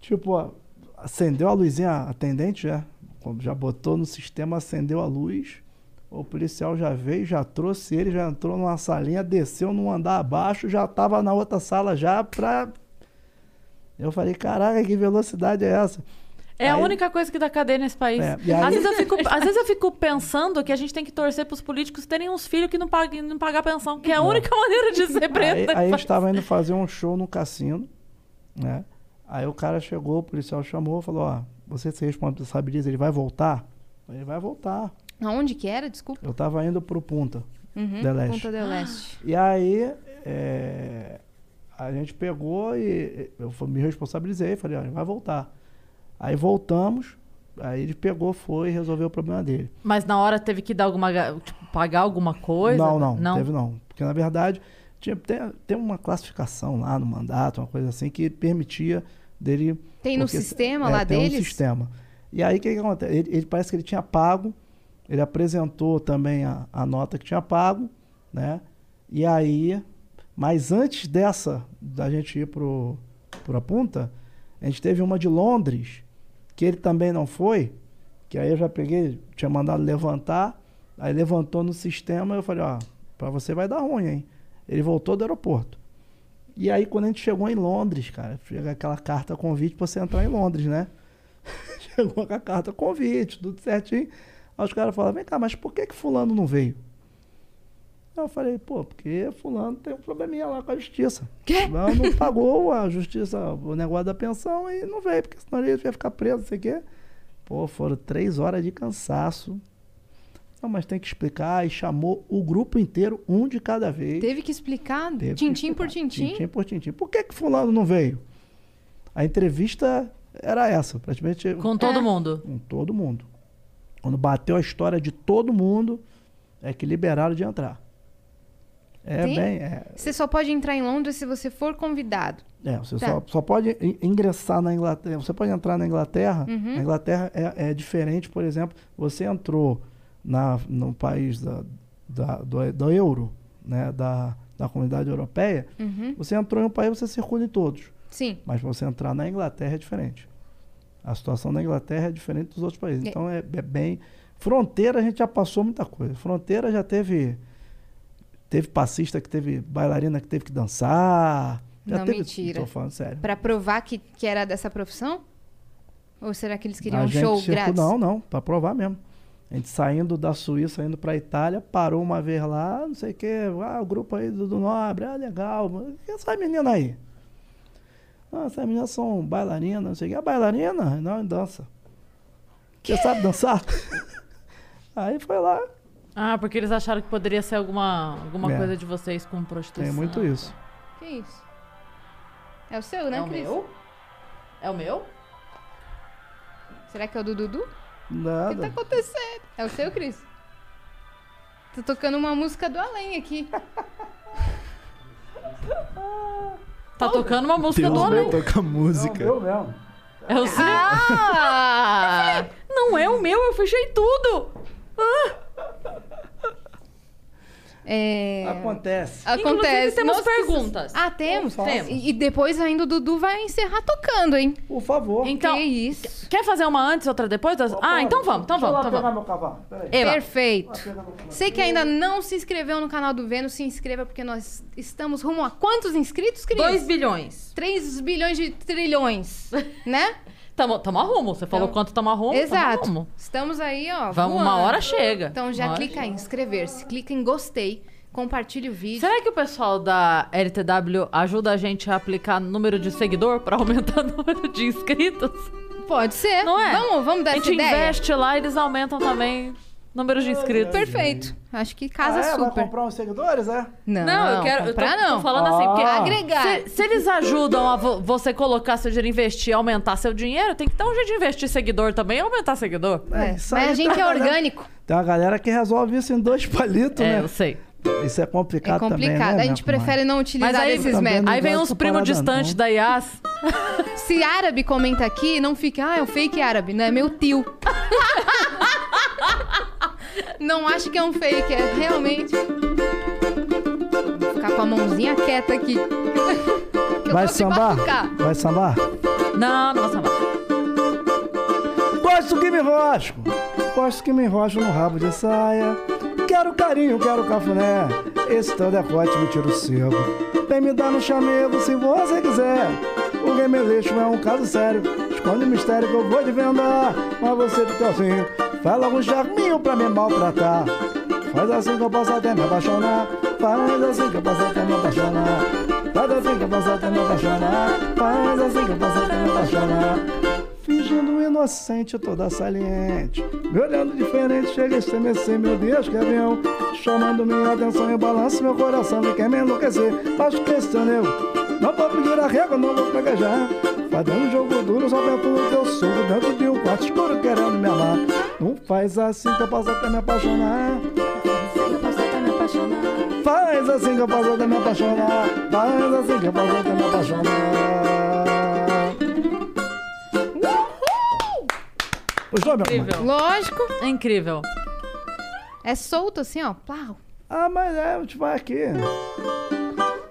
tipo, acendeu a luzinha, atendente já, quando já botou no sistema, acendeu a luz. O policial já veio, já trouxe ele, já entrou numa salinha, desceu num andar abaixo, já tava na outra sala já pra. Eu falei, caraca, que velocidade é essa? É a Aí- única coisa que dá cadeia nesse país. É, e aí- às, vezes eu fico, às vezes eu fico pensando que a gente tem que torcer pros políticos terem uns filhos que não paguem não pagar pensão, que é a única maneira de ser preto. Aí, nesse aí a gente tava indo fazer um show no cassino, né? Aí o cara chegou, o policial chamou, falou, ó, você se responsabiliza, ele vai voltar? Ele vai voltar. Aonde que era? Desculpa. Eu tava indo pro Punta, Uhum, Del Este. Ponta del Este. E aí, é, a gente pegou e eu me responsabilizei, falei, olha, vai voltar. Aí voltamos, aí ele pegou, foi e resolveu o problema dele. Mas na hora teve que dar alguma. Tipo, pagar alguma coisa? Não, não, não. teve não. Porque na verdade tinha, tem, tem uma classificação lá no mandato, uma coisa assim, que permitia dele. Tem no porque- sistema é, lá tem deles? um sistema. E aí o que, que acontece? Ele, ele parece que ele tinha pago, ele apresentou também a, a nota que tinha pago, né? E aí, mas antes dessa, da gente ir pro, pro Punta, a gente teve uma de Londres, que ele também não foi, que aí eu já peguei, tinha mandado levantar, aí levantou no sistema, eu falei, ó, pra você vai dar ruim, hein? Ele voltou do aeroporto. E aí, quando a gente chegou em Londres, cara, chega aquela carta convite pra você entrar em Londres, né? chegou com a carta convite, tudo certinho. Aí os caras falaram, vem cá, mas por que que fulano não veio? Eu falei, pô, porque fulano tem um probleminha lá com a justiça. Quê? Não, não pagou a justiça, o negócio da pensão e não veio, porque senão ele ia ficar preso, não sei o quê. Pô, foram três horas de cansaço. Não, mas tem que explicar. E chamou o grupo inteiro, um de cada vez. Teve que explicar Teve que tintim por explicar. tintim? Tintim por tintim. Por que que fulano não veio? A entrevista era essa, praticamente Com todo É. mundo. com todo mundo. Quando bateu a história de todo mundo, é que liberaram de entrar. É Tem? bem. É, Você só pode entrar em Londres se você for convidado. é, você Tá. só, só pode in- ingressar na Inglaterra. Você pode entrar na Inglaterra. Uhum. Na Inglaterra é, é diferente, por exemplo, você entrou na, no país da, da- do, do euro, né, da, da comunidade europeia, Uhum. você entrou em um país, você circula em todos. Sim. Mas pra você entrar na Inglaterra é diferente. A situação na Inglaterra é diferente dos outros países. É. Então é, é bem. Fronteira a gente já passou muita coisa. Fronteira já teve. Teve passista que teve bailarina que teve que dançar. Já Não, teve, mentira. Tô falando sério. Pra provar que, que era dessa profissão? Ou será que eles queriam A um show circula- grátis? Não, não, pra provar mesmo. A gente saindo da Suíça, indo pra Itália, parou uma vez lá, não sei o quê. Ah, o grupo aí do, do Nobre, ah, legal. Mas E essa menina aí? Ah, essas meninas são bailarinas, não sei o quê. A bailarina? Não, dança. Você sabe dançar? aí foi lá. Ah, porque eles acharam que poderia ser alguma, alguma É. coisa de vocês com prostituição. Tem muito isso. Que isso? É o seu, né, É o Cris? meu? É o meu? Será que é o do Dudu? O que tá Nada. acontecendo? É o seu, Cris? Tô tocando uma música do além aqui. Tá tocando uma música do além. toca música. Eu mesmo. É o seu? Ah! Não é o meu, eu fechei tudo. É... Acontece. Acontece. Inclusive, temos Nossa, perguntas. Ah, temos? Falar. E, depois ainda o Dudu vai encerrar tocando, hein? Por favor. Então, que isso? quer fazer uma antes, outra depois? Das- Ah, então vamos, então Deixa eu vamos, lá então pegar vamos. meu cavalo. Perfeito. Você que ainda não se inscreveu no canal do Vênus, se inscreva porque nós estamos rumo a quantos inscritos, Cris? 2 bilhões. 3 bilhões de trilhões, né? Tamo, tamo a rumo. Você falou Então, quanto tamo a rumo? a Exato. rumo. Estamos aí, ó. Vamos, voando. uma hora chega. Então já Uma clica em inscrever-se, clica em gostei, compartilha o vídeo. Será que o pessoal da LTW ajuda a gente a aplicar número de seguidor pra aumentar o número de inscritos? Pode ser. Não é? Vamos, vamos dar a essa gente ideia? investe lá e eles aumentam também número de inscritos. Perfeito. Acho que casa Ah, é? Vai super. comprar uns seguidores, é? Não, Não, eu quero. Eu tô, comprar tô não. falando assim, porque Ah. Agregar. Se, se eles ajudam a vo- você colocar seu dinheiro, investir, aumentar seu dinheiro, tem que dar um jeito de investir seguidor também e aumentar seguidor. É, isso Mas a gente tá é orgânico. Tem uma galera que resolve isso em dois palitos, É, né? eu sei. Isso é É complicado, complicado. também, né? a gente prefere não utilizar Mas aí- esses métodos. não Aí vem uns primos distantes não. da IAS. Se árabe comenta aqui, não fica, ah, é o fake árabe, não é meu tio. não acha que é um fake, é realmente. Vou ficar com a mãozinha quieta aqui. Vai sambar? Vai sambar? Não, não vou sambar. Gosto que me enrosco, gosto que me enrosco no rabo de saia. Quero carinho, quero cafuné, esse teu decote me tira o sebo. Vem me dar no chamego se você quiser. O remeleixo é um caso sério, esconde o mistério que eu vou te vendar. Mas você fica logo um charminho pra me maltratar. Faz assim que eu posso até me apaixonar. Faz assim que eu posso até me apaixonar. Faz assim que eu posso até me apaixonar. Faz assim que eu posso até me apaixonar. Fingindo inocente, toda saliente. Me olhando diferente, chega a estremecer. Meu Deus, que avião. Chamando minha atenção e balanço meu coração. Me quer me enlouquecer. Mas questionei. Não vou pedir a régua, não vou pegajar. Fazendo um jogo duro, só perto do teu sogro. Dentro de um quarto escuro, querendo me amar. Não faz assim que eu posso até me apaixonar. Faz assim que eu posso até me apaixonar. Faz assim que eu posso até me apaixonar. Gostou, meu amor? Incrível. Lógico, É incrível. é solto assim, ó. Plau. Ah, mas é, a gente vai aqui.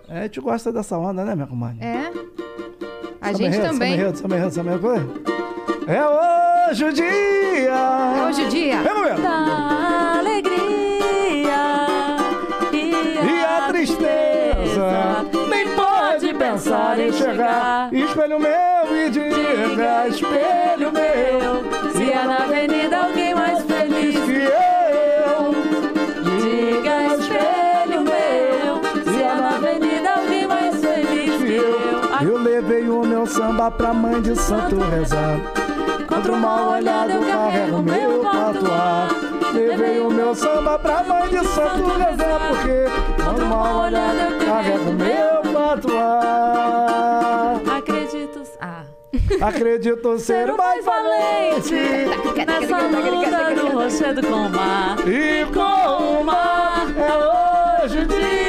É, a gente gosta dessa onda, né, minha comadre? É. A gente também. Samba enredo, samba enredo, samba enredo. É hoje o dia! É hoje o dia. Momento! Da alegria E a tristeza nem pode pensar em chegar. Espelho meu e diga, espelho meu, Se é na avenida alguém mais feliz, que eu. diga espelho meu. Se é na avenida alguém mais feliz que eu. Eu levei o meu samba pra mãe de santo rezar. Contra o mal olhado eu carrego o meu patuá. Levei o meu samba pra mãe de santo rezar. Porque contra o mal olhado eu carrego o meu patuá. Acredito. Ah. Acredito ser o mais valente. Nessa luta do rochedo com o mar. E com o mar é hoje o dia.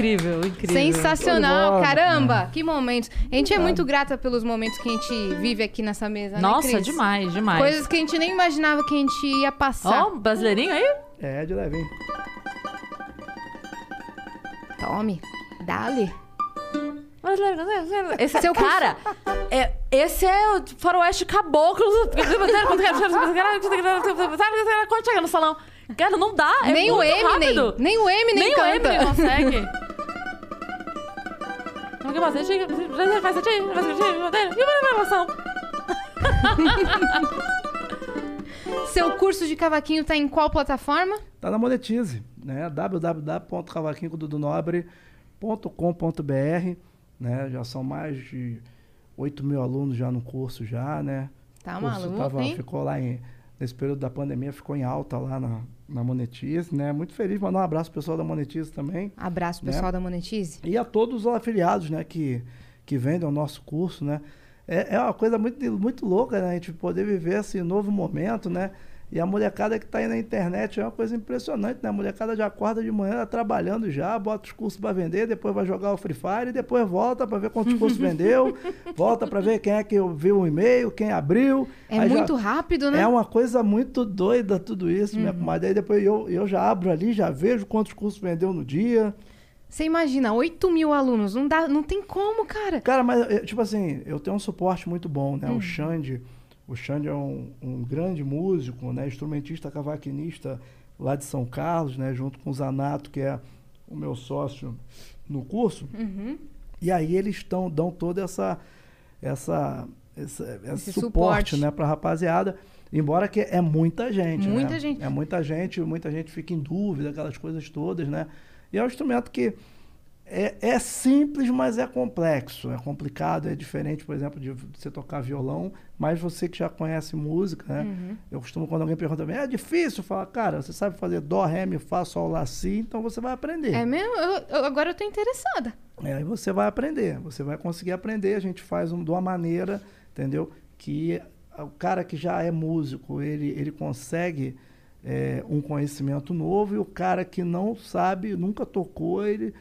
Incrível, incrível. Sensacional, caramba! Que momentos. A gente é muito grata pelos momentos que a gente vive aqui nessa mesa, né, Nossa, Cris? demais, demais. Coisas que a gente nem imaginava que a gente ia passar. Ó, brasileirinho aí? É, de levinho. Tome, dale. Esse Seu cara, é, esse é o faroeste caboclo. Quando chega no salão, cara, não dá. É nem o Eminem, nem o Eminem Nem o. Eminem consegue. O que você chega, faz sentido, faz sentido, e uma emoção. Seu curso de cavaquinho tá em qual plataforma? Tá na Monetize, né? www.cavaquincodonobre.com.br, né? Já são mais de 8 mil alunos já no curso já, né? Tá maluco, tava- hein? Ficou lá em... Nesse período da pandemia, ficou em alta lá na, na Monetize, né? Muito feliz, mandar um abraço pro pessoal da Monetize também. Abraço, Né? pessoal da Monetize. E a todos os afiliados, né, que, que vendem o nosso curso, né? É, é uma coisa muito, muito louca, né? A gente poder viver esse novo momento, né? E a molecada que está aí na internet é uma coisa impressionante, né? A molecada já acorda de manhã tá trabalhando já, bota os cursos para vender, depois vai jogar o Free Fire, e depois volta para ver quantos cursos vendeu, volta para ver quem é que viu o e-mail, quem abriu. É Aí já- muito rápido, né? É uma coisa muito doida tudo isso, minha comadre. Aí depois eu, eu já abro ali, já vejo quantos cursos vendeu no dia. Você imagina, 8 mil alunos, não, dá, não tem como, cara. Cara, mas, eh, tipo assim, eu tenho um suporte muito bom, né? O Xande, o Xande é um, um grande músico, né? Instrumentista, cavaquinista lá de São Carlos, né? Junto com o Zanato, que é o meu sócio no curso. E aí eles estão, dão toda essa, essa, essa- esse, Esse suporte, suporte. né? Pra rapaziada. Embora que é muita gente, Muita né? gente. É muita gente, muita gente fica em dúvida, aquelas coisas todas, né? E é um instrumento que é, é simples, mas é complexo, é complicado, é diferente, por exemplo, de você tocar violão, mas você que já conhece música, né? Uhum. Eu costumo, quando alguém pergunta mim, é difícil? Falar, cara, você sabe fazer dó, ré, mi, fá, sol, lá, si, então você vai aprender. É mesmo? Eu- eu- agora eu tô interessada. É, aí você vai aprender, você vai conseguir aprender. A gente faz um, de uma maneira, entendeu? Que o cara que já é músico, ele, ele consegue é, um conhecimento novo e o cara que não sabe, nunca tocou, ele,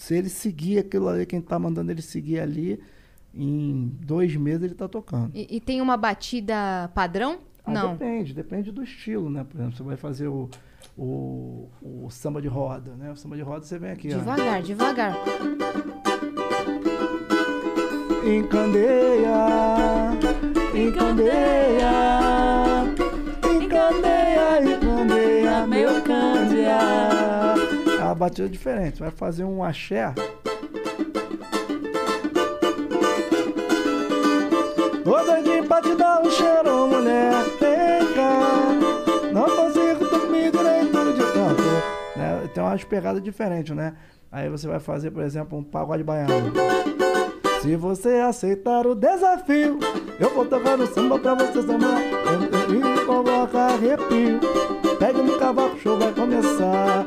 se ele seguir aquilo ali, quem está mandando ele seguir ali, em dois meses ele está tocando. E, e tem uma batida padrão? Ah, não. Depende, depende do estilo, né? Por exemplo, você vai fazer o, o, o samba de roda, né? O samba de roda você vem aqui, ó. Devagar, devagar. Encandeia, encandeia, encandeia, batida diferente, vai fazer um axé. Tô doidinho pra te dar um cheiro, mulher, vem cá. Não consigo dormir direito de tanto. Né? Tem umas pegadas diferentes, né? Aí você vai fazer, por exemplo, um pagode baiano. Se você aceitar o desafio, eu vou tocar no samba pra você sambar. E coloca arrepio. Pegue no cavaco, o show vai começar.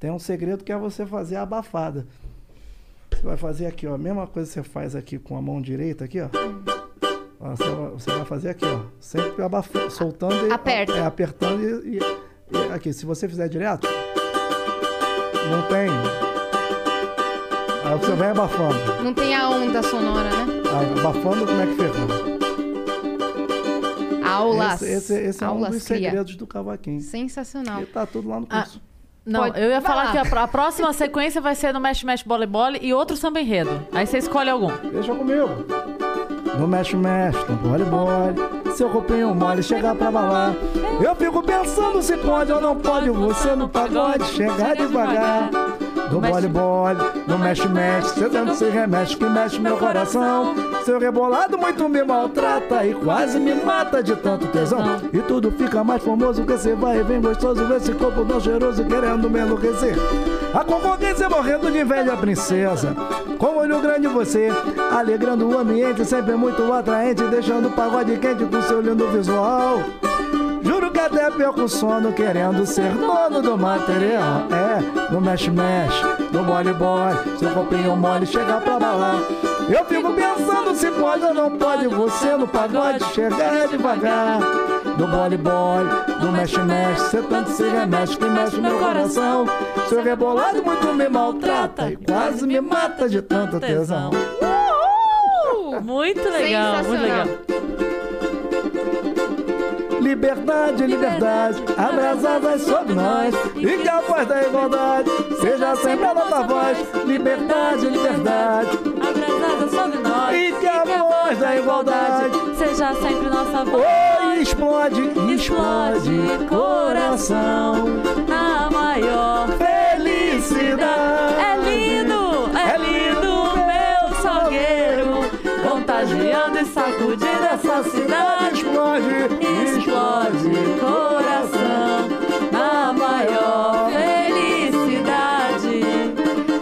tem um segredo que é você fazer a abafada. Você vai fazer aqui, ó. A mesma coisa que você faz aqui com a mão direita aqui, ó. Ó, Você vai, você vai fazer aqui, ó. Sempre abafando, soltando e. Aperta. É, apertando e, e- e Aqui, se você fizer direto, não tem. Aí você vai abafando. Não tem a onda sonora, né? Aí, abafando, como é que fica? Aulas. Esse, esse, esse é um Aulas dos cria. segredos do cavaquinho. Sensacional. E tá tudo lá no Ah, curso. Não, Pode- eu ia vai falar lá. que a, a próxima sequência vai ser no Mexe Mexe Bola e Bola e outro samba enredo. Aí você escolhe algum. Deixa comigo. No mexe, mexe, no bole, bole. Seu roupinho mole chega pra balar. Eu fico pensando se pode ou não pode. Você no pagode chegar devagar. No bole, bole, no mexe, mexe. Cê tanto se remexe que mexe meu coração. Seu rebolado muito me maltrata e quase me mata de tanto tesão. E tudo fica mais famoso que você vai e vem gostoso. Vê esse corpo tão cheiroso querendo me enlouquecer. A concorrência morrendo de inveja, princesa. Com olho grande você, alegrando o ambiente, sempre muito atraente, deixando o pagode quente com seu lindo visual. Juro que até perco o sono querendo ser dono do material. É, no mexe-mexe, no mole-mole, seu copinho mole chega pra balar. Eu fico pensando se pode ou não pode você no pagode chegar devagar. No bole-bole, no mexe-mexe, você tanto se remexe que mexe meu coração. Seu rebolado muito me maltrata e quase me mata de tanto tesão. Uh, muito legal, muito legal. Liberdade, liberdade, abre as asas sobre nós e que a voz da igualdade seja sempre a nossa voz. Liberdade, liberdade, Abraçada sobre nós. e que a voz da igualdade seja sempre nossa voz. oh, explode, explode coração. Na maior Felicidade. É Sacude, sacude essa cidade Explode, explode coração Na maior felicidade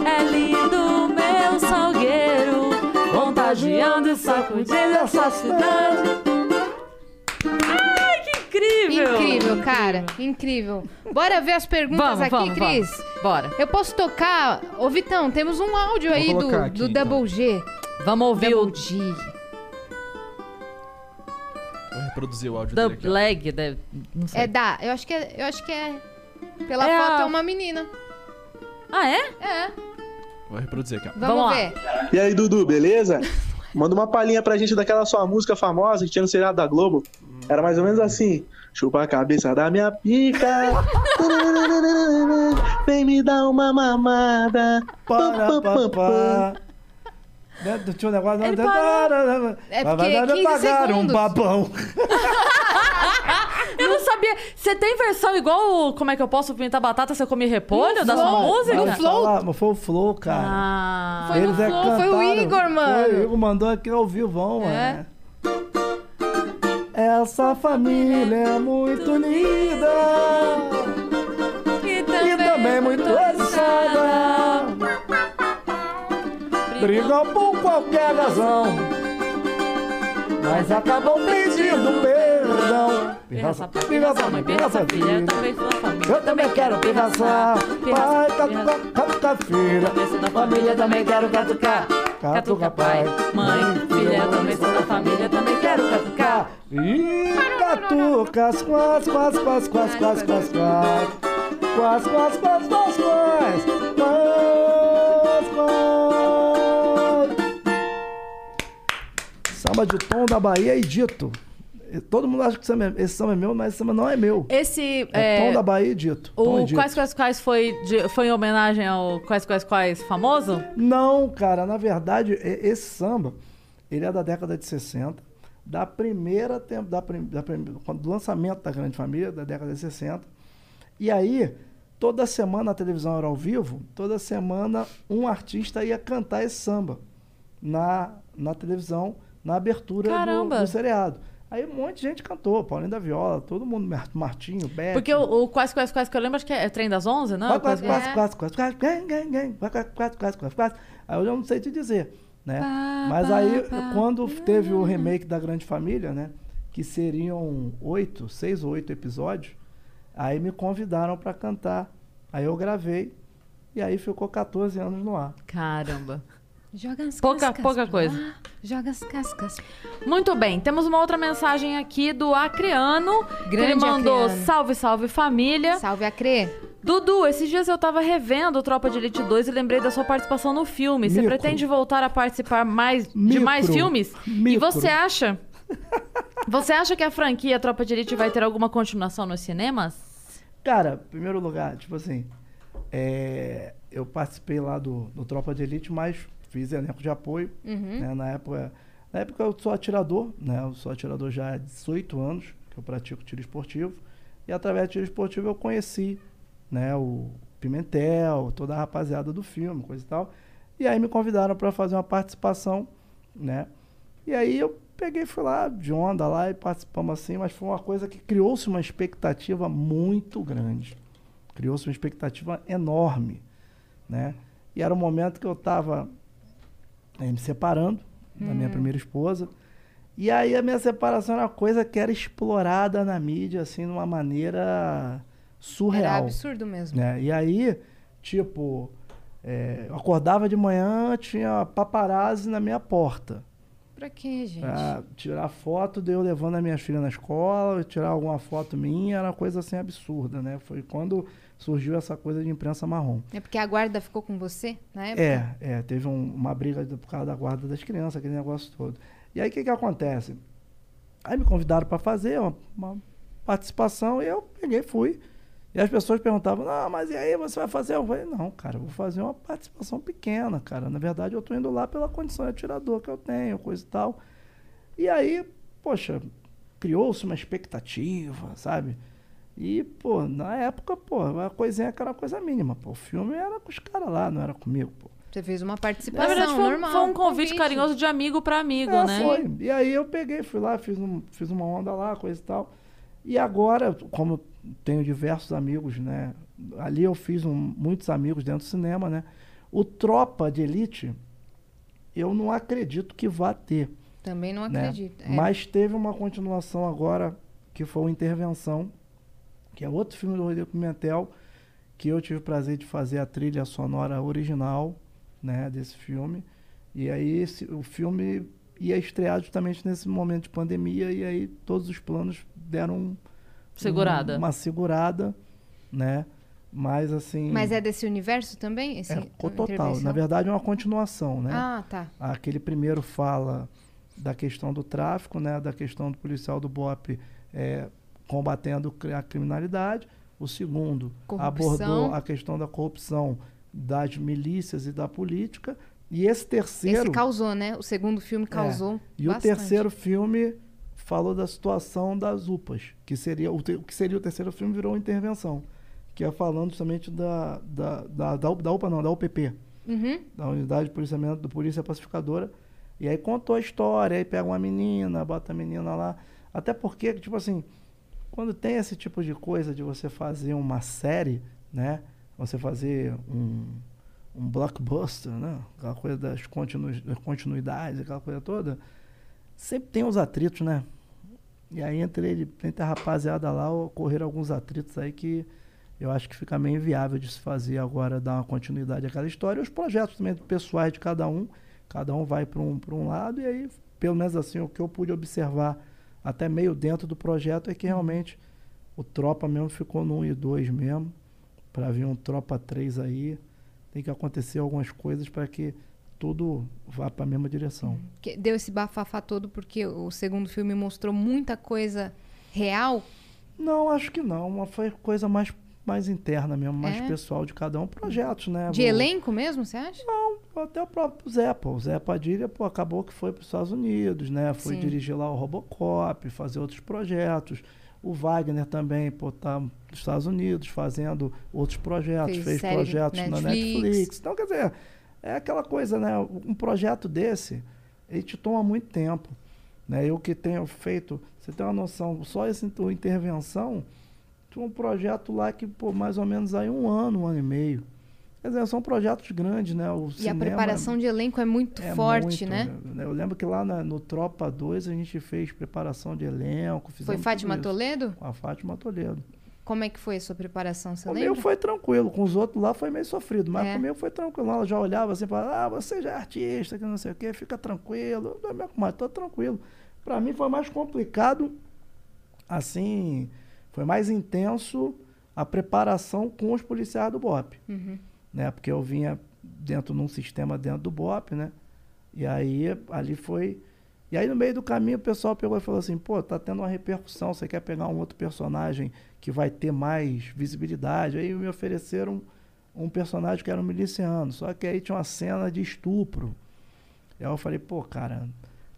É lindo meu salgueiro Contagiando e sacudindo essa cidade Incrível. incrível! cara. Incrível. Bora ver as perguntas vamos, aqui, vamos, Cris? Vamos. Bora. Eu posso tocar... Ô, Vitão, temos um áudio Vou aí do, aqui, do então. Double então. G. Vamos ouvir Double o... G. Vou reproduzir o áudio dele aqui. Dub leg, deve- não sei. É da. Eu acho que é. Eu acho que é. Pela É foto a- é uma menina. Ah, é? É. Vou reproduzir aqui, ó. Vamos, Vamos lá. ver. E aí, Dudu, beleza? Manda uma palhinha pra gente daquela sua música famosa que tinha no seriado da Globo. Era mais ou menos assim. Chupa a cabeça da minha pica. Vem me dar uma mamada. Para, pá, pá. Né, Tinha um negócio... Ele parou. É porque vai- vai 15 pagar um segundos. papão. Eu não sabia. Você tem versão igual o Como é que eu posso pintar batata se eu comer repolho da sua música? No Flow? falar, mas foi o Flow, cara. Ah. Foi no Eles é Flow, foi o. Igor, mano. Foi, o Igor mandou aqui ao vivo, É. mano. Essa família é muito unida E e também muito assada. Brigam por qualquer razão, mas acabam pedindo perdão. Pirraça, Pirraça, mãe, pirraça, filha. Eu também sou família. Eu também quero pirraçar. Pai, catuca, catuca, filha. Também sou da Família também quero catucar. Catuca, pai, mãe, filha. Também sou da família. Também quero catucar. Ih, catucas, quas, quas, quas, quas, quas, quas, quas. Quas, quas, quas, quas, quas. Quas, Samba de tom da Bahia e dito. Todo mundo acha que esse samba é- esse samba é meu, mas esse samba não é meu. Esse. É, É, tom da Bahia e dito. O dito. Quais Quais Quais foi, de- foi em homenagem ao Quais Quais Quais famoso? Não, cara, na verdade, esse samba, ele é da década de 60, da primeira tempo, da, da do lançamento da Grande Família, da década de 60. E aí, toda semana a televisão era ao vivo, toda semana um artista ia cantar esse samba na, na televisão, na abertura do, do seriado. Aí um monte de gente cantou, Paulinho da Viola, todo mundo, Mar- Martinho, Beto. Porque o, o Quais Quais Quais que eu lembro, acho que é Trem das Onze, não? Quase, quase, quase, quase, quase, quase, quase, quase, quase, quase, quase, quase, quase, quase. Aí eu já não sei te dizer, né? Mas aí, quando teve o remake da Grande Família, né? Que seriam oito, seis ou oito episódios, aí me convidaram para cantar. Aí eu gravei e aí ficou 14 anos no ar. Caramba. Joga as Pouca- cascas pouca coisa. lá, Joga as cascas. Muito bem, temos uma outra mensagem aqui do Acreano. que Grande ele mandou Acreano. salve, salve família. Salve a Crê. Dudu, esses dias eu tava revendo o Tropa de Elite 2 e lembrei da sua participação no filme. Você Micro. pretende voltar a participar mais de Micro. mais filmes? E Micro. você acha? Você acha que a franquia Tropa de Elite vai ter alguma continuação nos cinemas? Cara, em primeiro lugar, tipo assim, é, eu participei lá do, do Tropa de Elite, mas fiz elenco de apoio. né, na, época, na época eu sou atirador, né? Eu sou atirador já há 18 anos, que eu pratico tiro esportivo. E através do tiro esportivo eu conheci né, o Pimentel, toda a rapaziada do filme, coisa e tal. E aí me convidaram para fazer uma participação, né? E aí eu peguei, fui lá de onda lá e participamos assim, mas foi uma coisa que criou-se uma expectativa muito grande. Criou-se uma expectativa enorme, né? E era um momento que eu estava me separando da minha primeira esposa. E aí a minha separação era uma coisa que era explorada na mídia, assim, de uma maneira Era surreal. absurdo mesmo. né? E aí, tipo, é, eu acordava de manhã, tinha paparazzi na minha porta. Pra quê, gente? Pra tirar foto de eu levando a minha filha na escola, tirar alguma foto minha, era uma coisa assim absurda, né? Foi quando surgiu essa coisa de imprensa marrom. É porque a guarda ficou com você na época? É, é, teve um- uma briga por causa da guarda das crianças, aquele negócio todo. E aí o que que acontece? Aí me convidaram para fazer uma, uma participação e eu peguei e fui. E as pessoas perguntavam, não, mas e aí você vai fazer? Eu falei, não, cara, eu vou fazer uma participação pequena, cara. Na verdade, eu tô indo lá pela condição de atirador que eu tenho, coisa e tal. E aí, poxa, criou-se uma expectativa, sabe? E, pô, na época, pô, a coisinha que era uma coisa mínima. Pô, o filme era com os caras lá, não era comigo, pô. Você fez uma Na participação verdade, foi, um- normal. foi um convite carinhoso de amigo pra amigo, É, né? foi. E aí eu peguei, fui lá, fiz, um, fiz uma onda lá, coisa e tal. E agora, como tenho diversos amigos, né? Ali eu fiz um- muitos amigos dentro do cinema, né? O Tropa de Elite, eu não acredito que vá ter. Também não né? acredito. É. Mas teve uma continuação agora, que foi o Intervenção, que é outro filme do Rodrigo Pimentel, que eu tive o prazer de fazer a trilha sonora original né, desse filme. E aí esse, o filme ia estrear justamente nesse momento de pandemia, e aí todos os planos deram um- Segurada. uma segurada, né? Mas assim. Mas é desse universo também? Esse, é total. Na verdade é uma continuação, né? Ah, tá. Aquele primeiro fala da questão do tráfico, né, da questão do policial do BOP é, combatendo a criminalidade. O segundo Corrupção. abordou a questão da corrupção das milícias e da política. E esse terceiro. Esse causou, né? O segundo filme causou É. E o bastante. terceiro filme falou da situação das UPAs, que seria o, o que seria o terceiro filme virou intervenção, que é falando justamente da da, da, da, da UPA não, da UPP, Uhum. da Unidade de Policiamento do Polícia Pacificadora. E aí contou a história, aí pega uma menina, bota a menina lá. Até porque, tipo assim, quando tem esse tipo de coisa de você fazer uma série, né? Você fazer um, um blockbuster, né? Aquela coisa das continu, continuidades, aquela coisa toda. Sempre tem os atritos, né? E aí entre ele, entre a rapaziada lá, ocorreram alguns atritos aí que eu acho que fica meio inviável de se fazer agora, dar uma continuidade àquela história. E os projetos também pessoais de cada um, cada um vai para um, um lado, e aí, pelo menos assim, o que eu pude observar até meio dentro do projeto é que realmente o Tropa mesmo ficou no 1 e 2 mesmo, para vir um Tropa 3 aí. Tem que acontecer algumas coisas para que tudo vá para a mesma direção. Que deu esse bafafá todo porque o segundo filme mostrou muita coisa real. Não, acho que não. Uma foi coisa mais, mais interna mesmo, mais É? pessoal de cada um. Projetos, né? De O- elenco mesmo, você acha? Até o próprio Zé, pô. O Zé Padilha, pô, acabou que foi para os Estados Unidos, né? Foi Sim. dirigir lá o Robocop, fazer outros projetos. O Wagner também, pô, tá nos Estados Unidos fazendo outros projetos, Fez fez, série projetos na Netflix. Netflix. Então, quer dizer, é aquela coisa, né? Um projeto desse, ele te toma muito tempo. Né? Eu que tenho feito, você tem uma noção, só essa inter- intervenção, tinha um projeto lá que, pô, mais ou menos aí um ano, um ano e meio. Quer dizer, são projetos grandes, né? O E a preparação de elenco é muito é forte, muito, né? Eu lembro que lá na- no Tropa 2 a gente fez preparação de elenco. Foi Fátima. Toledo? Com a Fátima Toledo. Como é que foi a sua preparação? Você O lembra? foi tranquilo, com os outros lá foi meio sofrido, mas É. comigo foi tranquilo. Ela já olhava assim falava, ah, você já é artista, que não sei o quê, fica tranquilo. Eu, "Meu, Mas tô tranquilo. Pra mim foi mais complicado, assim, foi mais intenso a preparação com os policiais do BOP. Uhum. Né? Porque eu vinha dentro num sistema dentro do BOP, né? E aí ali foi. E aí no meio do caminho o pessoal pegou e falou assim, pô, tá tendo uma repercussão, você quer pegar um outro personagem que vai ter mais visibilidade? Aí me ofereceram um personagem que era um miliciano, só que aí tinha uma cena de estupro. Aí eu falei, pô, cara,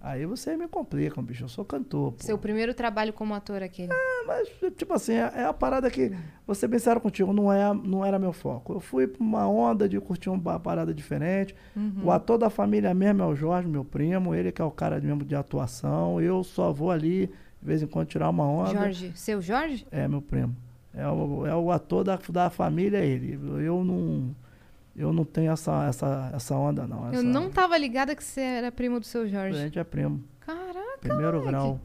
aí você me complica, bicho, eu sou cantor. Pô. Seu primeiro trabalho como ator aquele. Mas, tipo assim, é, é a parada que, bem sincero contigo, não, é, não era meu foco. Eu fui pra uma onda de curtir uma parada diferente. Uhum. O ator da família mesmo é o Jorge, meu primo, ele que é o cara mesmo de atuação. Eu só vou ali, de vez em quando, tirar uma onda. Jorge, seu Jorge? É, meu primo. É o, é o ator da, da família, é ele. Eu não, eu não tenho essa, essa, essa onda, não. Eu Essa- não tava ligada que você era primo do seu A Jorge. gente é primo. Caraca, Primeiro moleque. grau.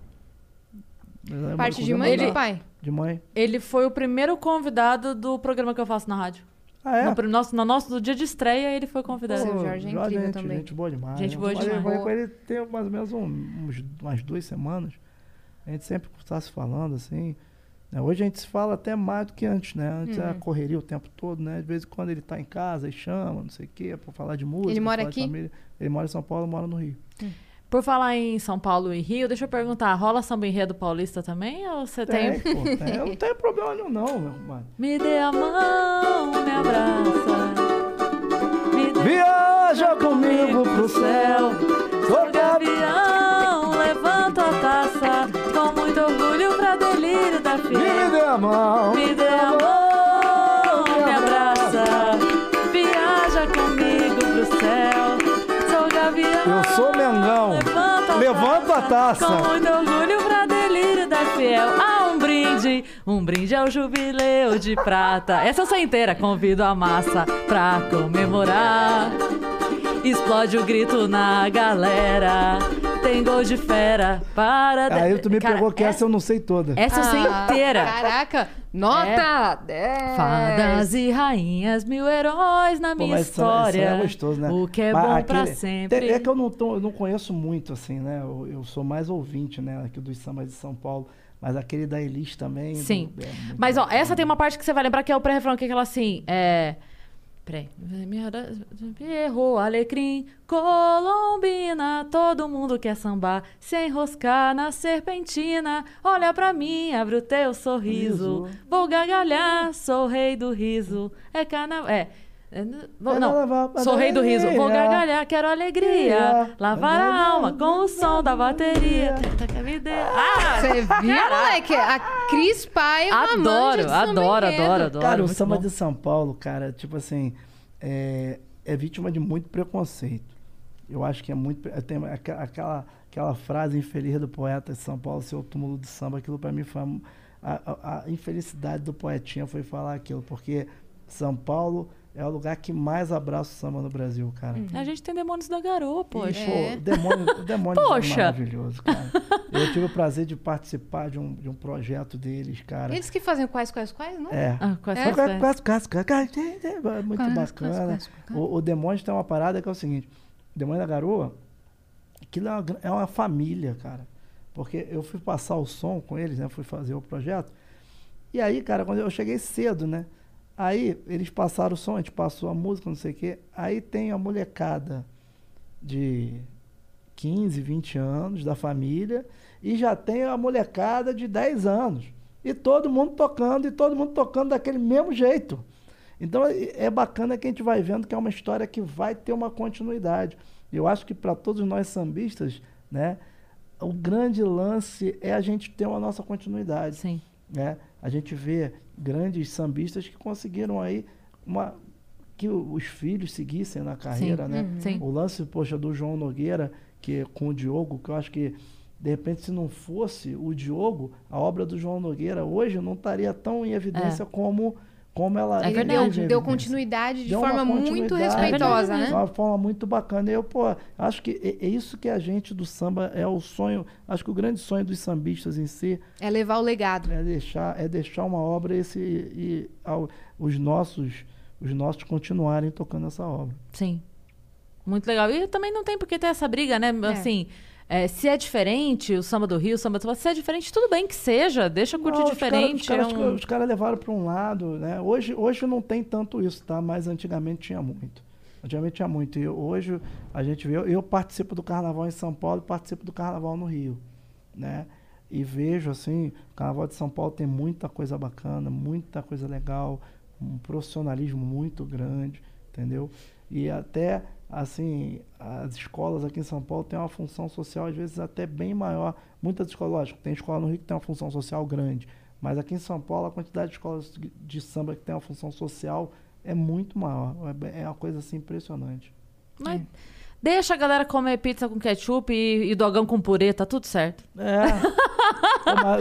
É Parte de mãe ou de Ele- pai? De mãe. Ele foi o primeiro convidado do programa que eu faço na rádio. Ah, é? No, nosso, no nosso no dia de estreia, ele foi convidado. Seu Pô, Jorge é incrível gente, também. Gente boa demais. Gente boa Falei- demais. com ele tem mais ou menos um- uns, umas duas semanas. A gente sempre está se falando assim. Né? Hoje a gente se fala até mais do que antes, né? Antes era Uhum. correria o tempo todo, né? De vez em quando ele está em casa e chama, não sei o quê, para falar de música. Ele mora aqui? família. Ele mora em São Paulo, mora no Rio. Por falar em São Paulo e Rio, deixa eu perguntar, rola samba enredo paulista também? Ou você tem... Tem, pô, tem. Eu não tenho problema nenhum, não, meu mano. Me dê a mão, me abraça. Me dê Viaja comigo pro céu. Sou gavião, a mão. Me dê a mão, me abraça. Viaja comigo pro céu. Sou gavião Eu sou Mengão. Levanto a Levanta a taça. Com muito orgulho pra delírio da fiel. Há um brinde, um brinde ao jubileu de prata. Essa eu sei inteira, convido a massa pra comemorar Explode o grito na galera. tem gol de fera. Para. Aí tu me Cara, pegou que essa eu não sei toda. Essa eu sei Ah, inteira. Caraca, nota 10. Fadas e rainhas, mil heróis na Pô, minha mas isso- história. é gostoso, né? O que é Mas bom pra aquele- sempre. É que eu não, tô- eu não conheço muito, assim, né? Eu, eu sou mais ouvinte, né? Aqui dos sambas de São Paulo. Mas aquele da Elis também. Sim. do- é Mas, ó, bacana. essa tem uma parte que você vai lembrar que é o pré-refrão, que é aquela assim, é... Peraí. Errou, alecrim, colombina, todo mundo quer sambar, se enroscar na serpentina, olha pra mim, abre o teu sorriso, Riso. vou gargalhar, sou rei do riso, é carnaval, é... é, vou- É não, sou rei do riso, vou gargalhar, quero alegria, lavar a alma com o som da bateria, tenta que me dê... Ah! Você viu, moleque? A Cris Paiva manja Adoro, adoro, adoro, adoro. Cara, o samba bom. de São Paulo, cara, tipo assim, é, é vítima de muito preconceito. Eu acho que é muito. Tem aquela, aquela frase infeliz do poeta de São Paulo, seu túmulo de samba, aquilo pra mim foi. A, a- a infelicidade do poetinha foi falar aquilo, porque São Paulo é o lugar que mais abraça o samba no Brasil, cara. A gente tem demônios da garoa, E, poxa. pô, o demônio, o demônio Poxa. é maravilhoso, cara. Eu tive o prazer de participar de um, de um projeto deles, cara. Eles que fazem quais, quais, quais, não? É. Ah, essa É? quase, quase, quase, é Muito Quase, bacana. quase, quase. O, o Demônio tem uma parada que é o seguinte: o Demônio da Garoa, aquilo é uma, é uma família, cara. Porque eu fui passar o som com eles, né? Fui fazer o projeto. E aí, cara, quando eu cheguei cedo, né? Aí eles passaram o som, a gente passou a música, não sei o quê. Aí tem a molecada de 15, 20 anos da família e já tem a molecada de 10 anos. E todo mundo tocando, e todo mundo tocando daquele mesmo jeito. Então é é bacana que a gente vai vendo que é uma história que vai ter uma continuidade. Eu acho que para todos nós sambistas, né, o grande lance é a gente ter uma nossa continuidade Sim. né? A gente vê grandes sambistas que conseguiram aí uma que os filhos seguissem na carreira, né? Sim. O lance, poxa, do João Nogueira, que é com o Diogo, que eu acho que de repente se não fosse o Diogo, a obra do João Nogueira hoje não estaria tão em evidência como como ela É ele verdade. Deu, deu continuidade de Deu forma muito respeitosa, É né? De uma forma muito bacana. E eu, pô, acho que é, é isso que a gente do samba é o sonho. Acho que o grande sonho dos sambistas em si É levar o legado. é deixar, é deixar uma obra esse, e, ao- os nossos os nossos continuarem tocando essa obra. Sim. Muito legal. E também não tem por que ter essa briga, né? Assim, é, se é diferente o samba do Rio, o samba do se é diferente, tudo bem que seja. Deixa curtir Não, diferente. Os caras, é um- os caras levaram para um lado, né? Hoje, hoje não tem tanto isso, tá? Mas antigamente tinha muito. Antigamente tinha muito. E hoje a gente vê. Eu, eu participo do carnaval em São Paulo e participo do carnaval no Rio, né? E vejo assim, o carnaval de São Paulo tem muita coisa bacana, muita coisa legal, um profissionalismo muito grande, entendeu? E até assim, as escolas aqui em São Paulo têm uma função social às vezes até bem maior. Muitas escolas, lógico, tem escola no Rio que tem uma função social grande, mas aqui em São Paulo a quantidade de escolas de- samba que tem uma função social é muito maior. É É uma coisa assim impressionante. Mas deixa a galera comer pizza com ketchup e, e dogão com purê, tá tudo certo. É.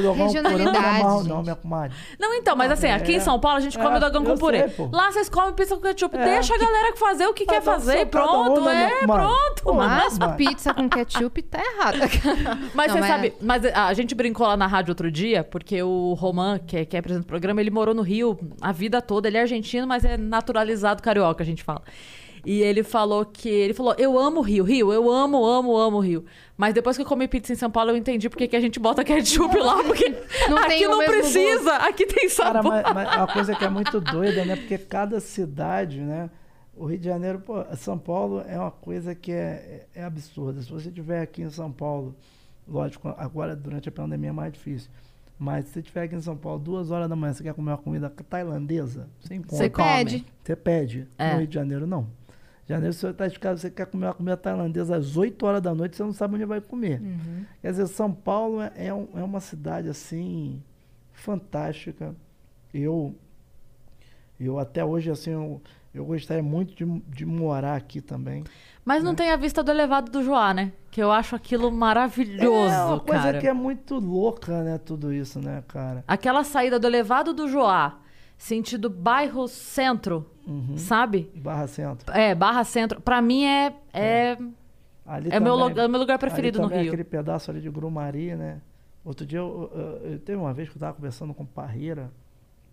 Dogão Purê não é mal, não, minha comadre. Não, então, mas assim, aqui em São Paulo a gente come É, dogão eu com purê. sei, pô. Lá vocês comem pizza com ketchup. É. Deixa a galera fazer o que quer fazer. Pronto, um, né, é, pronto, Pô. Mas Mas- pizza com ketchup tá errado. Mas Não, você mas- sabe, mas a gente brincou lá na rádio outro dia, porque o Roman, que é, que é apresenta o programa, ele morou no Rio a vida toda. Ele é argentino, mas é naturalizado carioca, a gente fala. E ele falou que. Ele falou: Eu amo o Rio, Rio, eu amo, amo, amo o Rio. Mas depois que eu comi pizza em São Paulo, eu entendi porque que a gente bota ketchup lá, porque Não aqui não precisa, aqui tem Cara, sabor. mas, mas é uma coisa que é muito doida, né? Porque cada cidade, né? O Rio de Janeiro, pô, São Paulo é uma coisa que é, é absurda. Se você estiver aqui em São Paulo, lógico, agora durante a pandemia é mais difícil. Mas se você estiver aqui em São Paulo, duas horas da manhã, você quer comer uma comida tailandesa, você encontra. Você come. Pede. Você pede. É. No Rio de Janeiro, não. Janeiro, você está de casa, você quer comer uma comida tailandesa às 8 horas da noite, você não sabe onde vai comer. Quer dizer, São Paulo é, é, um- é uma cidade, assim, fantástica. Eu, eu até hoje, assim, eu, eu gostaria muito de, de morar aqui também. Mas não tem a vista do elevado do Joá, né? Que eu acho aquilo maravilhoso, é uma coisa cara. que é muito louca, né? Tudo isso, né, cara? Aquela saída do elevado do Joá, sentido bairro centro, Uhum. sabe? Barra Centro. É, Barra Centro. Pra mim é. é... Ali É o meu, também- lu- é meu lugar preferido no também Rio. aquele pedaço ali de Grumari, né? Outro dia, eu, eu, eu- teve uma vez que eu tava conversando com o Parreira,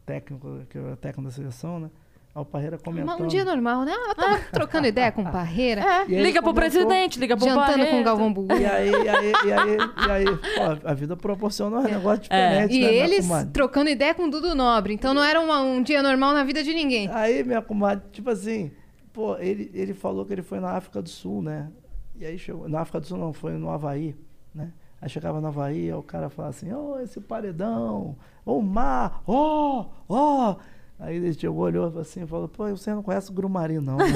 técnico, que era técnico da seleção, né? O Parreira comentando... Um dia normal, né? Ah, tava trocando ideia com o Parreira. É, E aí liga pro comentou- presidente, liga pro Jantando com o Galvão Bugu. E aí, e aí, e aí, e aí, pô, a vida proporciona um negócio É. diferente, E né, eles trocando ideia com o Dudu Nobre. Então não era uma- um dia normal na vida de ninguém. Aí, minha comadre, tipo assim, pô, ele, ele falou que ele foi na África do Sul, né? E aí chegou, na África do Sul não, foi no Havaí, né? Aí chegava no Havaí, aí o cara falava assim, ô, esse paredão, ô, mar, ó, ó. Aí ele chegou, olhou assim e falou, pô, você não conhece o Grumari, não. né?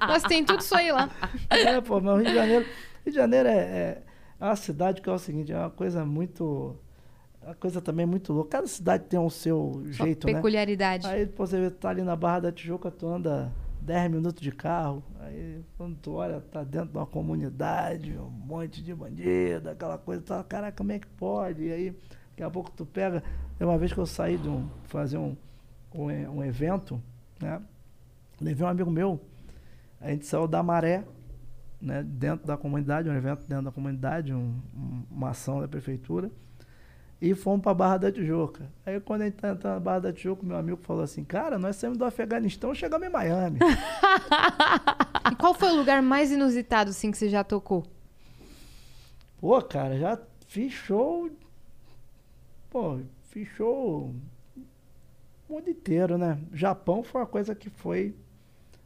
Mas tem tudo isso aí lá. é, pô, mas o Rio de Janeiro, Rio de Janeiro é, é, é uma cidade que é o seguinte, é uma coisa muito, uma coisa também muito louca. Cada cidade tem o seu Sua jeito, né? peculiaridade. Aí pô, você vê, tá ali na Barra da Tijuca, tu anda 10 minutos de carro. Aí quando tu olha, tá dentro de uma comunidade, um monte de bandido, aquela coisa, tá, caraca, como é que pode? E aí, daqui a pouco tu pega. Tem uma vez que eu saí de um, fazer um, um, um evento, né? Levei um amigo meu, a gente saiu da maré, né? Dentro da comunidade, um evento dentro da comunidade, um- um- uma ação da prefeitura. E fomos para Barra da Tijuca. Aí quando a gente tá entrando na Barra da Tijuca, meu amigo falou assim, cara, nós saímos do Afeganistão, chegamos em Miami. E qual foi o lugar mais inusitado, assim, que você já tocou? Pô, cara, já fiz show. Pô, fiz show o mundo inteiro, né? Japão foi uma coisa que foi.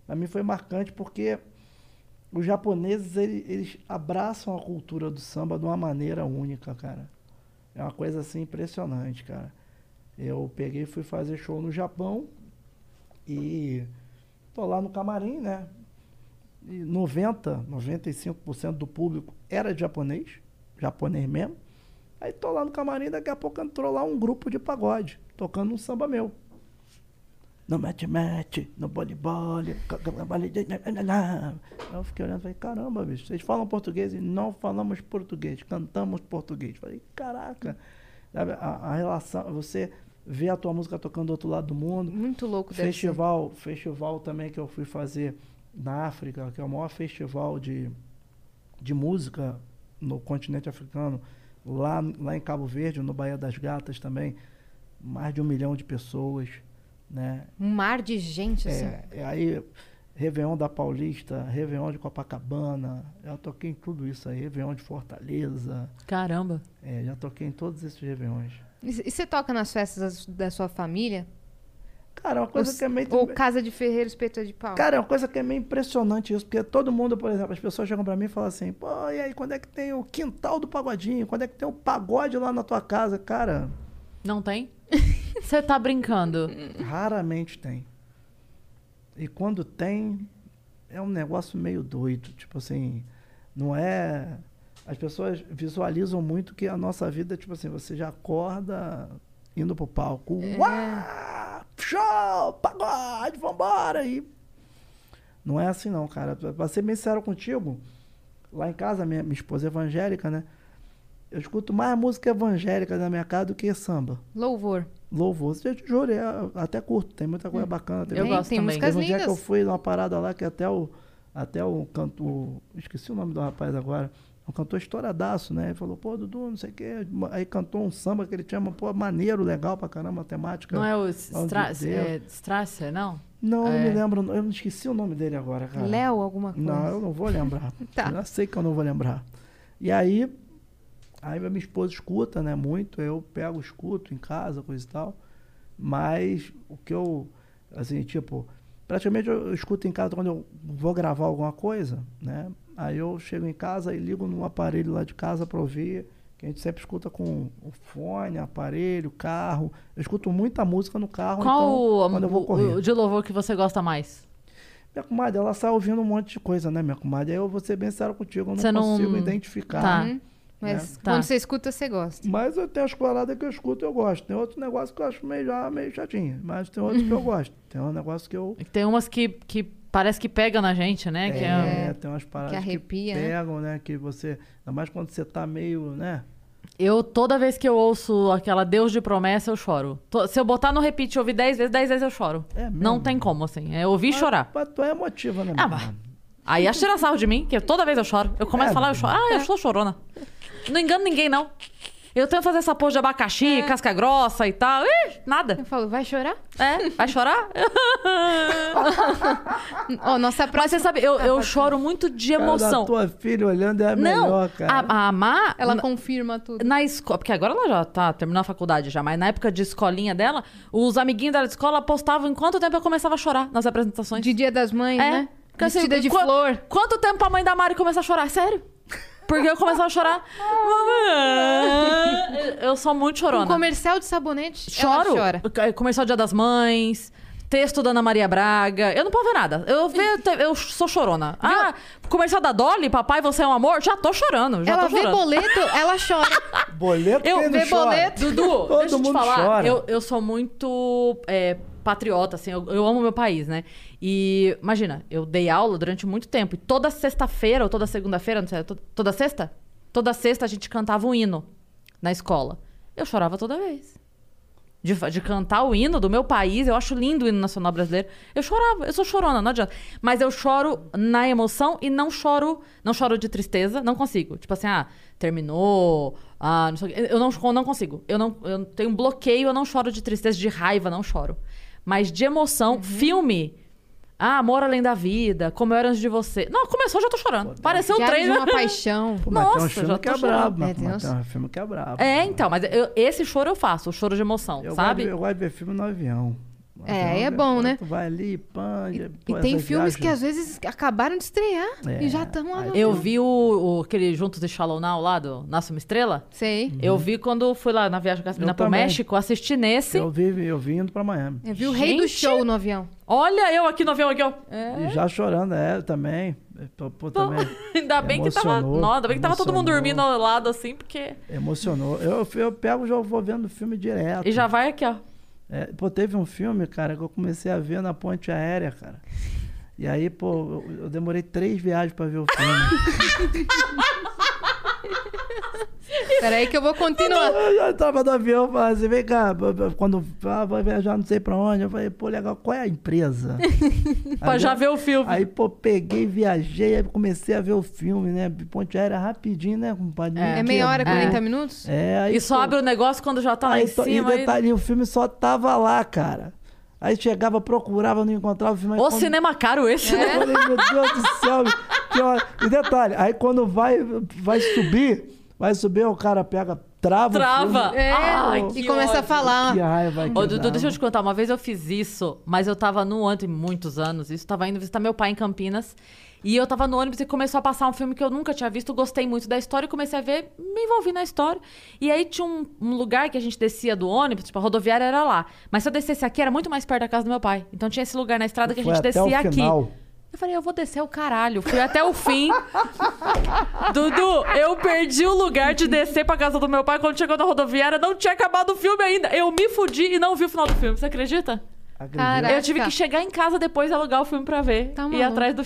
Pra mim foi marcante porque os japoneses ele- eles abraçam a cultura do samba de uma maneira única, cara. É uma coisa assim impressionante, cara. Eu peguei e fui fazer show no Japão e tô lá no camarim, né? E 90, 95% do público era japonês, japonês mesmo. Aí tô lá no camarim, daqui a pouco entrou lá um grupo de pagode, tocando um samba meu. No mete-mete, no bole-bole. Eu fiquei olhando e falei, caramba, bicho, vocês falam português e não falamos português, cantamos português. Falei, caraca, a, a relação, você vê a tua música tocando do outro lado do mundo, Muito louco, deve ser. Festival, festival também que eu fui fazer na África, que é o maior festival de, de música no continente africano, lá, lá em Cabo Verde, no Baía das Gatas também, mais de um milhão de pessoas, né? Um mar de gente, assim. É, é aí, Réveillon da Paulista, Réveillon de Copacabana, já toquei em tudo isso aí, Réveillon de Fortaleza, Caramba. é, já toquei em todos esses Réveillões. E e você toca nas festas da sua família? Cara, uma coisa Ou- que é meio... Ou casa de ferreiro, espeto de pau? Cara, é uma coisa que é meio impressionante isso, porque todo mundo, por exemplo, as pessoas chegam pra mim e falam assim, pô, e aí, quando é que tem o quintal do pagodinho? Quando é que tem o pagode lá na tua casa? Cara, Não tem? Você tá brincando. raramente tem. E quando tem, é um negócio meio doido, tipo assim, não é... As pessoas visualizam muito que a nossa vida, tipo assim, você já acorda indo pro palco, uau, show, pagode, vambora, e Não é assim não, cara. Pra ser bem sincero contigo, lá em casa, minha, minha esposa é evangélica, né? Eu escuto mais música evangélica na minha casa do que samba. Louvor. Louvor. Eu te juro, é, até curto, tem muita coisa bacana. Tem, Eu gosto tem também. músicas Teve um dia que eu lindas. fui numa parada lá que até o. Até o cantor. Esqueci o nome do rapaz agora. Um cantor estouradaço, né? Ele falou, pô, Dudu, não sei o quê. Aí cantou um samba que ele chama, pô, maneiro, legal pra caramba, temática. Não é o Stra é, Strasser, não? Não, eu É. me lembro, eu não esqueci o nome dele agora, cara. Léo, alguma coisa. Não, eu não vou lembrar. Tá. Eu sei que eu não vou lembrar. E aí, aí minha esposa escuta, né, muito, eu pego, escuto em casa, coisa e tal. Mas o que eu, assim, tipo, praticamente eu, escuto em casa quando eu vou gravar alguma coisa, né? Aí eu chego em casa e ligo no aparelho lá de casa para ouvir, que a gente sempre escuta com o fone, aparelho, carro. Eu escuto muita música no carro, Qual então, o, quando eu vou correr. o de louvor que você gosta mais? Minha comadre, ela sai ouvindo um monte de coisa, né, minha comadre? Aí eu vou ser bem sério contigo, eu não Você não- consigo identificar. Tá. Mas Tá. quando você escuta, você gosta. Mas eu tenho as paradas que eu escuto e eu gosto. Tem outro negócio que eu acho meio, já, meio chatinho. Mas tem outros que eu gosto. Tem um negócio que eu. Tem umas que, que parece que pega na gente, né? Que é- É, tem umas paradas que, arrepia, né? pegam, né? Que você. Ainda mais quando você tá meio, né? Eu, toda vez que eu ouço aquela Deus de promessa, eu choro. To- Se eu botar no repeat e ouvir 10 vezes, 10 vezes eu choro. É mesmo? Não tem como, assim. É ouvir e chorar. Mas tu é emotiva, né, Ah, mas? Aí acha tirar sarro de mim, que toda vez eu choro. Eu começo a falar, eu choro. Ah, eu sou chorona. Não engano ninguém, não. Eu tento fazer essa pose de abacaxi, casca grossa e tal. Ih, nada. Eu falo, vai chorar? É, vai chorar? Ó, nossa Mas próxima... você sabe, eu, eu choro muito de Cara, emoção. a tua filha olhando é a Não, melhor, cara. a, a Má, Ela na- confirma tudo. na escola, porque agora ela já tá terminou a faculdade já, mas na época de escolinha dela, os amiguinhos dela de escola postavam em quanto tempo eu começava a chorar nas apresentações. De Dia das Mães, É. né? Assim, Vestida de qua- flor. Quanto tempo a mãe da Mari começou a chorar? Sério? Porque eu começava a chorar. Mamãe, eu sou muito Um chorona. comercial de sabonete, Choro. ela chora. Comercial Dia das Mães. Texto da Ana Maria Braga. Eu não posso ver nada. Eu, vejo, eu sou chorona. Ah, comercial da Dolly, papai, você é um amor? Já tô chorando. Já ela tô vê chorando. boleto, ela chora. Boleto Eu vê boleto. Dudu, Todo deixa eu te mundo falar. chora. Eu, eu sou muito é, patriota, assim. Eu, eu amo meu país, né? E, imagina, eu dei aula durante muito tempo. E toda sexta-feira, ou toda segunda-feira, não sei, to- toda sexta? Toda sexta a gente cantava um hino na escola. Eu chorava toda vez. De, de cantar o hino do meu país, eu acho lindo o hino nacional brasileiro. Eu chorava, eu sou chorona, não adianta. Mas eu choro na emoção e não choro, não choro de tristeza, não consigo. Tipo assim, ah, terminou, ah, não sei. Eu não, eu não consigo. Eu não eu tenho um bloqueio, eu não choro de tristeza, de raiva, não choro. Mas de emoção, filme. Ah, Amor Além da Vida, Como Eu Era Antes de Você. Não, começou, já tô chorando. Pareceu um trailer. uma paixão. Pô, mas tem Nossa, um filme já que é brabo, É, tem mas tem um filme que é brabo. É, então, mas eu- esse choro eu faço, o choro de emoção, Eu sabe? Gosto, eu gosto de ver filme no avião. É, é bom, né? Tu vai ali, pã... E, e tem filmes que viagens- às vezes acabaram de estrear É, e já estão lá. no- Eu vi o, o- aquele Juntos de Shallow Now lá do Nasce uma Estrela. Sei. Eu vi quando fui lá na viagem com a menina pro também. México, assisti nesse. Eu vi, eu vi indo pra Miami. Eu vi o rei do Gente. show no avião. Olha eu aqui no avião, aqui, ó. É. E já chorando, é, também. Pô, pô, também. Ainda bem que tava. Nossa, ainda bem que tava todo mundo dormindo ao lado assim, porque. Emocionou. Eu, eu pego e já vou vendo filme direto. E já vai aqui, ó. É, pô, teve um filme, cara, que eu comecei a ver na ponte aérea, cara. E aí, pô, eu, eu demorei três viagens pra ver o filme. Peraí que eu vou continuar. eu já tava no avião, falei assim, vem cá, quando ah, vai viajar não sei pra onde, eu falei, pô, legal, qual é a empresa? Pra Aí, já ver o filme. Aí, pô, peguei, viajei, aí comecei a ver o filme, né? Ponte aérea rapidinho, né, compadre? É. É meia hora, É. 40 minutos? É, aí, e só pô, abre o negócio quando já tá lá aí, em to- cima. E aí- detalhe, o filme só tava lá, cara. Aí chegava, procurava, não encontrava o filme. aí Ô, quando- cinema caro esse, É. né? Eu falei, meu Deus do céu. que hora- E detalhe, aí quando vai, vai subir, vai subir, o cara pega, trava. o Trava. É, Ai, e começa a ódio. falar. Que raiva. que Ô, Dudu, deixa eu te contar. Uma vez eu fiz isso, mas eu tava no ônibus, muitos anos, isso. Tava indo visitar meu pai em Campinas. E eu tava no ônibus e começou a passar um filme que eu nunca tinha visto. Gostei muito da história e comecei a ver, me envolvi na história. E aí tinha um, um lugar que a gente descia do ônibus, tipo, a rodoviária era lá. Mas se eu descesse aqui, era muito mais perto da casa do meu pai. Então tinha esse lugar na estrada que a gente até o descia aqui. final. Eu falei, eu vou descer o caralho. Fui até o fim. Dudu, eu perdi o lugar de descer pra casa do meu pai. Quando chegou na rodoviária, não tinha acabado o filme ainda. Eu me fudi e não vi o final do filme. Você acredita? Caraca. Eu tive que chegar em casa depois e alugar o filme pra ver. Tá e ir maluco. atrás do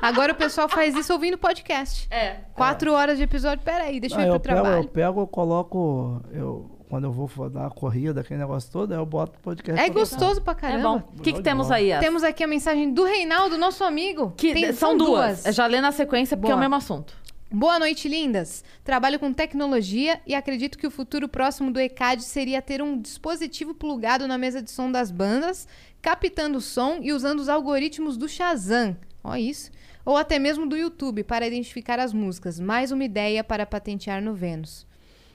Agora o pessoal faz isso ouvindo podcast. É. Quatro horas de episódio. Peraí, deixa eu Não, ir eu, pro pego, trabalho. eu pego, eu coloco. Eu, quando eu vou dar uma corrida, aquele negócio todo, aí eu boto o podcast. É pra gostoso pra É caramba. bom. O que, que temos aí? Yas? Temos aqui a mensagem do Reinaldo, nosso amigo. Que Tem- são duas. Já lê na sequência porque é o Boa. mesmo assunto. Boa noite, lindas. Trabalho com tecnologia e acredito que o futuro próximo do ECAD seria ter um dispositivo plugado na mesa de som das bandas, captando o som e usando os algoritmos do Shazam. Ó isso. Ou até mesmo do YouTube para identificar as músicas. Mais uma ideia para patentear no Vênus.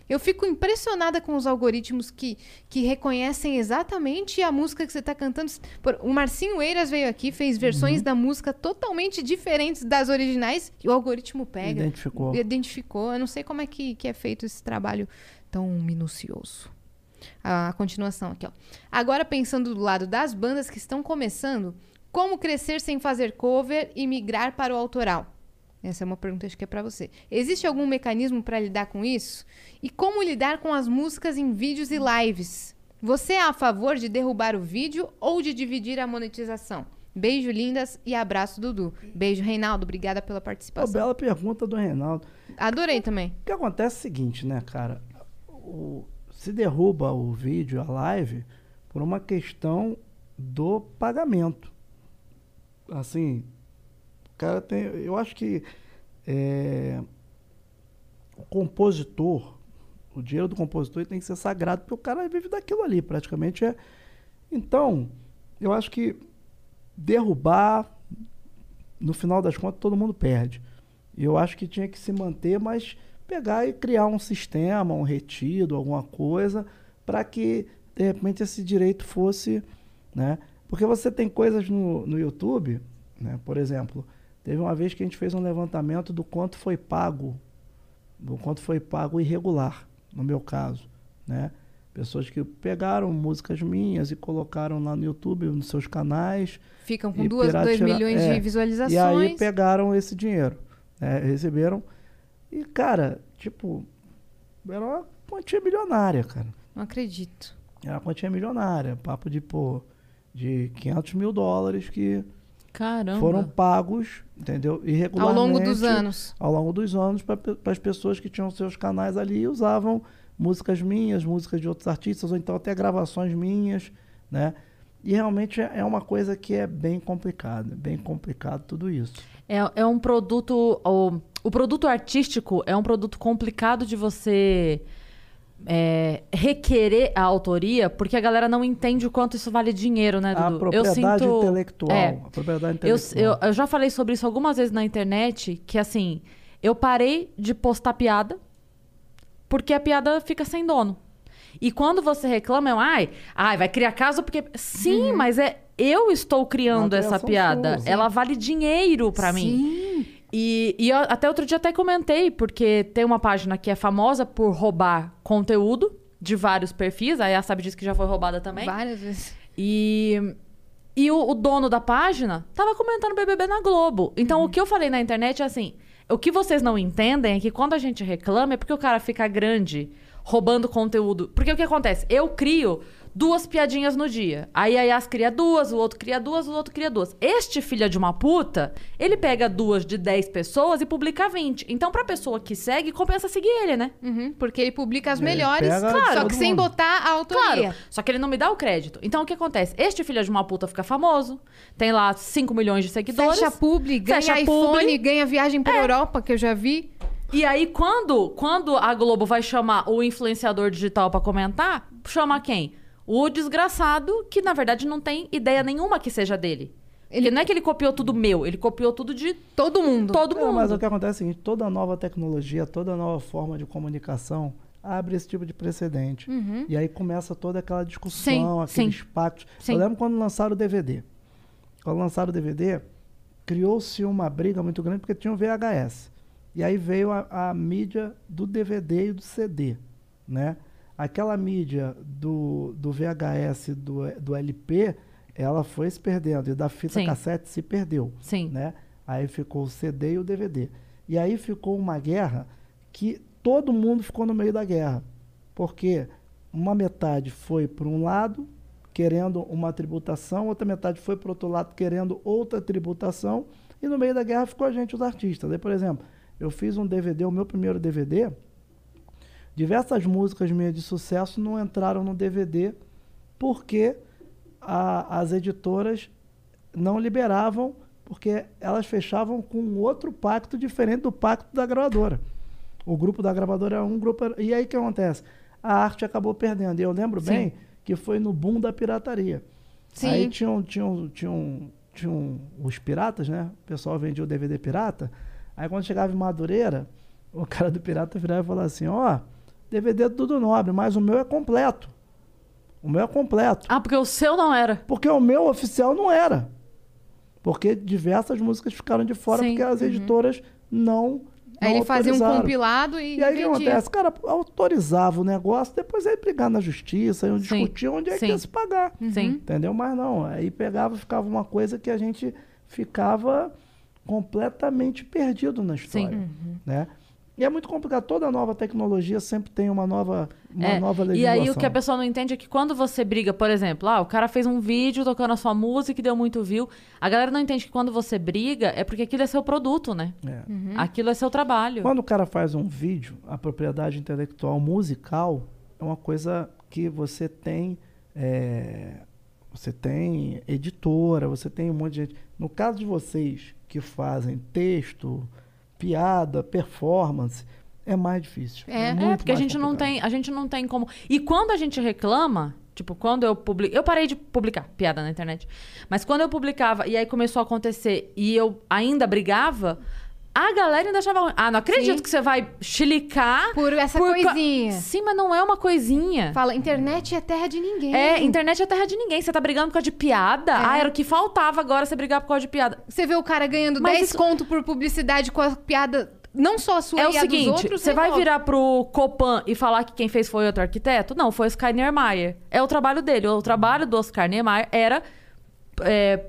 Eu fico impressionada com os algoritmos que, que reconhecem exatamente a música que você está cantando. Por- o Marcinho Eiras veio aqui, fez versões da música totalmente diferentes das originais e o algoritmo pega. Identificou. Identificou. Eu não sei como é que, que é feito esse trabalho tão minucioso. A continuação aqui, ó. Agora pensando do lado das bandas que estão começando, como crescer sem fazer cover e migrar para o autoral? Essa é uma pergunta acho que é para você. Existe algum mecanismo para lidar com isso? E como lidar com as músicas em vídeos e lives? Você é a favor de derrubar o vídeo ou de dividir a monetização? Beijo, lindas, e abraço, Dudu. Beijo, Reinaldo. Obrigada pela participação. bela pergunta do Reinaldo. Adorei também. O que acontece é o seguinte, né, cara? O- se derruba o vídeo, a live, por uma questão do pagamento. Assim, cara tem. Eu acho que é, o compositor, o dinheiro do compositor tem que ser sagrado, porque o cara vive daquilo ali, praticamente é. Então, eu acho que derrubar, no final das contas, todo mundo perde. Eu acho que tinha que se manter, mas pegar e criar um sistema, um retido, alguma coisa, para que, de repente, esse direito fosse. Né? Porque você tem coisas no, no YouTube, né? por exemplo, teve uma vez que a gente fez um levantamento do quanto foi pago, do quanto foi pago irregular, no meu caso. Né? Pessoas que pegaram músicas minhas e colocaram lá no YouTube, nos seus canais. Ficam com E 2 piratira- milhões é. de visualizações. E aí pegaram esse dinheiro. né? Receberam. E, cara, tipo, era uma quantia milionária, cara. Não acredito. Era uma quantia milionária. Papo de, pô, de 500 mil dólares que Caramba. foram pagos, entendeu? Ao Irregularmente. longo dos anos. Ao longo dos anos, para as pessoas que tinham seus canais ali e usavam músicas minhas, músicas de outros artistas, ou então até gravações minhas, né? E realmente é é uma coisa que é bem complicada, bem complicado tudo isso. É, é um produto. O, o produto artístico é um produto complicado de você é, requerer a autoria, porque a galera não entende o quanto isso vale dinheiro, né, A Dudu? propriedade eu sinto, intelectual. É, A propriedade eu, intelectual. eu, eu já falei sobre isso algumas vezes na internet, que assim, eu parei de postar piada, porque a piada fica sem dono. E quando você reclama, é um, ai, ai, vai criar caso porque. Sim, mas é eu estou criando essa piada. sua. Ela vale dinheiro pra mim. E, e até outro dia até comentei, porque tem uma página que é famosa por roubar conteúdo de vários perfis. Aí a Sabe disse que já foi roubada também. Várias vezes. E, e o, o dono da página tava comentando BBB na Globo. Então, o que eu falei na internet é assim: o que vocês não entendem é que quando a gente reclama é porque o cara fica grande roubando conteúdo. Porque o que acontece? Eu crio duas piadinhas no dia. Aí a Yas cria duas, o outro cria duas, o outro cria duas. Este filho de uma puta, ele pega duas de 10 pessoas e publica 20. Então, pra pessoa que segue, compensa seguir ele, né? Uhum, porque ele publica as Ele melhores, pega só todo que sem mundo. botar a autoria. Claro, só que ele não me dá o crédito. Então o que acontece? Este filho de uma puta fica famoso, tem lá 5 milhões de seguidores. Fecha publi, ganha Fecha iPhone, publi. ganha viagem É. pra Europa, que eu já vi. E aí, quando, quando a Globo vai chamar o influenciador digital pra comentar, chama quem? O desgraçado, que na verdade não tem ideia nenhuma que seja dele. Ele não é que ele copiou tudo meu, ele copiou tudo de Todo mundo. todo mundo. mas o que acontece é o seguinte, toda nova tecnologia, toda nova forma de comunicação abre esse tipo de precedente. E aí começa toda aquela discussão, Uhum. Sim, aqueles sim. pactos. Sim. Eu lembro quando lançaram o DVD. Quando lançaram o DVD, criou-se uma briga muito grande porque tinha o VHS. E aí veio a, a mídia do DVD e do CD, né? Aquela mídia do, do VHS, do, do LP, ela foi se perdendo. E da fita Sim. cassete se perdeu Sim. né? Aí ficou o CD e o DVD. E aí ficou uma guerra que todo mundo ficou no meio da guerra. Porque uma metade foi para um lado, querendo uma tributação, outra metade foi para outro lado, querendo outra tributação, e no meio da guerra ficou a gente, os artistas. Aí, por exemplo, eu fiz um DVD, o meu primeiro DVD, diversas músicas minhas de sucesso não entraram no DVD porque a- as editoras não liberavam, porque elas fechavam com outro pacto diferente do pacto da gravadora. O grupo da gravadora é um grupo. E aí o que acontece? A arte acabou perdendo. E eu lembro Sim. bem que foi no boom da pirataria. Sim. Aí tinham, tinham, tinham, tinham os piratas, né? O pessoal vendia o DVD pirata. Aí quando chegava em Madureira, o cara do pirata virava e falava assim: Ó, DVD é tudo nobre, mas o meu é completo. O meu é completo. Ah, porque o seu não era. Porque o meu oficial não era. Porque diversas músicas ficaram de fora Sim. porque as editoras não. Aí não ele fazia um compilado e, E aí o que acontece? Cara, autorizava o negócio, depois ia brigar na justiça, iam discutir onde é que Sim. ia se pagar. Sim. Entendeu? Mas não, aí pegava, ficava uma coisa que a gente ficava completamente perdido na história. Sim. Né? E é muito complicado. Toda nova tecnologia sempre tem uma nova, uma É, nova E legislação. aí o que a pessoa não entende é que quando você briga, por exemplo, ah, o cara fez um vídeo tocando a sua música e deu muito view. A galera não entende que quando você briga é porque aquilo é seu produto, né? É. Aquilo é seu trabalho. Quando o cara faz um vídeo, a propriedade intelectual musical é uma coisa que você tem é, você tem editora, você tem um monte de gente. No caso de vocês que fazem texto, piada, performance, é mais difícil. É, é, muito porque a gente não complicado. tem, a gente não tem como. E quando a gente reclama, tipo, quando eu publico, eu parei de publicar piada na internet. Mas quando eu publicava e aí começou a acontecer e eu ainda brigava, a galera ainda achava ruim. Ah, não acredito Sim. que você vai chilicar Por essa por ca- coisinha. Sim, mas não é uma coisinha. Fala, internet é terra de ninguém. É, internet é terra de ninguém. Você tá brigando por causa de piada? Ah, era o que faltava agora você brigar por causa de piada. Você vê o cara ganhando Mas 10 isso- conto por publicidade com a piada, não só a sua É o e a dos seguinte, outros. você vai resolve. virar pro Copan e falar que quem fez foi outro arquiteto? Não, foi o Oscar Niemeyer. É o trabalho dele. O trabalho do Oscar Niemeyer era é,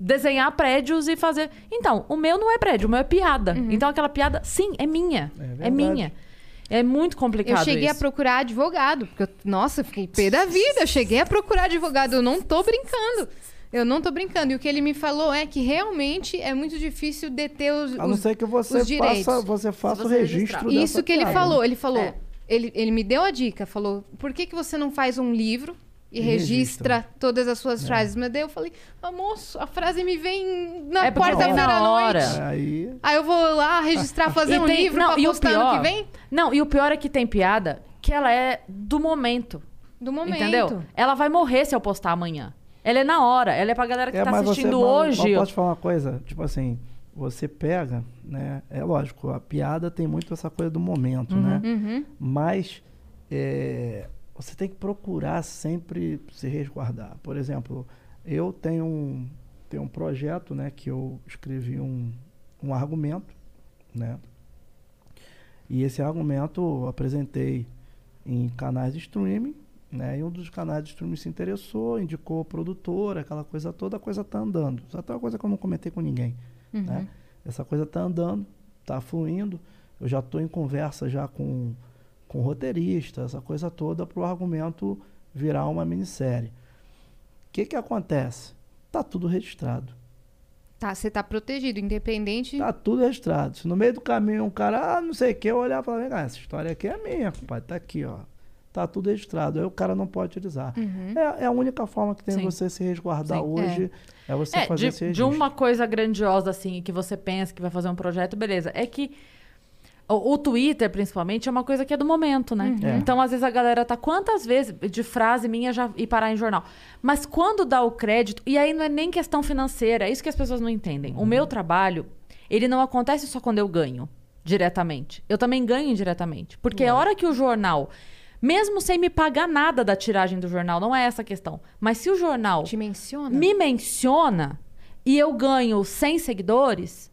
desenhar prédios e fazer... Então, o meu não é prédio, o meu é piada. Uhum. Então, aquela piada, sim, é minha. É É, minha. É muito complicado Eu cheguei a isso. procurar advogado, porque eu, nossa, eu fiquei pé da vida. Eu cheguei a procurar advogado, eu não tô brincando. Eu não tô brincando. E o que ele me falou é que realmente é muito difícil deter os, A não os- ser que você direitos. faça, você faça o você registro registrar. dessa Isso que ele piada. falou. Ele falou. É. Ele, ele me deu a dica, falou: por que, que você não faz um livro e, registra, registra. todas as É. suas frases? Mas daí eu falei: ah, moço, a frase me vem na É quarta-feira na à hora. noite. Aí, Aí eu vou lá registrar, fazer E um tem- livro não, pra e postar pior- ano que vem? Não, e o pior é que tem piada que ela é do momento. Do momento. Entendeu? Ela vai morrer se eu postar amanhã. Ela é na hora. Ela é pra galera que é, tá mas você assistindo mas- hoje. mas posso te falar uma coisa? Tipo assim, você pega, né? É lógico, a piada tem muito essa coisa do momento, né? Uhum. Mas é, você tem que procurar sempre se resguardar. Por exemplo, eu tenho um, tenho um projeto, né? Que eu escrevi um, um argumento, né? E esse argumento eu apresentei em canais de streaming, né? E um dos canais de streaming se interessou, indicou a produtora, aquela coisa toda, a coisa tá andando. Isso até uma coisa que eu não comentei com ninguém, né? Essa coisa tá andando, tá fluindo. Eu já estou em conversa já com com o roteirista, essa coisa toda para o argumento virar uma minissérie. O que que acontece? Tá tudo registrado. Tá, você tá protegido, independente. Tá tudo registrado. Se no meio do caminho um cara, ah, não sei o que, eu olhar e falar, vem cá, essa história aqui é minha, compadre, tá aqui, ó. Tá tudo registrado. Aí o cara não pode utilizar. É, é a única forma que tem de Sim. você se resguardar Sim. hoje, é, você É, fazer de, esse de registro. uma coisa grandiosa, assim, que você pensa que vai fazer um projeto, beleza. É que o, o Twitter, principalmente, é uma coisa que é do momento, né? É. Então, às vezes, a galera tá quantas vezes de frase minha já e parar em jornal. Mas quando dá o crédito, e aí não é nem questão financeira, é isso que as pessoas não entendem. O meu trabalho, ele não acontece só quando eu ganho diretamente. Eu também ganho indiretamente. Porque a hora que o jornal. Mesmo sem me pagar nada da tiragem do jornal, não é essa a questão. Mas se o jornal Te menciona? me menciona e eu ganho 100 seguidores,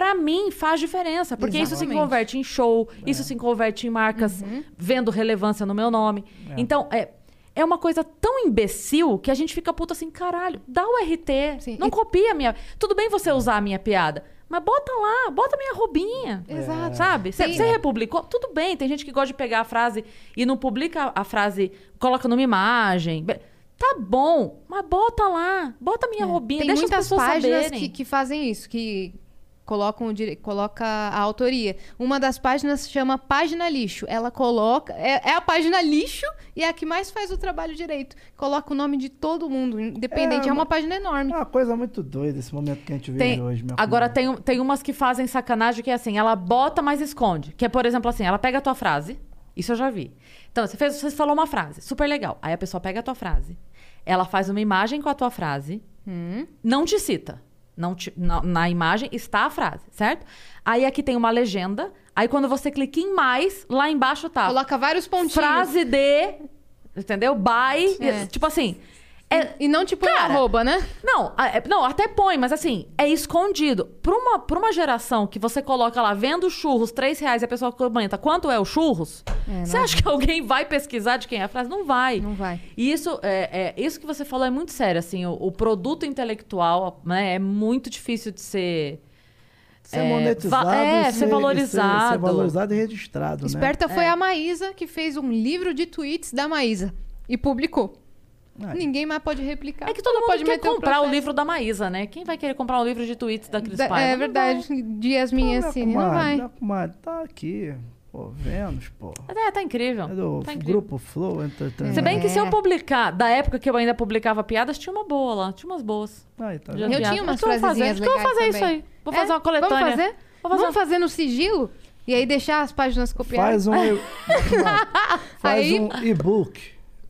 pra mim faz diferença. Porque isso se Exatamente. converte em show, isso se converte em marcas vendo relevância no meu nome. Então, é. É uma coisa tão imbecil que a gente fica puto assim, caralho, dá o RT. Sim. Não E- copia a minha. Tudo bem você usar a minha piada, mas bota lá, bota a minha roubinha. Exato. Sabe? Você republicou? Tudo bem, tem gente que gosta de pegar a frase e não publica a frase, coloca numa imagem. Tá bom, mas bota lá, bota a minha roubinha, Tem deixa as muitas pessoas páginas saberem. que, que fazem isso, que colocam coloca a autoria. Uma das páginas se chama Página Lixo. Ela coloca. É, é a página lixo e é a que mais faz o trabalho direito. Coloca o nome de todo mundo, independente. É, É, uma página enorme. É uma coisa muito doida esse momento que a gente vive Tem- hoje. Minha agora tem, tem umas que fazem sacanagem que é assim, ela bota, mas esconde. Que é, por exemplo, assim, ela pega a tua frase. Isso eu já vi. Então, você, fez, você falou uma frase, super legal. Aí a pessoa pega a tua frase, ela faz uma imagem com a tua frase, não te cita. Não te- na, na imagem está a frase, certo? Aí aqui tem uma legenda. Aí quando você clica em mais, lá embaixo tá. Coloca vários pontinhos. frase de. Entendeu? By. É. Tipo assim. É, E não tipo Cara, arroba, né? não, é- não, até põe, mas assim, é escondido. Pra uma, pra uma geração que você coloca lá, vendo churros, três reais, e a pessoa comenta quanto é o churros, É, você acha que alguém vai pesquisar de quem é a frase? Não vai. Não vai. E isso, é, é- isso que você falou é muito sério, assim, o, o produto intelectual né, é muito difícil de ser... Ser é, monetizado, é, e ser valorizado. Ser, ser valorizado e registrado, né? Esperta foi É. a Maísa que fez um livro de tweets da Maísa e publicou. Ah, Ninguém mais pode replicar. É que todo mundo pode quer meter comprar o processo. livro da Maísa, né? Quem vai querer comprar um livro de tweets da Cris Paiva? É Não verdade. Dias minhas, minha assim, não vai. minha comadre, tá aqui. Pô, Vênus, pô. É, tá incrível. É do Tá incrível. grupo Flow Entertainment. Se bem que se eu É. publicar, da época que eu ainda publicava piadas, tinha uma boa lá. Tinha umas boas. Aí, tá? Eu piada. tinha umas vou fazer, frasezinhas que eu vou legais fazer isso aí. Vou É? fazer uma coletânea. Vamos fazer? Vou fazer Vamos fazer no sigilo? E aí deixar as páginas copiadas? Faz um, faz Aí- um e-book.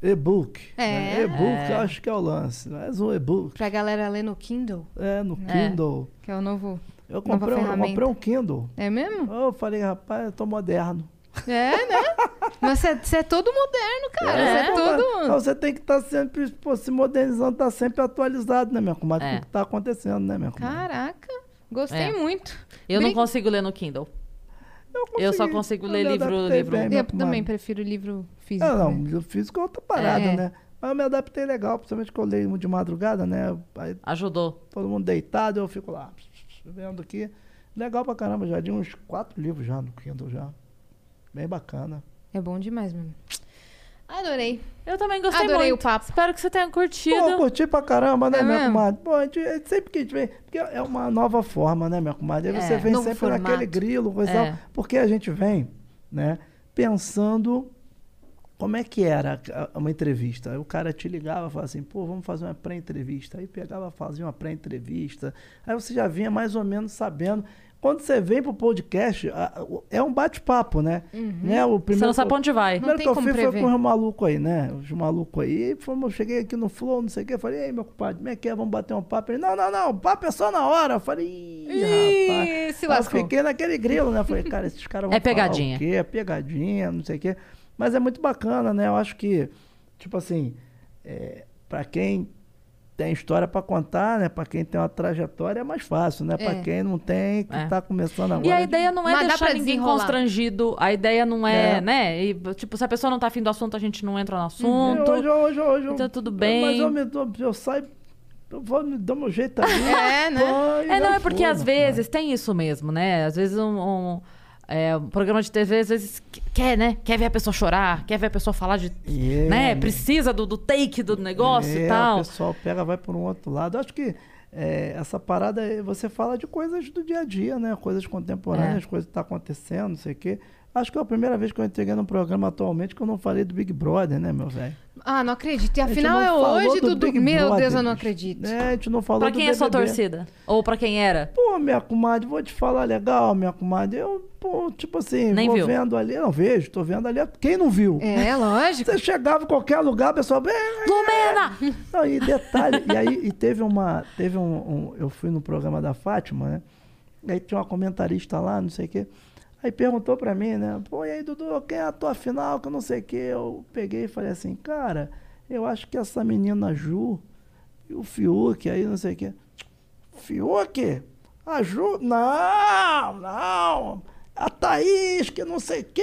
E-book. É. né? E-book, eu acho que é o lance. Faz um e-book. Pra galera ler no Kindle, É, no É. Kindle. que é o novo. Eu Nova comprei, um- eu comprei um Kindle. É mesmo? Eu falei, rapaz, eu tô moderno. É, né? Mas você é, é todo moderno, cara. É. Você é Então, todo. Você tem que estar sempre pô, se modernizando, tá sempre atualizado, né, minha comadre? É. Com o que tá acontecendo, né, minha comadre? Caraca, gostei É. muito. Eu não Brin- consigo ler no Kindle. Eu só consegui, consigo eu ler livro- livro- bem, Eu também prefiro livro físico. É, não, né? livro físico é outra parada, É. né? Mas eu me adaptei legal, principalmente que eu leio de madrugada, né? Aí Ajudou. todo mundo deitado, eu fico lá, vendo aqui. Legal pra caramba, já li uns quatro livros já no Kindle já. Bem bacana. É bom demais mesmo. Adorei. Eu também gostei Adorei muito. o papo. Espero que você tenha Pô, curtido. curti pra caramba, né, É minha mesmo? comadre? Pô, a gente, sempre que a gente vem. Porque é uma nova forma, né, minha comadre? Aí você É, vem novo sempre formato. naquele grilo, coisa É. tal. Porque a gente vem, né, pensando como é que era uma entrevista. Aí o cara te ligava e falava assim, pô, vamos fazer uma pré-entrevista. Aí pegava, fazia uma pré-entrevista. Aí você já vinha mais ou menos sabendo. Quando você vem pro podcast, o- é um bate-papo, né? né? O Você primeiro não sabe pra onde vai. Não Primeiro que eu fui foi com os malucos aí, né? Os malucos aí. Fomos, eu cheguei aqui no Flow, não sei o quê. Falei, ei, meu compadre, como é que é? Vamos bater um papo? Ele, não, não, não, o papo é só na hora. Eu falei, ih, rapaz. Se Aí eu lascou. fiquei naquele grilo, né? Falei, cara, esses caras vão É falar pegadinha. o quê? É pegadinha, não sei o quê. Mas é muito bacana, né? Eu acho que, tipo assim, é, pra quem tem história pra contar, né? Pra quem tem uma trajetória é mais fácil, né? Pra É. quem não tem, que É. tá começando agora. E a ideia não é Mas deixar pra ninguém constrangido. A ideia não é, É. né? E, tipo, se a pessoa não tá afim do assunto, a gente não entra no É, assunto. Hoje, hoje, hoje, Então, tudo Mas bem. eu, me dou, eu saio, eu vou me dar meu jeito ali. É, né? pô, e É, não, é porque às vezes tem isso mesmo, né? Às vezes um, um, é, um programa de TV, às vezes que- quer, né? Quer ver a pessoa chorar, quer ver a pessoa falar de. É, né? Precisa do, do take do negócio é, e tal. O pessoal pega, vai por um outro lado. Acho que é, essa parada, é, você fala de coisas do dia a dia, né? Coisas contemporâneas, É. coisas que tá acontecendo, não sei o quê. Acho que é a primeira vez que eu entreguei num programa atualmente que eu não falei do Big Brother, né, meu velho? Ah, não acredito. E afinal é hoje, do Dudu. Big Meu Brother, Deus, eu não acredito. É, a gente não falou Pra do quem é sua torcida? Ou pra quem era? Pô, minha comadre, vou te falar legal, minha comadre. Eu, pô, tipo assim, Nem vou viu? vendo ali, não vejo, tô vendo ali. Quem não viu? É, lógico. Você chegava em qualquer lugar, o pessoal. Lumena! Não, e detalhe, e aí e teve uma. Teve um, um- Eu fui no programa da Fátima, né? E aí tinha uma comentarista lá, não sei o quê. Aí perguntou pra mim, né? Pô, e aí, Dudu, quem é a tua final? Que eu não sei o quê. Eu peguei e falei assim, cara, eu acho que essa menina Ju e o Fiuk, aí não sei o quê. Fiuk? A Ju? Não, não. A Thaís, que não sei o quê.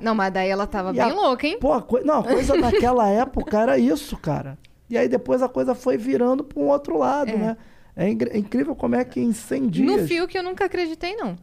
Não, mas daí ela tava E bem a- louca, hein? Pô, a coi- não, a coisa naquela época era isso, cara. E aí depois a coisa foi virando para um outro lado, É. né? É, é incrível como é que em 100 dias... No fio que eu nunca acreditei, não.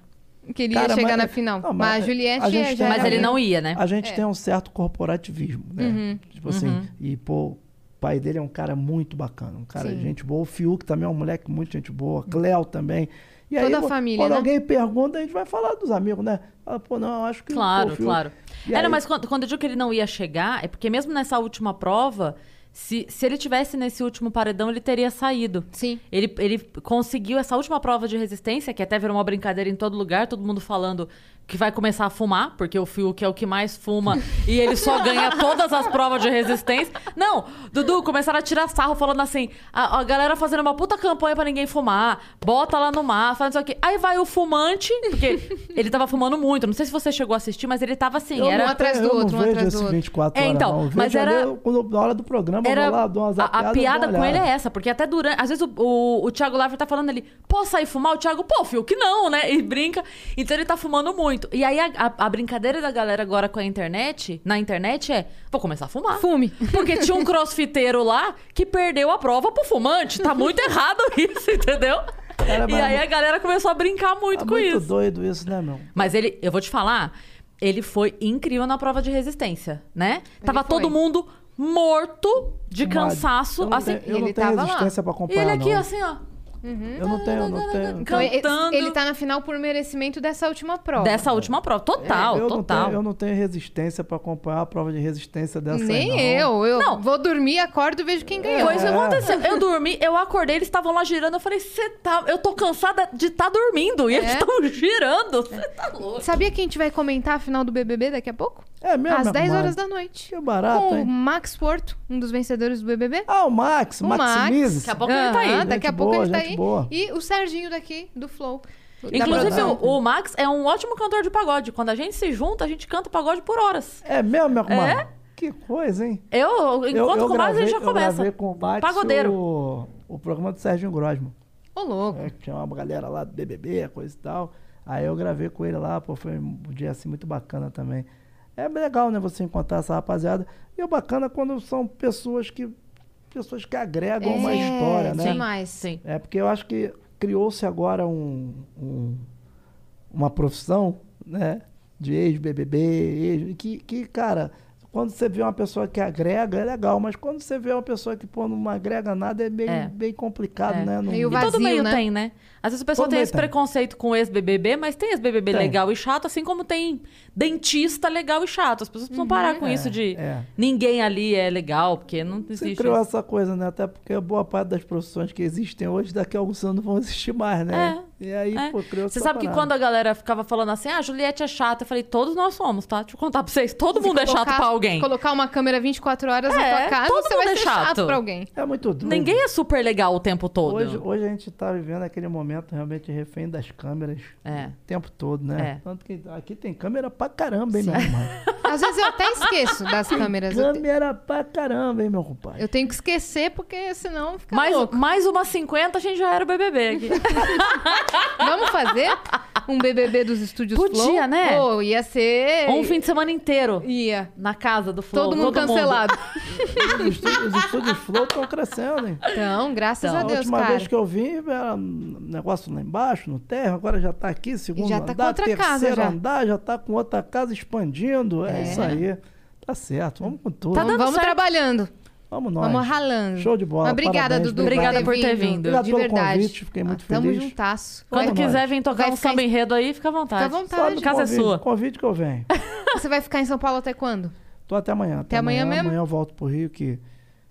Que ele ia Cara, chegar mas- na final. não, mas, mas a Juliette a gente já tem- Mas ele não ia, né? A gente É. tem um certo corporativismo, né? Uhum. Tipo assim, e pô, o pai dele é um cara muito bacana, um cara Sim. de gente boa. O Fiuk também é um moleque muito gente boa, Cléo também. E Toda a vo- família, quando né? alguém pergunta, a gente vai falar dos amigos, né? Fala, pô, não, eu acho que... Claro, pô, Fiuk- claro. E Era, aí- mas quando, quando eu digo que ele não ia chegar, é porque mesmo nessa última prova, se, se ele tivesse nesse último paredão, ele teria saído. Sim. Ele, ele conseguiu essa última prova de resistência, que até virou uma brincadeira em todo lugar, todo mundo falando que vai começar a fumar, porque o Fiuk é o que mais fuma e ele só ganha todas as provas de resistência. Não, Dudu, começaram a tirar sarro falando assim: a, a galera fazendo uma puta campanha pra ninguém fumar, bota lá no mar, faz isso aqui. Aí vai o fumante, porque ele tava fumando muito, não sei se você chegou a assistir, mas ele tava assim, Eu era. Um atrás do eu outro, não um atrás do outro. 24 É, horas, então. Eu mas era- ali, quando, na hora do programa, Era vou lá, dou umas a, a piada com ele é essa, porque até durante. Às vezes o, o, o Thiago Leifert tá falando ali, posso sair fumar? O Thiago, pô, fio, que não, né? E brinca. Então ele tá fumando muito. E aí a, a- a brincadeira da galera agora com a internet, na internet é, vou começar a fumar. Fume. Porque tinha um crossfiteiro lá que perdeu a prova pro fumante. Tá muito errado isso, entendeu? Cara, e aí a galera começou a brincar muito Tá com muito isso. doido isso, né, meu? Mas ele, eu vou te falar, ele foi incrível na prova de resistência, né? Tava foi. todo mundo morto de cansaço, eu não assim. tenho- Eu ele não tenho tava lá. resistência pra E acompanhar, ele aqui, não. assim, ó. Eu não tenho, não tenho. Então, ele- Cantando. Ele tá na final por merecimento dessa última prova. Dessa última prova. Total, eu, não total. tenho eu não tenho resistência pra acompanhar a prova de resistência dessa aí, Nem não. eu. Eu Não. vou dormir, acordo e vejo quem ganhou. Coisa É. aconteceu. Eu dormi, eu acordei, eles estavam lá girando. Eu falei, você tá. Eu tô cansada de estar dormindo. E eles É? estão girando. Você tá louco. Sabia que a gente vai comentar a final do BBB daqui a pouco? É mesmo, Às minha 10 comadre? horas da noite. Que barato, Com o hein? Max Porto, um dos vencedores do BBB. Ah, o Max, O Maximize. Daqui a pouco ele tá aí. Daqui a pouco boa, ele tá gente boa. E o Serginho daqui, do Flow. Inclusive, o, o Max é um ótimo cantor de pagode. Quando a gente se junta, a gente canta pagode por horas. É mesmo, minha comadre? Que coisa, hein? Eu, enquanto com o Max, a gente já eu começa. gravei com o Max Pagodeiro. O, o programa do Serginho Grosman. Ô, louco. É, que tinha uma galera lá do BBB, coisa e tal. Aí eu gravei com ele lá, pô, foi um dia assim muito bacana também. É legal, né, você encontrar essa rapaziada. E o bacana é quando são pessoas que pessoas que agregam uma É, história, né? Demais. Sim. É porque eu acho que criou-se agora um, um- uma profissão, né? De ex-BBB, ex, que, que, cara, quando você vê uma pessoa que agrega, é legal, mas quando você vê uma pessoa que pô, não agrega nada, é bem, É. bem complicado, É. né? Não- Meio E todo meio né? tem, né? Às vezes o pessoal Todo tem esse tem. preconceito com ex-BBB, mas tem ex-BBB legal e chato, assim como tem dentista legal e chato. As pessoas precisam parar com isso de é. ninguém ali é legal, porque não Você existe criou isso. essa coisa, né? Até porque boa parte das profissões que existem hoje, daqui a alguns anos não vão existir mais, né? E aí, É. pô, criou Você sabe que parada. quando a galera ficava falando assim, ah, Juliette é chata, eu falei, todos nós somos, tá? Deixa eu contar pra vocês, todo Se mundo é chato colocar- pra alguém. Colocar uma câmera 24 horas na É, tua casa, todo você mundo vai é ser chato. chato. pra alguém. É muito doido. Ninguém é super legal o tempo todo. Hoje, hoje a gente tá vivendo aquele momento realmente refém das câmeras É. o tempo todo, né? É. Tanto que aqui tem câmera pra caramba, hein, meu irmão? Às vezes eu até esqueço das câmeras. Eu, te- câmera pra caramba, hein, meu compadre? eu tenho que esquecer, porque senão fica Mais, louco. mais umas 50, a gente já era o BBB aqui. Vamos fazer um BBB dos estúdios Podia, Flow? né? Pô, ia ser... um fim de semana inteiro Ia. na casa do Flow. Todo mundo cancelado. Os estúdios, os estúdios Flow estão crescendo, hein? Então, graças Então, a a Deus, última cara. vez que eu vim, era um negócio lá embaixo, no terra, agora já tá aqui, segundo já tá com andar, outra terceiro casa já. andar, já tá com outra casa expandindo. É, É. isso aí. Tá certo, vamos com tudo. Tá Vamos, dando vamos certo. trabalhando. Vamos nós. Vamos ralando. Show de bola, Mas obrigada, parabéns, Dudu. obrigada por ter vindo. Obrigado de pelo verdade. convite, fiquei muito Ah, Tamo feliz. juntasso. Quando Vamos quiser vir tocar Vai um samba em- enredo aí, fica à vontade. Fica à vontade. Só me Casa é sua. Convide que eu venho. Você vai ficar em São Paulo até quando? Tô até amanhã. Até, amanhã mesmo? Amanhã eu volto pro Rio, que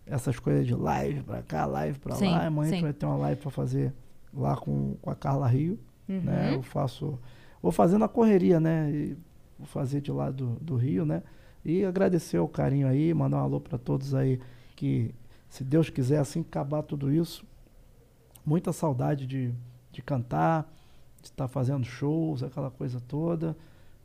essas coisas de live pra cá, live pra Sim, lá. Amanhã a sim. gente vai ter uma live pra fazer lá com, com a Carla Rio. Uhum. Né? Eu faço. Vou fazendo a correria, né? E vou fazer de lá do, do Rio, né? E agradecer o carinho aí, mandar um alô pra todos aí que, se Deus quiser, assim acabar tudo isso, muita saudade de, de cantar, de estar fazendo shows, aquela coisa toda.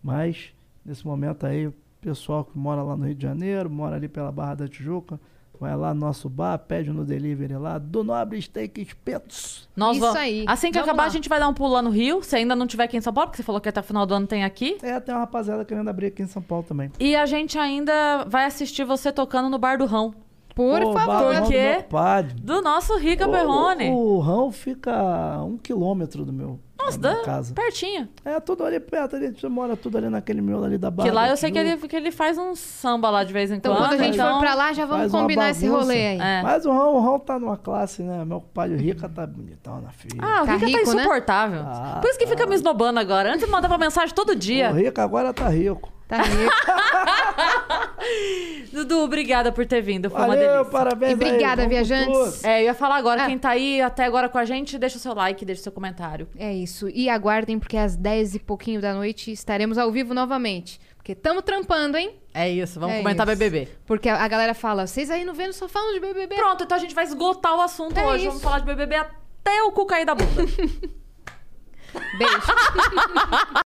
Mas, nesse momento aí, o pessoal que mora lá no Rio de Janeiro, mora ali pela Barra da Tijuca, vai lá no nosso bar, pede no delivery lá, do Nobre Steak Espetos. Nós Isso vamos- aí. Assim que Vamos acabar, lá. a gente vai dar um pulo lá no Rio. Se ainda não tiver aqui em São Paulo, porque você falou que até o final do ano tem aqui. É, tem uma rapaziada querendo abrir aqui em São Paulo também. E a gente ainda vai assistir você tocando no Bar do Rão. Por Pô, favor. Do Porque- padre. Do nosso Rica Perrone. O, o Rão fica a um quilômetro do meu Nossa, dá casa. pertinho. É, tudo ali perto, ali, você mora tudo ali naquele miolo ali da Barra Que lá eu sei que ele, que ele faz um samba lá de vez em Então, quando. quando a gente então... for pra lá, já vamos faz combinar esse rolê aí. É. Mas o Rão, o Rão tá numa classe, né? Meu compadre Rica tá bonitão na fila. Ah, o Tá Rica tá rico, né? insuportável. Ah, Por isso que fica me esnobando agora. Antes ele mandava mensagem todo dia. o Rica agora tá rico. Tá rico. Dudu, obrigada por ter vindo. Foi uma Valeu, delícia. parabéns E aí, obrigada, com viajantes. É, eu ia falar agora, Ah. quem tá aí até agora com a gente, deixa o seu like, deixa o seu comentário. É isso. E aguardem, porque às 10 e pouquinho da noite estaremos ao vivo novamente. Porque estamos trampando, hein? É isso, vamos É comentar isso. BBB. Porque a galera fala, vocês aí no Vênus só falam de BBB. Pronto, então a gente vai esgotar o assunto É hoje. isso. Vamos falar de BBB até o cu cair da bunda. Beijo.